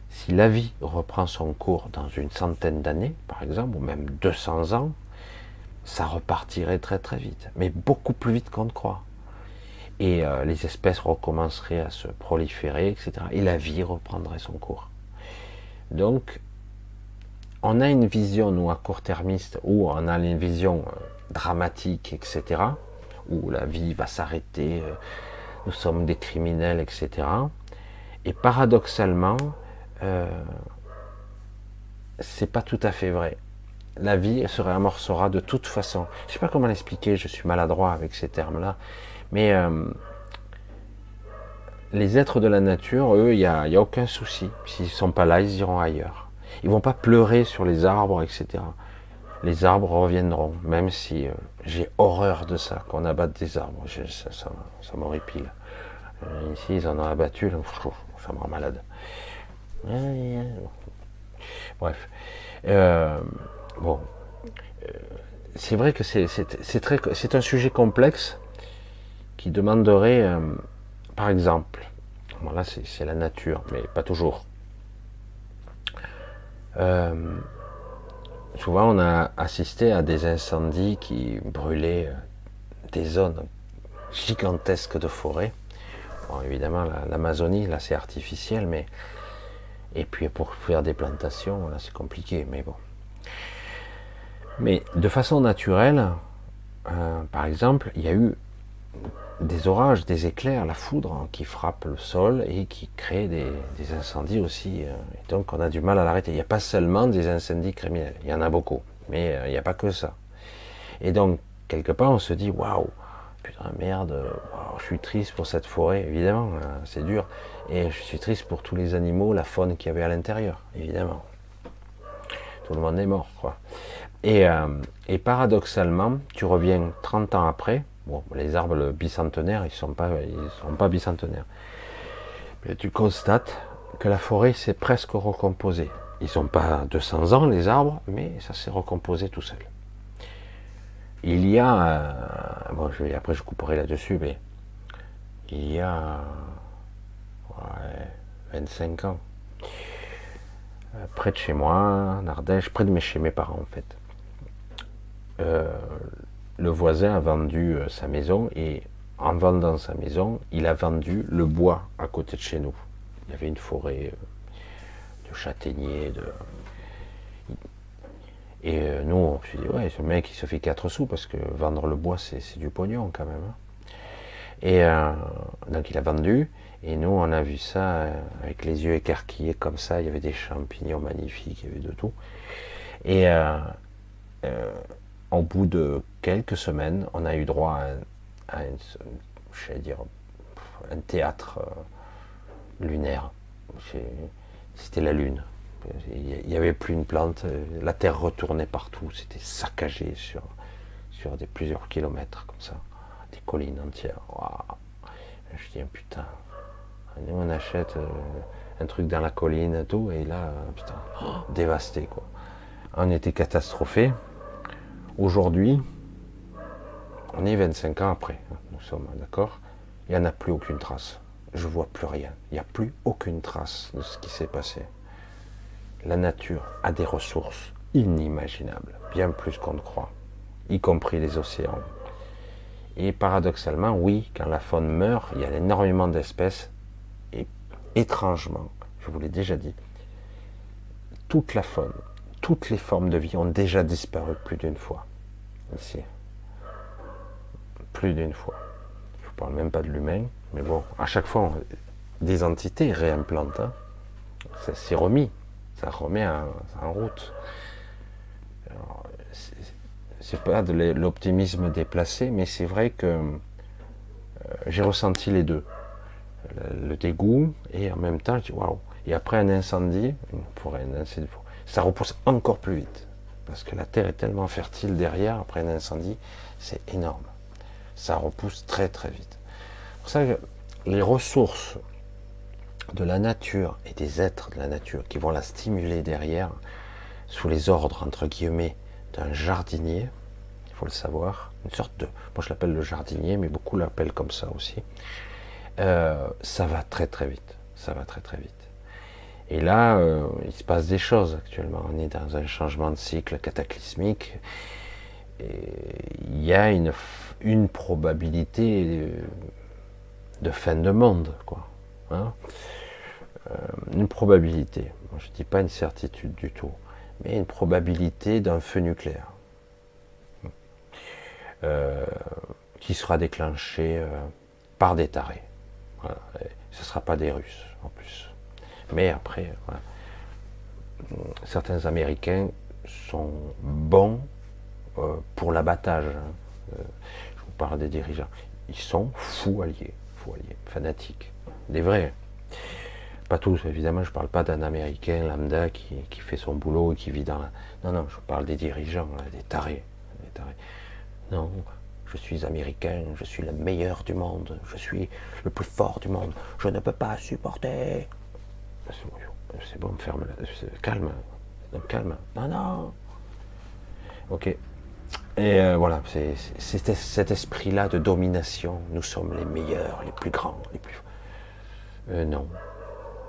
[SPEAKER 1] si la vie reprend son cours dans une centaine d'années, par exemple, ou même 200 ans, ça repartirait très très vite, mais beaucoup plus vite qu'on ne croit. Et euh, les espèces recommenceraient à se proliférer, etc. Et la vie reprendrait son cours. Donc, on a une vision, nous, à court-termiste, ou on a une vision euh, dramatique, etc., où la vie va s'arrêter, euh, nous sommes des criminels, etc. Et paradoxalement, c'est pas tout à fait vrai la vie se réamorcera de toute façon. Je sais pas comment l'expliquer, je suis maladroit avec ces termes-là, mais euh, les êtres de la nature, eux, il n'y a, a, aucun souci. S'ils sont pas là, ils iront ailleurs. Ils vont pas pleurer sur les arbres, etc. Les arbres reviendront, même si euh, j'ai horreur de ça, qu'on abatte des arbres. ça, ça, ça m'horripile. Euh, ici, ils en ont abattu, là, ça me rend malade. Bref. Euh, bon. C'est vrai que c'est un sujet complexe qui demanderait, par exemple, là c'est la nature, mais pas toujours. Souvent on a assisté à des incendies qui brûlaient des zones gigantesques de forêt évidemment, l'Amazonie, là, c'est artificiel, mais. Et puis pour faire des plantations, c'est compliqué, mais bon. Mais de façon naturelle, euh, par exemple, il y a eu des orages, des éclairs, la foudre hein, qui frappe le sol et qui crée des, incendies aussi. Euh, et donc on a du mal à l'arrêter. Il n'y a pas seulement des incendies criminels, il y en a beaucoup, mais euh, il n'y a pas que ça. Et donc, quelque part, on se dit, waouh, putain merde, je suis triste pour cette forêt, évidemment, hein, c'est dur. Et je suis triste pour tous les animaux, la faune qu'il y avait à l'intérieur, évidemment. Tout le monde est mort, quoi. Et, euh, paradoxalement, tu reviens 30 ans après, bon, les arbres bicentenaires, ils sont pas, ils sont pas bicentenaires. Mais tu constates que la forêt s'est presque recomposée. Ils sont pas 200 ans, les arbres, mais ça s'est recomposé tout seul il y a, euh, bon, je, après je couperai là-dessus, mais il y a 25 ans, euh, près de chez moi, en Ardèche, près de chez mes parents en fait, euh, le voisin a vendu sa maison et en vendant sa maison, il a vendu le bois à côté de chez nous. Il y avait une forêt de châtaigniers, de, et euh, nous, on s'est dit, ouais, ce mec, il se fait 4 sous parce que vendre le bois, c'est du pognon quand même. Hein. Et euh, donc, il a vendu. Et nous, on a vu ça euh, avec les yeux écarquillés comme ça. Il y avait des champignons magnifiques, il y avait de tout. Et au bout de quelques semaines, on a eu droit à, un, dire, un théâtre lunaire. C'était la Lune. Il n'y avait plus une plante, la terre retournait partout, c'était saccagé sur, sur des plusieurs kilomètres comme ça, des collines entières. Je dis putain, nous on achète euh, un truc dans la colline et tout, et là, putain, dévasté quoi. On était catastrophé. Aujourd'hui, on est 25 ans après, hein, nous sommes d'accord, il n'y en a plus aucune trace. Je vois plus rien. Il n'y a plus aucune trace de ce qui s'est passé la nature a des ressources inimaginables, bien plus qu'on ne croit, y compris les océans. Et paradoxalement, oui, quand la faune meurt, il y a énormément d'espèces, et étrangement, je vous l'ai déjà dit, toute la faune, toutes les formes de vie ont déjà disparu plus d'une fois. Plus d'une fois. Je ne parle même pas de l'humain, mais bon, à chaque fois, des entités réimplantent. Hein. Ça s'est remis ça remet en, route. C'est pas de l'optimisme déplacé, mais c'est vrai que euh, j'ai ressenti les deux. Le, dégoût et en même temps, je dis waouh. Et après un incendie, un incendie, ça repousse encore plus vite. Parce que la terre est tellement fertile derrière, après un incendie, c'est énorme. Ça repousse très très vite. Pour ça que les ressources de la nature et des êtres de la nature qui vont la stimuler derrière, sous les ordres, entre guillemets, d'un jardinier, il faut le savoir, une sorte de, moi je l'appelle le jardinier, mais beaucoup l'appellent comme ça aussi, euh, ça va très très vite, ça va très très vite. Et là, euh, il se passe des choses actuellement, on est dans un changement de cycle cataclysmique, il y a une, une probabilité de fin de monde, quoi. Hein euh, une probabilité, je ne dis pas une certitude du tout, mais une probabilité d'un feu nucléaire euh, qui sera déclenché euh, par des tarés. ce ne sera pas des Russes en plus. Mais après, certains Américains sont bons pour l'abattage. Hein. je vous parle des dirigeants. Ils sont fous alliés, fanatiques, des vrais. Pas tous, évidemment, je ne parle pas d'un Américain lambda qui, fait son boulot et qui vit dans... Non, non, je parle des dirigeants, des tarés, des tarés. Non, je suis américain, je suis le meilleur du monde, je suis le plus fort du monde, je ne peux pas supporter. C'est bon, ferme, calme, calme. Non, non. Ok. Et euh, voilà, c'est cet esprit-là de domination. Nous sommes les meilleurs, les plus grands, les plus. Euh, non.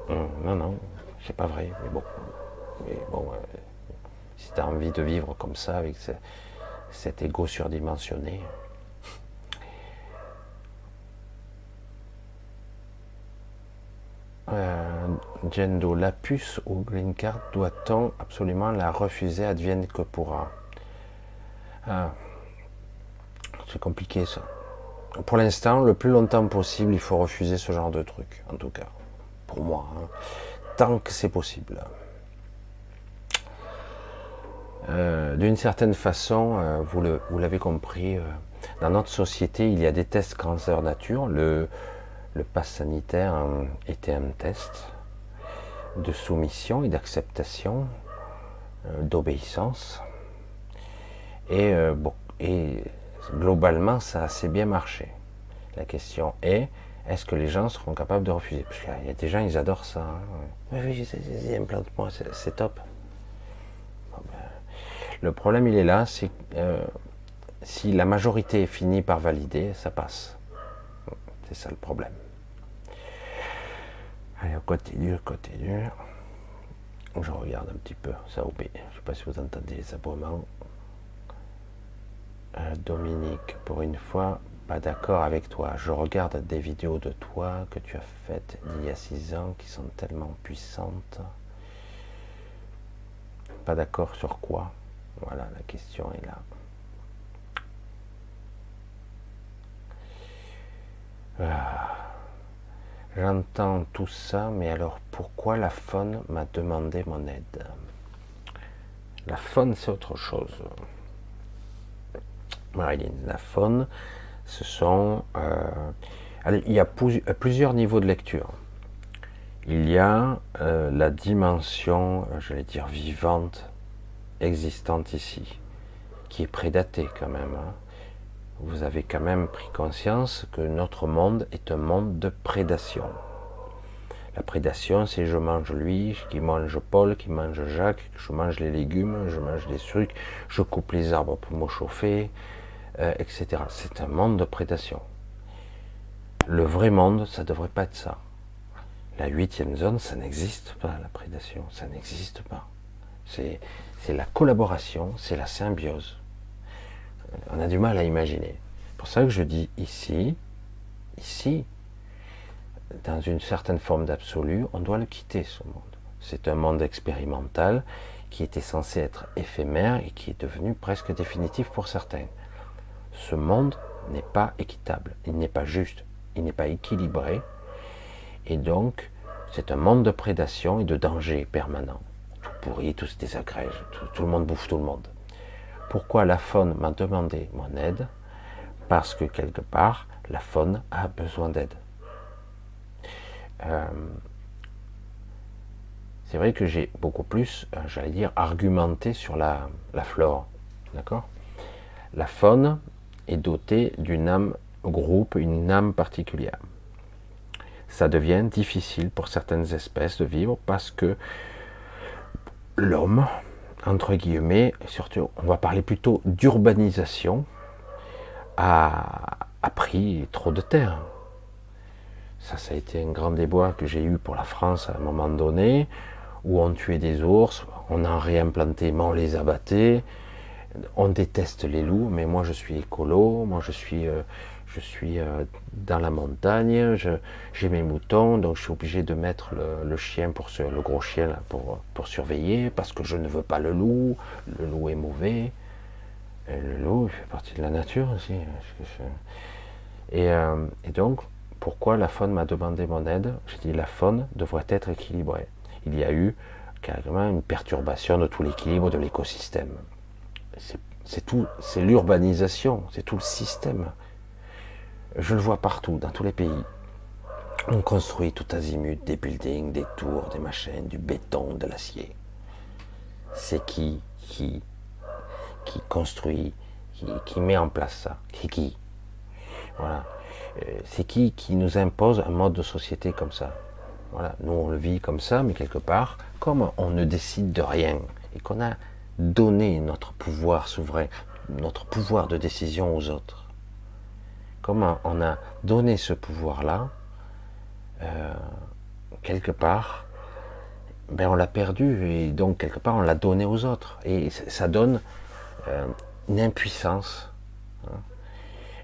[SPEAKER 1] Non, non, c'est pas vrai. Mais bon, mais bon, euh, si tu as envie de vivre comme ça, avec cet ego surdimensionné, Euh, la puce ou green card, doit-on absolument la refuser, advienne que pourra? Ah, C'est compliqué ça. Pour l'instant, le plus longtemps possible, il faut refuser ce genre de truc, en tout cas, pour moi, hein. tant que c'est possible. Euh, d'une certaine façon, euh, vous l'avez compris, euh, dans notre société, il y a des tests cancer nature. Le pass sanitaire était un test de soumission et d'acceptation, d'obéissance. Et, bon, et globalement, ça a assez bien marché. La question est, est-ce que les gens seront capables de refuser? Parce qu'il y a des gens, ils adorent ça. Hein. Oui, oui, implante-moi, c'est top. Le problème, il est là, c'est euh, si la majorité finit par valider, ça passe. C'est ça le problème. Allez, on continue, on continue. Je regarde un petit peu ça Je ne sais pas si vous entendez les aboiements. Euh, Dominique, pour une fois, pas d'accord avec toi. Je regarde des vidéos de toi que tu as faites il y a six ans qui sont tellement puissantes. Pas d'accord sur quoi? Voilà, la question est là. Ah. J'entends tout ça, mais alors pourquoi la faune m'a demandé mon aide? La faune, c'est autre chose. Marilyn, la faune, ce sont... Euh, il y a plusieurs niveaux de lecture. Il y a euh, la dimension, j'allais dire, vivante existante ici, qui est prédatée quand même. Hein. Vous avez quand même pris conscience que notre monde est un monde de prédation. La prédation, c'est je mange lui, qui mange Paul, qui mange Jacques, je mange les légumes, je mange les sucres, je coupe les arbres pour me chauffer, euh, etc. C'est un monde de prédation. Le vrai monde, ça ne devrait pas être ça. La huitième zone, ça n'existe pas, la prédation, ça n'existe pas. C'est la collaboration, c'est la symbiose. On a du mal à imaginer. C'est pour ça que je dis ici, ici, dans une certaine forme d'absolu, on doit le quitter, ce monde. C'est un monde expérimental qui était censé être éphémère et qui est devenu presque définitif pour certains. Ce monde n'est pas équitable, il n'est pas juste, il n'est pas équilibré, et donc c'est un monde de prédation et de danger permanent pourri, tout se désagrège, tout, le monde bouffe tout le monde. Pourquoi la faune m'a demandé mon aide Parce que quelque part, la faune a besoin d'aide. Euh, c'est vrai que j'ai beaucoup plus, euh, j'allais dire, argumenté sur la, la flore. D'accord? La faune est dotée d'une âme groupe, une âme particulière. Ça devient difficile pour certaines espèces de vivre parce que l'homme, entre guillemets, surtout, on va parler plutôt d'urbanisation, a, pris trop de terre. Ça, ça a été un grand débois que j'ai eu pour la France à un moment donné, où on tuait des ours, on en réimplantait, mais on les abattait. On déteste les loups, mais moi je suis écolo, moi je suis euh, je suis euh, dans la montagne, j'ai mes moutons, donc je suis obligé de mettre le, chien, pour le gros chien pour, surveiller, parce que je ne veux pas le loup, le loup est mauvais. Et le loup, fait partie de la nature aussi. Et, euh, et donc, pourquoi la faune m'a demandé mon aide? J'ai dit la faune devrait être équilibrée. Il y a eu carrément une perturbation de tout l'équilibre de l'écosystème. C'est tout, c'est l'urbanisation, c'est tout le système je le vois partout, dans tous les pays. On construit tout azimut des buildings, des tours, des machines, du béton, de l'acier. C'est qui qui construit, qui, met en place ça? C'est qui? Voilà. Euh, c'est qui qui nous impose un mode de société comme ça? Voilà. Nous, on le vit comme ça, mais quelque part, comme on ne décide de rien et qu'on a donné notre pouvoir souverain, notre pouvoir de décision aux autres, comme on a donné ce pouvoir-là, euh, quelque part, ben on l'a perdu et donc quelque part on l'a donné aux autres et ça donne euh, une impuissance. Hein.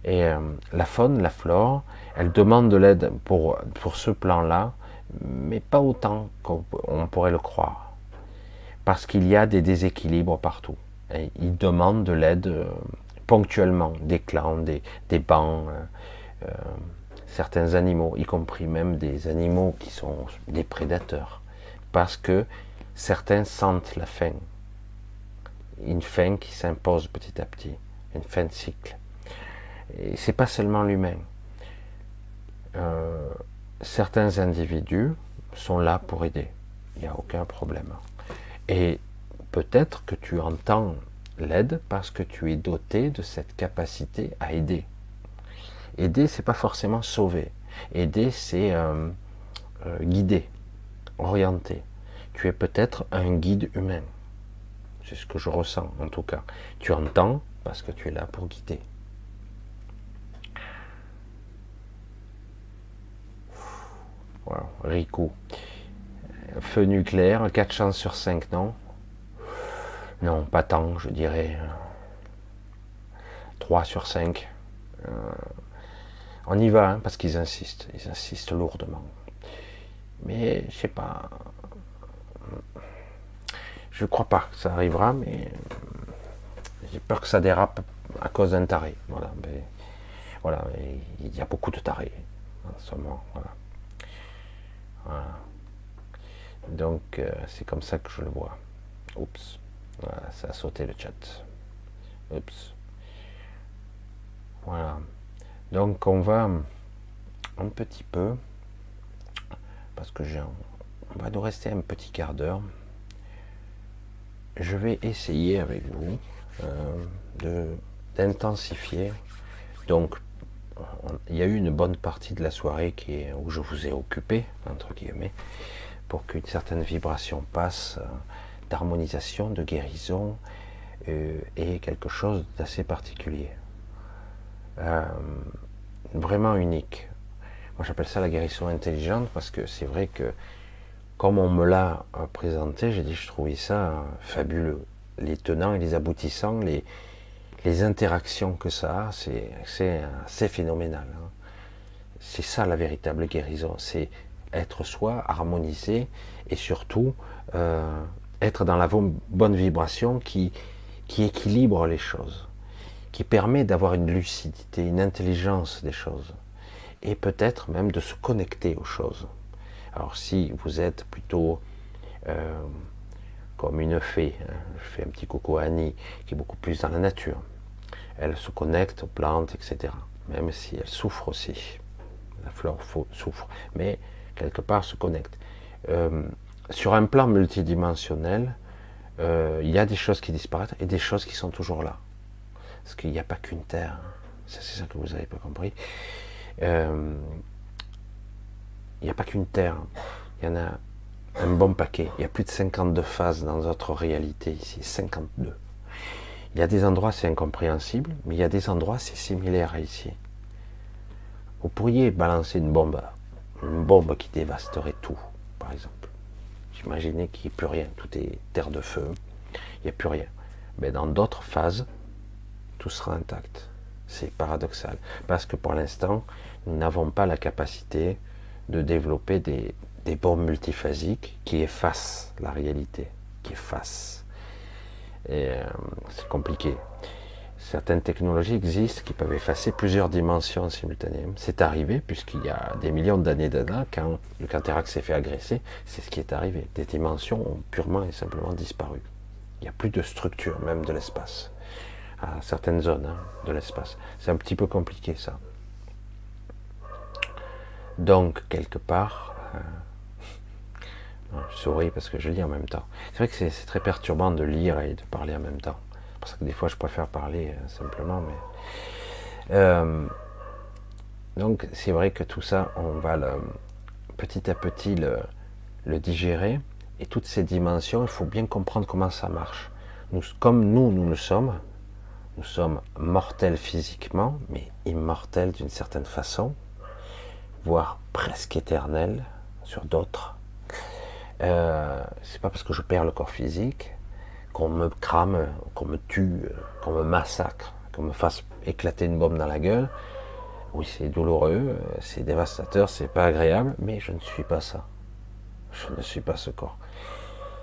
[SPEAKER 1] Et euh, la faune, la flore, elle demande de l'aide pour, ce plan-là, mais pas autant qu'on pourrait le croire. Parce qu'il y a des déséquilibres partout. Et ils demandent de l'aide ponctuellement, des clans, des, des bancs, certains animaux, y compris même des animaux qui sont des prédateurs parce que certains sentent la faim. Une faim qui s'impose petit à petit, une fin de cycle. Et c'est pas seulement l'humain. Euh, certains individus sont là pour aider. Il n'y a aucun problème. Et peut-être que tu entends l'aide parce que tu es doté de cette capacité à aider. Aider, c'est pas forcément sauver. Aider, c'est euh, euh, guider orienté. Tu es peut-être un guide humain. C'est ce que je ressens en tout cas. Tu entends parce que tu es là pour guider. Wow, Rico. Feu nucléaire, 4 chances sur 5, non? Non, pas tant, je dirais 3 sur 5. Euh, on y va, hein, parce qu'ils insistent, ils insistent lourdement. Mais je sais pas. Je crois pas que ça arrivera, mais j'ai peur que ça dérape à cause d'un taré. Voilà, mais, voilà, il y a beaucoup de tarés en ce moment. Voilà. Donc euh, c'est comme ça que je le vois. Oups, voilà, ça a sauté le chat. Oups. Voilà. Donc on va un petit peu parce que j'ai on va nous rester un petit quart d'heure. Je vais essayer avec vous euh, d'intensifier. Donc, il y a eu une bonne partie de la soirée qui est, où je vous ai occupé, entre guillemets, pour qu'une certaine vibration passe euh, d'harmonisation, de guérison, euh, et quelque chose d'assez particulier. vraiment unique. Moi j'appelle ça la guérison intelligente parce que c'est vrai que comme on me l'a euh, présenté, j'ai dit je trouvais ça euh, fabuleux. Les tenants et les aboutissants, les, les interactions que ça a, c'est phénoménal. Hein. C'est ça la véritable guérison, c'est être soi, harmonisé et surtout euh, être dans la bonne vibration qui, qui équilibre les choses, qui permet d'avoir une lucidité, une intelligence des choses et peut-être même de se connecter aux choses. Alors si vous êtes plutôt euh, comme une fée, hein, je fais un petit coucou à Annie, qui est beaucoup plus dans la nature, elle se connecte aux plantes, etc. Même si elle souffre aussi, la fleur souffre, mais quelque part se connecte. Euh, sur un plan multidimensionnel, euh, il y a des choses qui disparaissent et des choses qui sont toujours là. Parce qu'il n'y a pas qu'une Terre. C'est ça que vous n'avez pas compris il n'y a pas qu'une Terre, il y en a un bon paquet. Il y a plus de 52 phases dans notre réalité ici, 52. Il y a des endroits c'est incompréhensible, mais il y a des endroits c'est similaire à ici. Vous pourriez balancer une bombe, une bombe qui dévasterait tout, par exemple. J'imaginais qu'il n'y ait plus rien, tout est terre de feu, il n'y a plus rien. Mais dans d'autres phases, tout sera intact. C'est paradoxal, parce que pour l'instant, nous n'avons pas la capacité de développer des, bombes multiphasiques qui effacent la réalité, qui effacent. Et euh, c'est compliqué. Certaines technologies existent qui peuvent effacer plusieurs dimensions simultanément. C'est arrivé puisqu'il y a des millions d'années d'années, quand le Canterac s'est fait agresser, c'est ce qui est arrivé. Des dimensions ont purement et simplement disparu. Il n'y a plus de structure même de l'espace à certaines zones hein, de l'espace. C'est un petit peu compliqué ça. Donc, quelque part, euh, je souris parce que je lis en même temps. C'est vrai que c'est très perturbant de lire et de parler en même temps. Pour ça que des fois je préfère parler euh, simplement. Mais euh, donc c'est vrai que tout ça, on va petit à petit le, le, digérer. Et toutes ces dimensions, il faut bien comprendre comment ça marche. Nous, comme nous, nous le sommes, nous sommes mortels physiquement, mais immortels d'une certaine façon, voire presque éternels sur d'autres. Euh, c'est pas parce que je perds le corps physique qu'on me crame, qu'on me tue, qu'on me massacre, qu'on me fasse éclater une bombe dans la gueule. Oui, c'est douloureux, c'est dévastateur, c'est pas agréable, mais je ne suis pas ça. Je ne suis pas ce corps.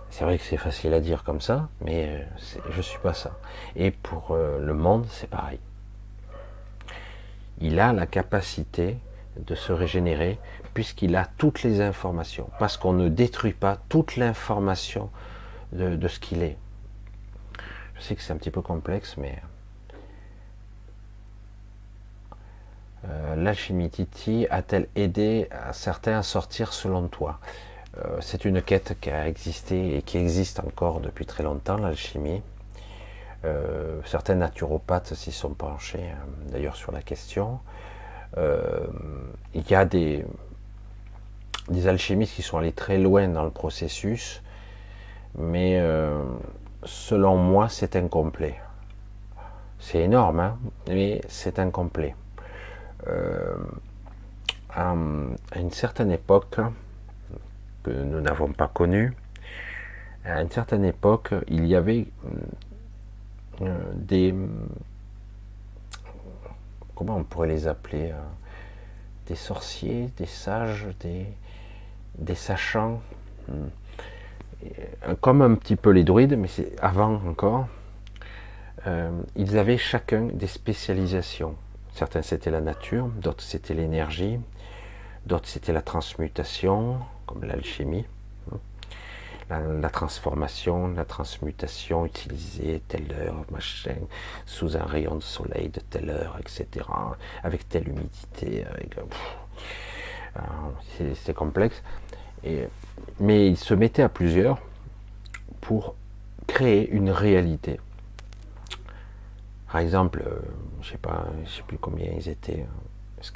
[SPEAKER 1] C'est vrai que c'est facile à dire comme ça, mais euh, je ne suis pas ça. Et pour euh, le monde, c'est pareil. Il a la capacité de se régénérer puisqu'il a toutes les informations, parce qu'on ne détruit pas toute l'information de, ce qu'il est. Je sais que c'est un petit peu complexe, mais euh, l'alchimie Titi a-t-elle aidé certains à sortir selon toi? Euh, C'est une quête qui a existé et qui existe encore depuis très longtemps, l'alchimie. Euh, certains naturopathes s'y sont penchés d'ailleurs sur la question. il y a des, alchimistes qui sont allés très loin dans le processus, mais selon moi, c'est incomplet. C'est énorme, hein, mais c'est incomplet. Euh, à, une certaine époque, que nous n'avons pas connue, à une certaine époque, il y avait euh, des... Comment on pourrait les appeler Des sorciers, des sages, des des sachants, euh, comme un petit peu les druides, mais c'est avant encore, euh, ils avaient chacun des spécialisations. Certains c'était la nature, d'autres c'était l'énergie, d'autres c'était la transmutation, comme l'alchimie, hein. la, transformation, la transmutation, utiliser telle heure, machin, sous un rayon de soleil de telle heure, etc., avec telle humidité, avec, c'est complexe mais ils se mettaient à plusieurs pour créer une réalité. Par exemple, euh, je sais pas, je sais plus combien ils étaient.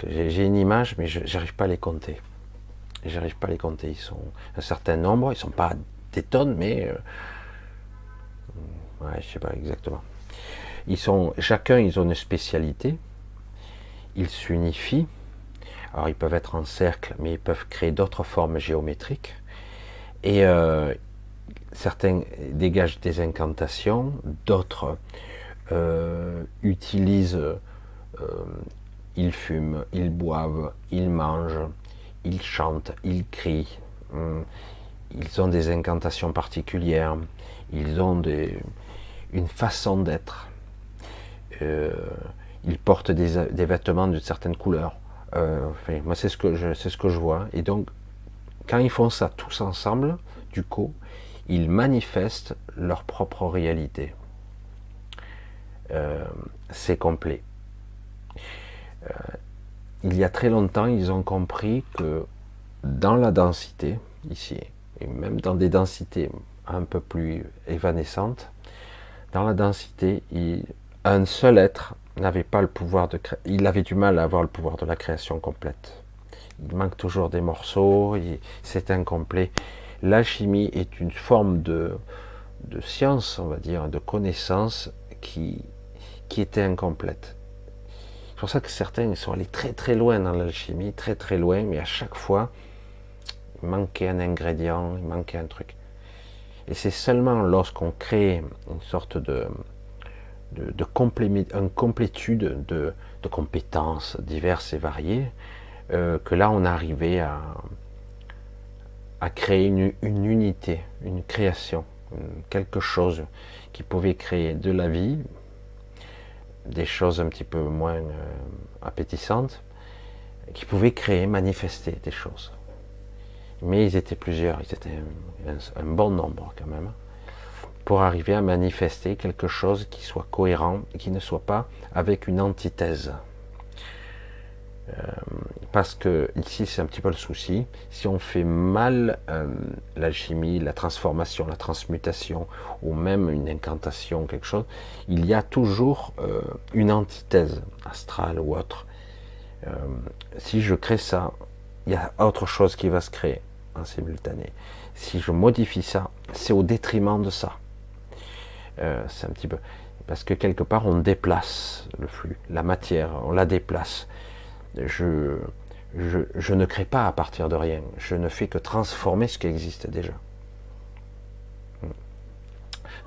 [SPEAKER 1] J'ai une image, mais j'arrive pas à les compter. J'arrive pas à les compter. Ils sont un certain nombre. Ils sont pas des tonnes, mais euh, ouais, je sais pas exactement. Ils sont chacun, ils ont une spécialité. Ils s'unifient alors ils peuvent être en cercle, mais ils peuvent créer d'autres formes géométriques. Et euh, certains dégagent des incantations, d'autres euh, utilisent, euh, ils fument, ils boivent, ils mangent, ils chantent, ils crient. Hum, ils ont des incantations particulières, ils ont une façon d'être. ils portent des, vêtements d'une certaine couleur. Moi, c'est ce que je, ce que je vois. Et donc, quand ils font ça tous ensemble, du coup, ils manifestent leur propre réalité. Euh, c'est complet. Euh, il y a très longtemps, ils ont compris que dans la densité, ici, et même dans des densités un peu plus évanescentes, dans la densité, un seul être n'avait pas le pouvoir de créer. Il avait du mal à avoir le pouvoir de la création complète. Il manque toujours des morceaux, c'est incomplet. L'alchimie est une forme de, de science, on va dire, de connaissance qui, qui était incomplète. C'est pour ça que certains sont allés très très loin dans l'alchimie, très très loin, mais à chaque fois, il manquait un ingrédient, il manquait un truc. Et c'est seulement lorsqu'on crée une sorte de, de, de une complétude de, compétences diverses et variées, euh, que là on arrivait à, créer une, unité, une création, quelque chose qui pouvait créer de la vie, des choses un petit peu moins euh, appétissantes, qui pouvaient créer, manifester des choses. Mais ils étaient plusieurs, ils étaient un bon nombre quand même pour arriver à manifester quelque chose qui soit cohérent qui ne soit pas avec une antithèse. Euh, parce que ici c'est un petit peu le souci. Si on fait mal euh, l'alchimie, la transformation, la transmutation, ou même une incantation, quelque chose, il y a toujours euh, une antithèse astrale ou autre. si je crée ça, il y a autre chose qui va se créer en simultané. Si je modifie ça, c'est au détriment de ça. c'est un petit peu parce que quelque part on déplace le flux, la matière, on la déplace. Je, ne crée pas à partir de rien. Je ne fais que transformer ce qui existe déjà.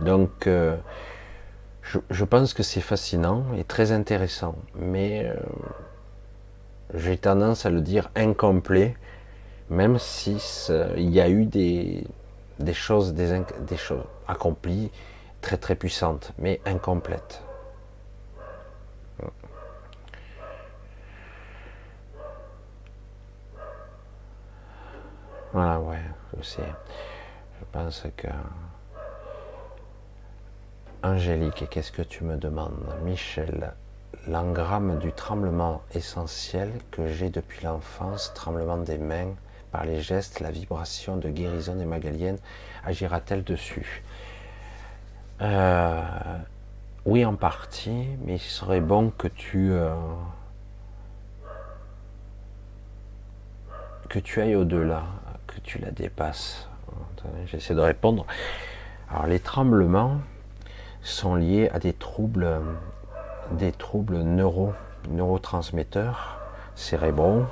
[SPEAKER 1] Donc, euh, je, pense que c'est fascinant et très intéressant, mais euh, j'ai tendance à le dire incomplet, même si il y a eu des, choses, des, des choses accomplies très très puissantes, mais incomplètes. Voilà, ouais, je sais. Je pense que. Angélique, qu'est-ce que tu me demandes Michel, l'engramme du tremblement essentiel que j'ai depuis l'enfance, tremblement des mains, par les gestes, la vibration de guérison des magaliennes, agira-t-elle dessus? Euh, Oui, en partie, mais il serait bon que tu. Euh, que tu ailles au-delà tu la dépasses. J'essaie de répondre. Alors les tremblements sont liés à des troubles, des troubles neuro, neurotransmetteurs cérébraux,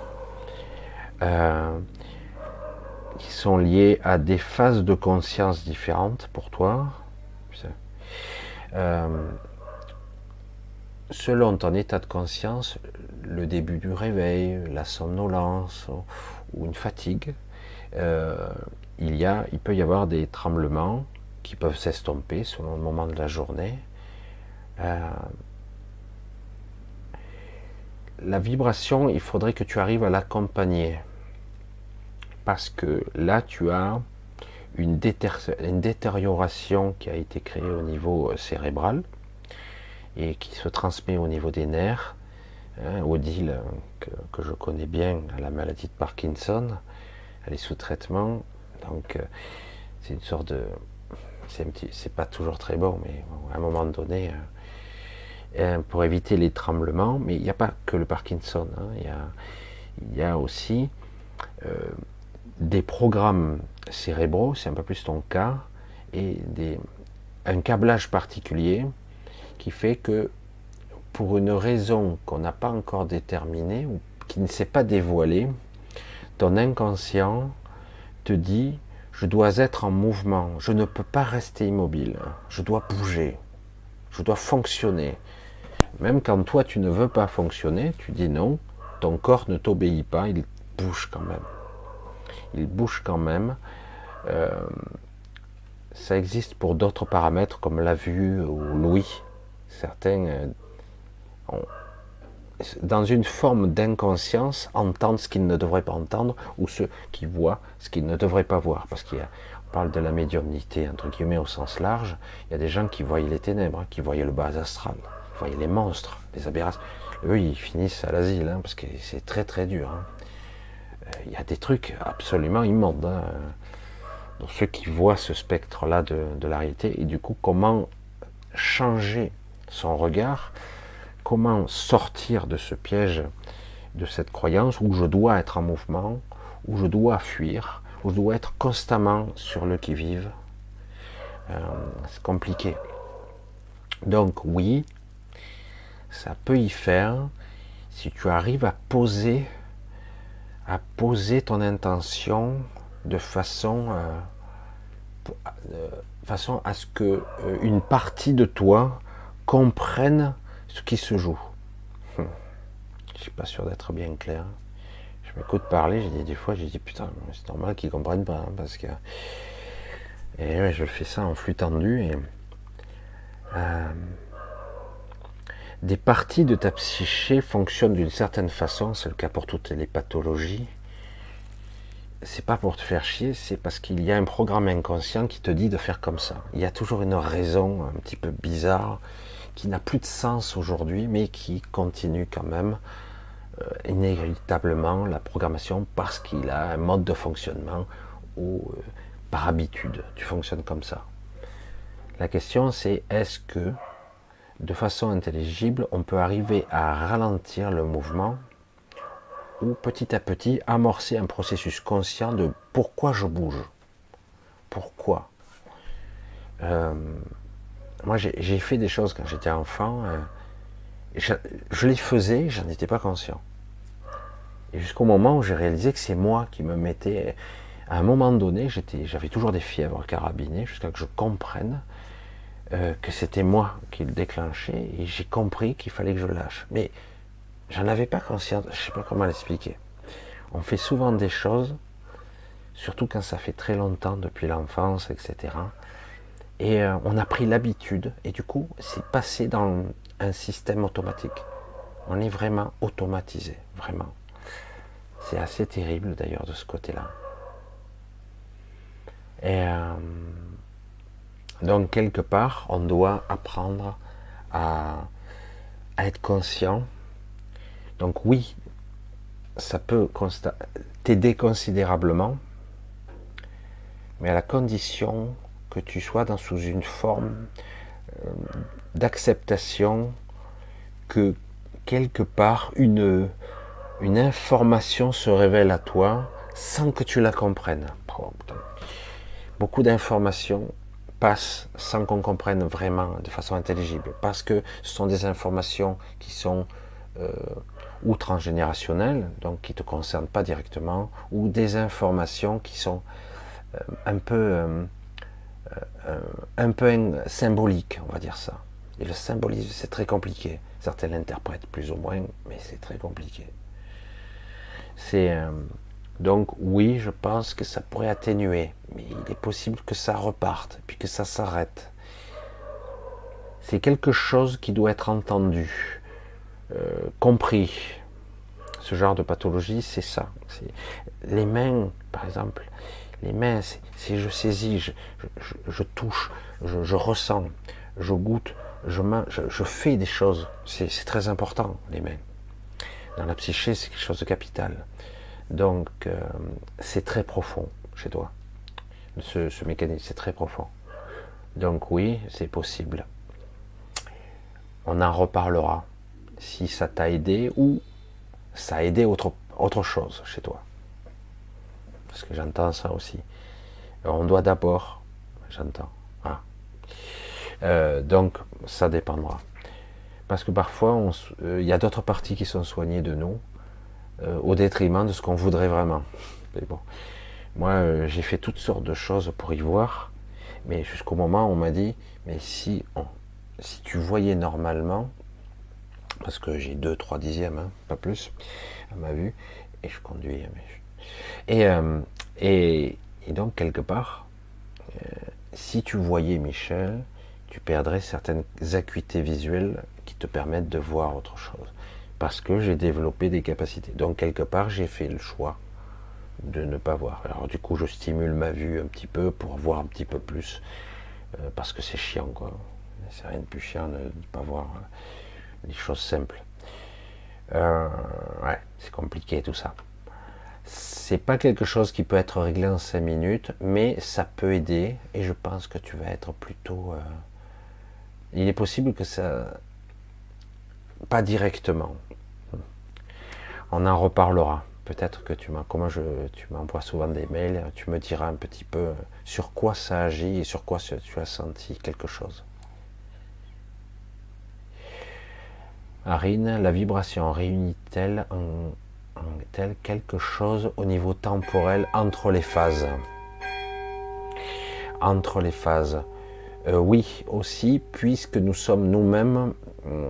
[SPEAKER 1] euh, qui sont liés à des phases de conscience différentes pour toi. Euh, selon ton état de conscience, le début du réveil, la somnolence ou une fatigue, euh, il, y peut y avoir des tremblements qui peuvent s'estomper selon le moment de la journée. Euh, la vibration, il faudrait que tu arrives à l'accompagner. Parce que là, tu as une, détérioration qui a été créée au niveau euh, cérébral et qui se transmet au niveau des nerfs. Hein, Odile, que, que, je connais bien, la maladie de Parkinson, elle est sous traitement. Donc, euh, c'est une sorte de. C'est pas toujours très bon, mais à un moment donné, euh, euh, pour éviter les tremblements, mais il n'y a pas que le Parkinson, hein, il, y a, aussi des programmes cérébraux, c'est un peu plus ton cas, et des, un câblage particulier qui fait que pour une raison qu'on n'a pas encore déterminée qui ne s'est pas dévoilée, ton inconscient te dit, je dois être en mouvement, je ne peux pas rester immobile, je dois bouger, je dois fonctionner. Même quand toi tu ne veux pas fonctionner, tu dis non, ton corps ne t'obéit pas, il bouge quand même. Il bouge quand même. Euh, ça existe pour d'autres paramètres comme la vue ou l'ouïe. Certains euh, ont, dans une forme d'inconscience, entendent ce qu'ils ne devraient pas entendre, ou ceux qui voient ce qu'ils ne devraient pas voir. Parce qu'on parle de la médiumnité, entre guillemets, au sens large. Il y a des gens qui voyaient les ténèbres, hein, qui voyaient le bas astral, qui voyaient les monstres, les aberrations. Eux, ils finissent à l'asile, hein, parce que c'est très très dur. Hein. Euh, il y a des trucs absolument immondes. Donc ceux qui voient ce spectre-là de la réalité, et du coup, comment changer son regard comment sortir de ce piège, de cette croyance où je dois être en mouvement, où je dois fuir, où je dois être constamment sur le qui-vive. Euh, c'est compliqué. Donc oui, ça peut y faire si tu arrives à poser, à poser ton intention de façon, euh, façon à ce que euh, une partie de toi comprenne ce qui se joue. Hum. Je suis pas sûr d'être bien clair. Je m'écoute parler, j'ai dit des fois, j'ai dit putain, c'est normal qu'ils comprennent pas, hein, parce que et ouais, je fais ça en flux tendu et euh, des parties de ta psyché fonctionnent d'une certaine façon, c'est le cas pour toutes les pathologies. C'est pas pour te faire chier, c'est parce qu'il y a un programme inconscient qui te dit de faire comme ça. Il y a toujours une raison un petit peu bizarre qui n'a plus de sens aujourd'hui, mais qui continue quand même euh, inévitablement la programmation parce qu'il a un mode de fonctionnement ou euh, par habitude, tu fonctionnes comme ça. La question c'est est-ce que de façon intelligible on peut arriver à ralentir le mouvement ou petit à petit amorcer un processus conscient de pourquoi je bouge? Pourquoi? Euh, Moi j'ai fait des choses quand j'étais enfant je, les faisais, j'en étais pas conscient. Et jusqu'au moment où j'ai réalisé que c'est moi qui me mettais. À un moment donné, j'avais toujours des fièvres carabinées jusqu'à que je comprenne euh, que c'était moi qui le déclenchais et j'ai compris qu'il fallait que je lâche. Mais j'en avais pas conscience, je sais pas comment l'expliquer. On fait souvent des choses, surtout quand ça fait très longtemps depuis l'enfance, etc. Et euh, on a pris l'habitude, et du coup, c'est passé dans un système automatique. On est vraiment automatisé, vraiment. C'est assez terrible d'ailleurs de ce côté-là. Et euh, donc quelque part, on doit apprendre à, être conscient. Donc oui, ça peut t'aider considérablement, mais à la condition que tu sois dans sous une forme euh, d'acceptation que quelque part une, information se révèle à toi sans que tu la comprennes. Beaucoup d'informations passent sans qu'on comprenne vraiment de façon intelligible, parce que ce sont des informations qui sont euh, ou donc qui ne te concernent pas directement, ou des informations qui sont euh, un peu, euh, un peu symboliques, on va dire ça. Et le symbolisme, c'est très compliqué. Certains l'interprètent plus ou moins, mais c'est très compliqué. C'est euh, donc oui, je pense que ça pourrait atténuer, mais il est possible que ça reparte, puis que ça s'arrête. C'est quelque chose qui doit être entendu, euh, compris. Ce genre de pathologie, c'est ça. Les mains, par exemple, les mains, si je saisis, je, touche, je ressens, je goûte, je, fais des choses. C'est très important, les mains. Dans la psyché, c'est quelque chose de capital. Donc, euh, c'est très profond chez toi. Ce, mécanisme, c'est très profond. Donc oui, c'est possible. On en reparlera si ça t'a aidé ou ça a aidé autre, autre chose chez toi. Parce que j'entends ça aussi. On doit d'abord, j'entends, euh, donc, ça dépendra. Parce que parfois, euh, il y a d'autres parties qui sont soignées de nous, euh, au détriment de ce qu'on voudrait vraiment. Moi, j'ai fait toutes sortes de choses pour y voir, mais jusqu'au moment où on m'a dit, mais si, si tu voyais normalement, parce que j'ai 2-3 dixièmes, hein, pas plus, à ma vue, et je conduis. Et, et, et donc, quelque part, si tu voyais Michel, tu perdrais certaines acuités visuelles qui te permettent de voir autre chose. Parce que j'ai développé des capacités. Donc quelque part, j'ai fait le choix de ne pas voir. Alors du coup, je stimule ma vue un petit peu pour voir un petit peu plus. Euh, parce que c'est chiant, quoi. C'est rien de plus chiant de ne pas voir euh, des choses simples. Euh, ouais, c'est compliqué tout ça. C'est pas quelque chose qui peut être réglé en 5 minutes, mais ça peut aider et je pense que tu vas être plutôt il est possible que ça. Pas directement. On en reparlera. Peut-être que tu m'as, comment je, tu m'envoies souvent des mails, tu me diras un petit peu sur quoi ça agit et sur quoi tu as senti quelque chose. Arine, la vibration réunit-elle en, en quelque chose au niveau temporel entre les phases Entre les phases. Euh, oui, aussi, puisque nous sommes nous-mêmes euh,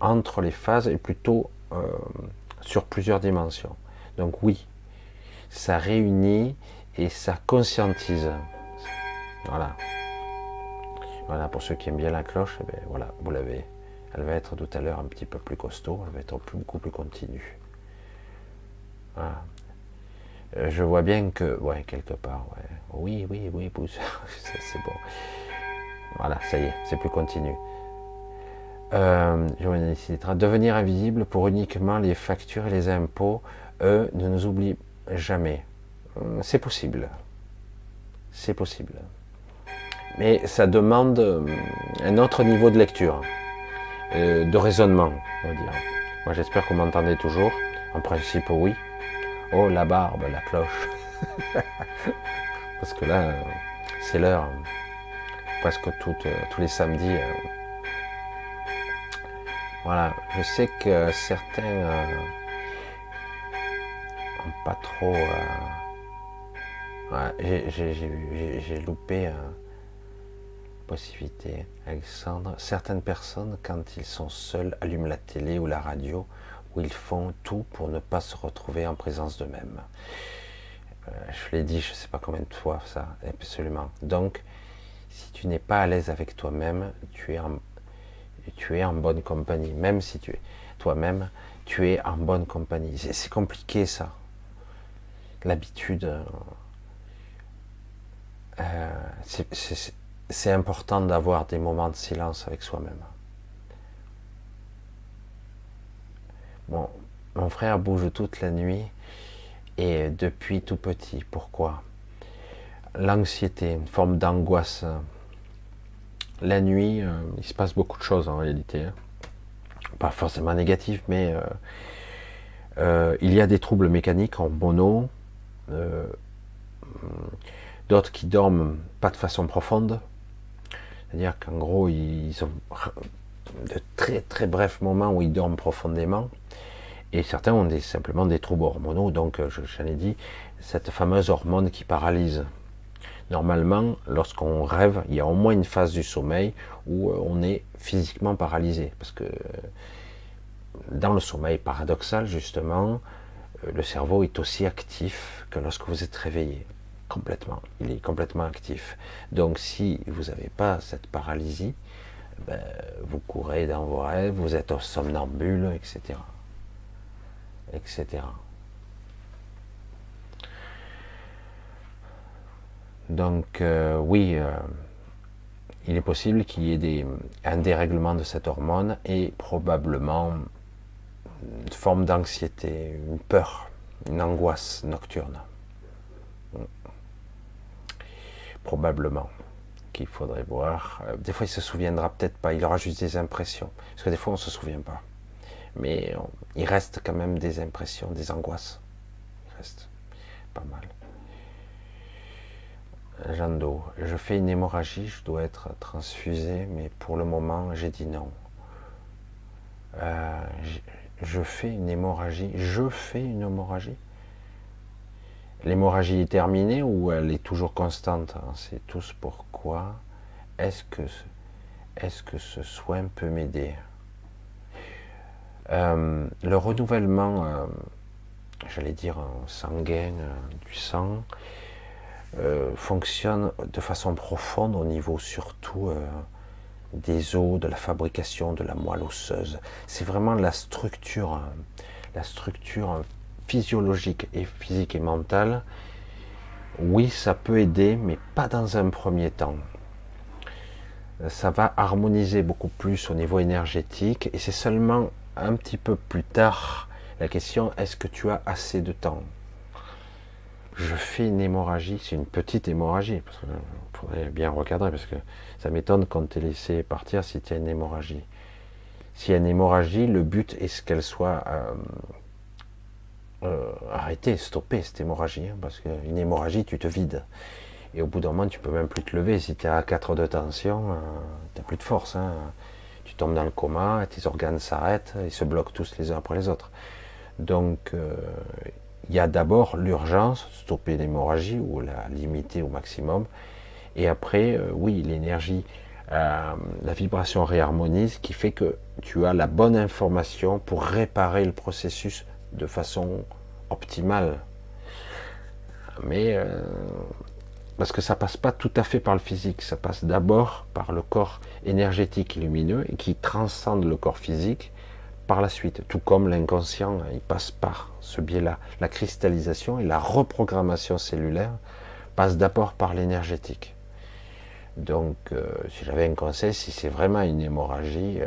[SPEAKER 1] entre les phases et plutôt euh, sur plusieurs dimensions. Donc oui, ça réunit et ça conscientise. Voilà. Voilà, pour ceux qui aiment bien la cloche, eh ben, voilà, vous l'avez. Elle va être tout à l'heure un petit peu plus costaud, elle va être beaucoup plus continue. Je vois bien que, ouais, quelque part, ouais. Oui, oui, oui, c'est bon. Voilà, ça y est, c'est plus continu. Euh, devenir invisible pour uniquement les factures et les impôts, eux ne nous oublient jamais. Euh, c'est possible. C'est possible. Mais ça demande euh, un autre niveau de lecture, de raisonnement, on va dire. Moi j'espère que vous m'entendez toujours. En principe oui. Oh la barbe, la cloche. Parce que là, c'est l'heure. Presque tous les samedis. Voilà, je sais que certains euh, pas trop. Euh, j'ai loupé euh, possibilité, Alexandre. Certaines personnes, quand ils sont seuls, allument la télé ou la radio, où ils font tout pour ne pas se retrouver en présence d'eux-mêmes. je l'ai dit, je ne sais pas combien de fois ça, absolument. Donc, si tu n'es pas à l'aise avec toi-même, tu es en tu es en bonne compagnie. Même si tu es toi-même, tu es en bonne compagnie. C'est compliqué ça. L'habitude, euh, euh, c'est important d'avoir des moments de silence avec soi-même. Mon frère bouge toute la nuit et depuis tout petit. Pourquoi? L'anxiété, une forme d'angoisse la nuit, euh, il se passe beaucoup de choses en réalité. Hein. Pas forcément négatives, mais euh, euh, il y a des troubles mécaniques en mono, d'autres qui dorment pas de façon profonde. C'est-à-dire qu'en gros, ils ont de très très brefs moments où ils dorment profondément. Et certains ont simplement des troubles hormonaux, donc j'en ai dit, cette fameuse hormone qui paralyse. Normalement, lorsqu'on rêve, il y a au moins une phase du sommeil où euh, on est physiquement paralysé. Parce que dans le sommeil paradoxal, justement, euh, le cerveau est aussi actif que lorsque vous êtes réveillé. Complètement. Il est complètement actif. Donc si vous n'avez pas cette paralysie, ben, vous courez dans vos rêves, vous êtes somnambule, etc. etc. Donc euh, oui, euh, il est possible qu'il y ait un dérèglement de cette hormone et probablement une forme d'anxiété, une peur, une angoisse nocturne. Probablement qu'il faudrait voir. Euh, des fois, il se souviendra peut-être pas. Il aura juste des impressions. Parce que des fois, on se souvient pas. Mais il reste quand même des impressions, des angoisses. Il reste pas mal. Jando, je fais une hémorragie, je dois être transfusé, mais pour le moment, j'ai dit non. Euh, je fais une hémorragie, je fais une hémorragie? L'hémorragie est terminée ou elle est toujours constante? C'est tous pourquoi. Est-ce que, est que ce soin peut m'aider? Euh, Le renouvellement, euh, j'allais dire sanguin, du sang, euh, fonctionne de façon profonde au niveau surtout euh, des os, de la fabrication de la moelle osseuse. C'est vraiment la structure, euh, la structure physiologique et physique et mentale. Oui, ça peut aider, mais pas dans un premier temps. Ça va harmoniser beaucoup plus au niveau énergétique et c'est seulement un petit peu plus tard la question est-ce que tu as assez de temps? Je fais une hémorragie, c'est une petite hémorragie, parce que faudrait bien recadrer, parce que ça m'étonne qu'on t'ait laissé partir si tu as une hémorragie. S'il y a une hémorragie, le but est qu'elle soit euh, euh, arrêtée, stoppée cette hémorragie, hein, parce qu'une hémorragie, tu te vides. Et au bout d'un moment, tu peux même plus te lever. Si tu es à 4 de tension, euh, tu n'as plus de force. Hein. Tu tombes dans le coma, tes organes s'arrêtent, ils se bloquent tous les uns après les autres. Donc, il y a d'abord l'urgence, stopper l'hémorragie ou la limiter au maximum. Et après, euh, oui, l'énergie, euh, la vibration réharmonise qui fait que tu as la bonne information pour réparer le processus de façon optimale. Mais euh, parce que ça passe pas tout à fait par le physique, ça passe d'abord par le corps énergétique lumineux et qui transcende le corps physique par la suite, tout comme l'inconscient, il passe par ce biais-là. La cristallisation et la reprogrammation cellulaire passent d'abord par l'énergétique. Donc, euh, si j'avais un conseil, si c'est vraiment une hémorragie, euh,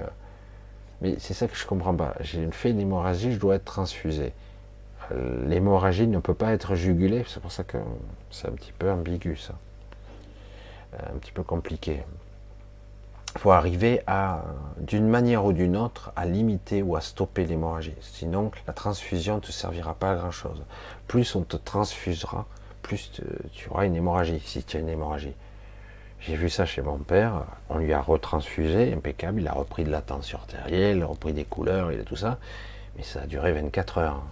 [SPEAKER 1] Mais c'est ça que je comprends pas. J'ai fait une hémorragie, je dois être transfusé. Euh, l'hémorragie ne peut pas être jugulée, c'est pour ça que c'est un petit peu ambigu ça. Euh, un petit peu compliqué. Il faut arriver à, d'une manière ou d'une autre, à limiter ou à stopper l'hémorragie. Sinon, la transfusion ne te servira pas à grand chose. Plus on te transfusera, plus tu auras une hémorragie, si tu as une hémorragie. J'ai vu ça chez mon père, on lui a retransfusé, impeccable, il a repris de la tension artérielle, il a repris des couleurs, il a tout ça, mais ça a duré 24 heures,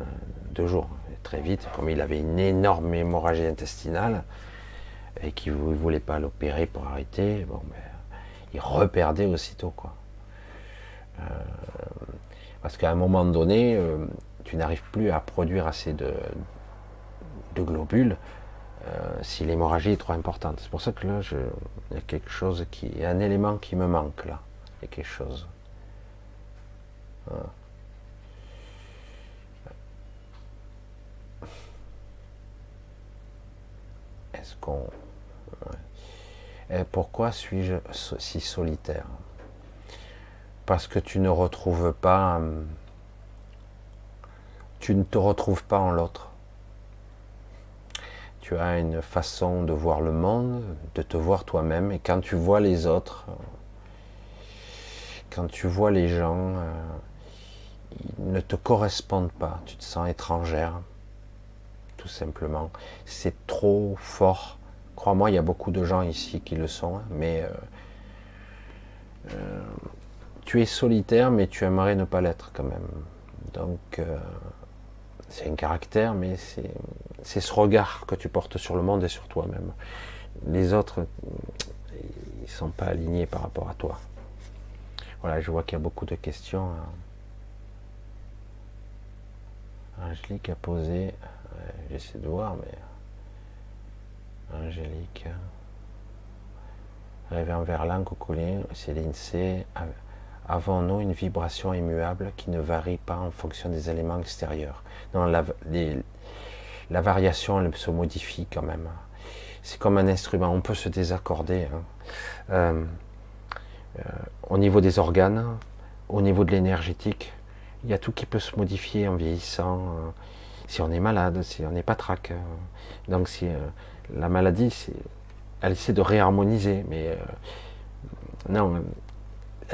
[SPEAKER 1] euh, deux jours, très vite, comme il avait une énorme hémorragie intestinale, et qu'il ne voulait pas l'opérer pour arrêter, bon, ben, il reperdait aussitôt, quoi. Euh, parce qu'à un moment donné, euh, tu n'arrives plus à produire assez de globules euh, si l'hémorragie est trop importante. C'est pour ça que là, il y a quelque chose qui, il y a un élément qui me manque là. Il y a quelque chose. Est-ce qu'on. pourquoi suis-je si solitaire? Parce que tu ne retrouves pas. Hum, tu ne te retrouves pas en l'autre tu as une façon de voir le monde, de te voir toi-même, et quand tu vois les autres, quand tu vois les gens, euh, ils ne te correspondent pas, tu te sens étrangère, tout simplement. C'est trop fort. Crois-moi, il y a beaucoup de gens ici qui le sont, hein, mais euh, euh, tu es solitaire, mais tu aimerais ne pas l'être quand même. Donc, c'est un caractère, mais c'est ce regard que tu portes sur le monde et sur toi-même. Les autres, ils sont pas alignés par rapport à toi. Voilà, je vois qu'il y a beaucoup de questions. Angélique a posé, j'essaie de voir, mais Angélique, Réveil en Verlan, Cocolin, Céline C, avons-nous une vibration immuable qui ne varie pas en fonction des éléments extérieurs? Non, la, variation, elle se modifie quand même. C'est comme un instrument, on peut se désaccorder. Hein. Euh, euh, au niveau des organes, au niveau de l'énergétique, il y a tout qui peut se modifier en vieillissant. Euh, si on est malade, si on n'est pas trac. donc si la maladie, elle essaie de réharmoniser, mais non,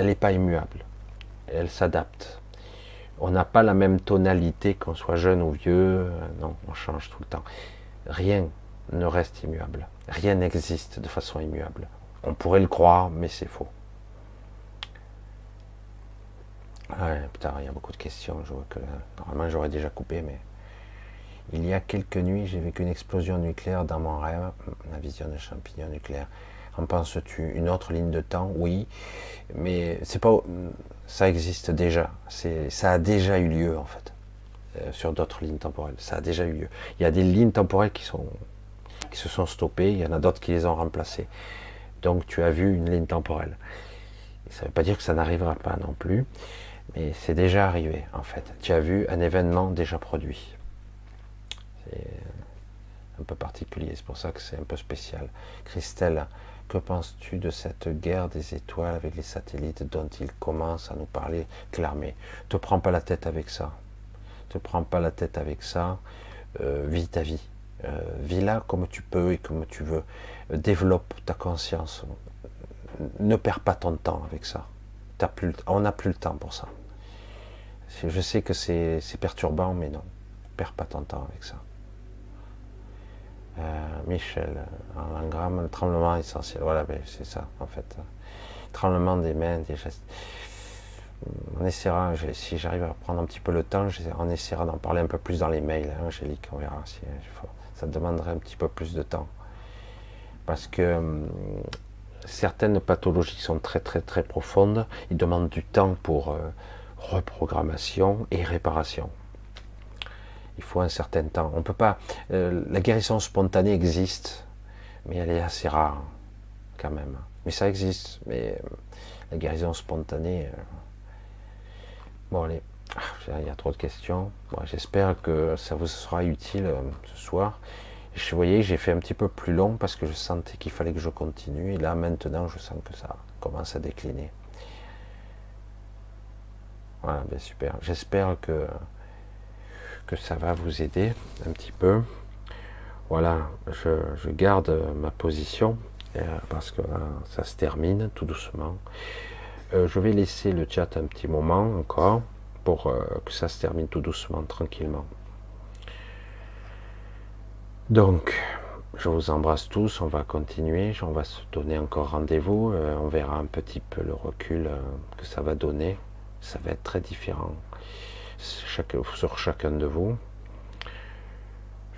[SPEAKER 1] elle n'est pas immuable. Elle s'adapte. On n'a pas la même tonalité qu'on soit jeune ou vieux. Non, on change tout le temps. Rien ne reste immuable. Rien n'existe de façon immuable. On pourrait le croire, mais c'est faux. Putain, il y a beaucoup de questions. Je vois que normalement j'aurais déjà coupé, mais il y a quelques nuits, j'ai vécu une explosion nucléaire dans mon rêve, la vision de champignons nucléaires. En penses-tu une autre ligne de temps? Oui, mais c'est pas, ça existe déjà. C'est, ça a déjà eu lieu en fait euh, sur d'autres lignes temporelles. Ça a déjà eu lieu. Il y a des lignes temporelles qui sont, qui se sont stoppées. Il y en a d'autres qui les ont remplacées. Donc tu as vu une ligne temporelle. ça ne veut pas dire que ça n'arrivera pas non plus, mais c'est déjà arrivé en fait. Tu as vu un événement déjà produit. C'est un peu particulier, c'est pour ça que c'est un peu spécial. Christelle, que penses-tu de cette guerre des étoiles avec les satellites dont il commence à nous parler clairement? Te prends pas la tête avec ça. Te prends pas la tête avec ça. Euh, vis ta vie. Euh, vis-la comme tu peux et comme tu veux. développe ta conscience. Ne perds pas ton temps avec ça. on n'a plus le temps pour ça. Je sais que c'est perturbant, mais non. Perds pas ton temps avec ça. Euh, Michel, en l'engramme, le tremblement essentiel. Voilà, ben, c'est ça, en fait. Tremblement des mains, des gestes. On essaiera, si j'arrive à prendre un petit peu le temps, on essaiera d'en parler un peu plus dans les mails, hein, Angélique, on verra si ça demanderait un petit peu plus de temps. Parce que hum, certaines pathologies sont très très très profondes, ils demandent du temps pour euh, reprogrammation et réparation il faut un certain temps. On peut pas. Euh, la guérison spontanée existe, mais elle est assez rare quand même. Mais ça existe. Mais euh, la guérison spontanée. Euh, bon allez, ah, il y a trop de questions. J'espère que ça vous sera utile ce soir. Je voyais, j'ai fait un petit peu plus long parce que je sentais qu'il fallait que je continue. Et là, maintenant, je sens que ça commence à décliner. Voilà, ben super. J'espère que, que ça va vous aider un petit peu. Voilà, je, garde ma position euh, parce que ça se termine tout doucement. Euh, je vais laisser le chat un petit moment encore pour euh, que ça se termine tout doucement, tranquillement. Donc, je vous embrasse tous, on va continuer, on va se donner encore rendez-vous, on verra un petit peu le recul que ça va donner. Ça va être très différent sur chacun de vous.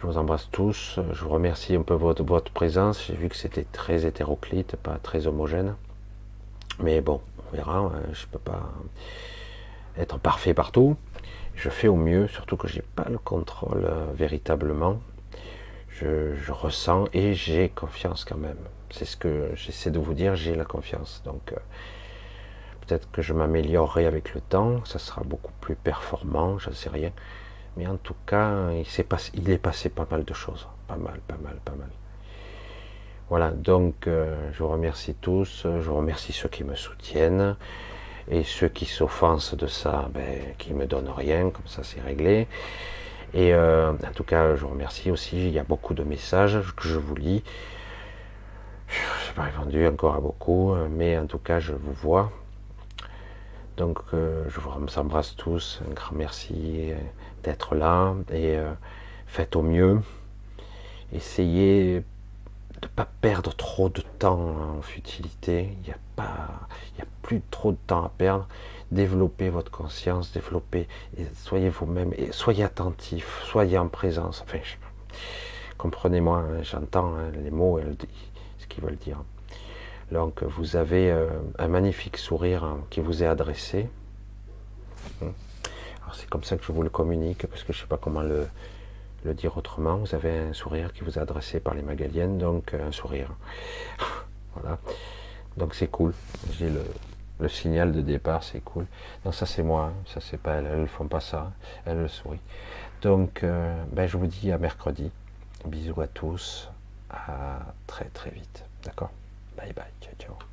[SPEAKER 1] Je vous embrasse tous. Je vous remercie un peu votre, votre présence. J'ai vu que c'était très hétéroclite, pas très homogène. Mais bon, on verra. Hein. Je ne peux pas être parfait partout. Je fais au mieux, surtout que je n'ai pas le contrôle euh, véritablement. Je, ressens et j'ai confiance quand même. C'est ce que j'essaie de vous dire, j'ai la confiance. Donc euh, peut-être que je m'améliorerai avec le temps, ça sera beaucoup plus performant, je ne sais rien. Mais en tout cas, il, est passé, pas mal de choses. Pas mal, pas mal, pas mal. Voilà, donc euh, je vous remercie tous, je remercie ceux qui me soutiennent et ceux qui s'offensent de ça, ben, qui me donnent rien, comme ça c'est réglé. Et euh, en tout cas, je vous remercie aussi, il y a beaucoup de messages que je vous lis. Je n'ai pas répondu encore à beaucoup, mais en tout cas, je vous vois. Donc, euh, je vous embrasse tous, un grand merci d'être là et euh, faites au mieux. Essayez de ne pas perdre trop de temps en futilité. Il n'y a, a plus trop de temps à perdre. Développez votre conscience, développez, et soyez vous-même, et soyez attentif, soyez en présence. Enfin, comprenez-moi, hein, j'entends hein, les mots et ce qu'ils veulent dire. Donc vous avez euh, un magnifique sourire hein, qui vous est adressé c'est comme ça que je vous le communique, parce que je ne sais pas comment le, dire autrement. Vous avez un sourire qui vous est adressé par les Magaliennes, donc euh, un sourire. voilà. Donc c'est cool. J'ai le, signal de départ, c'est cool. Non, ça c'est moi, hein. ça c'est pas elles, elles ne font pas ça, elles le sourient. Donc euh, ben, je vous dis à mercredi. Bisous à tous, à très très vite. D'accord? 拜拜球球。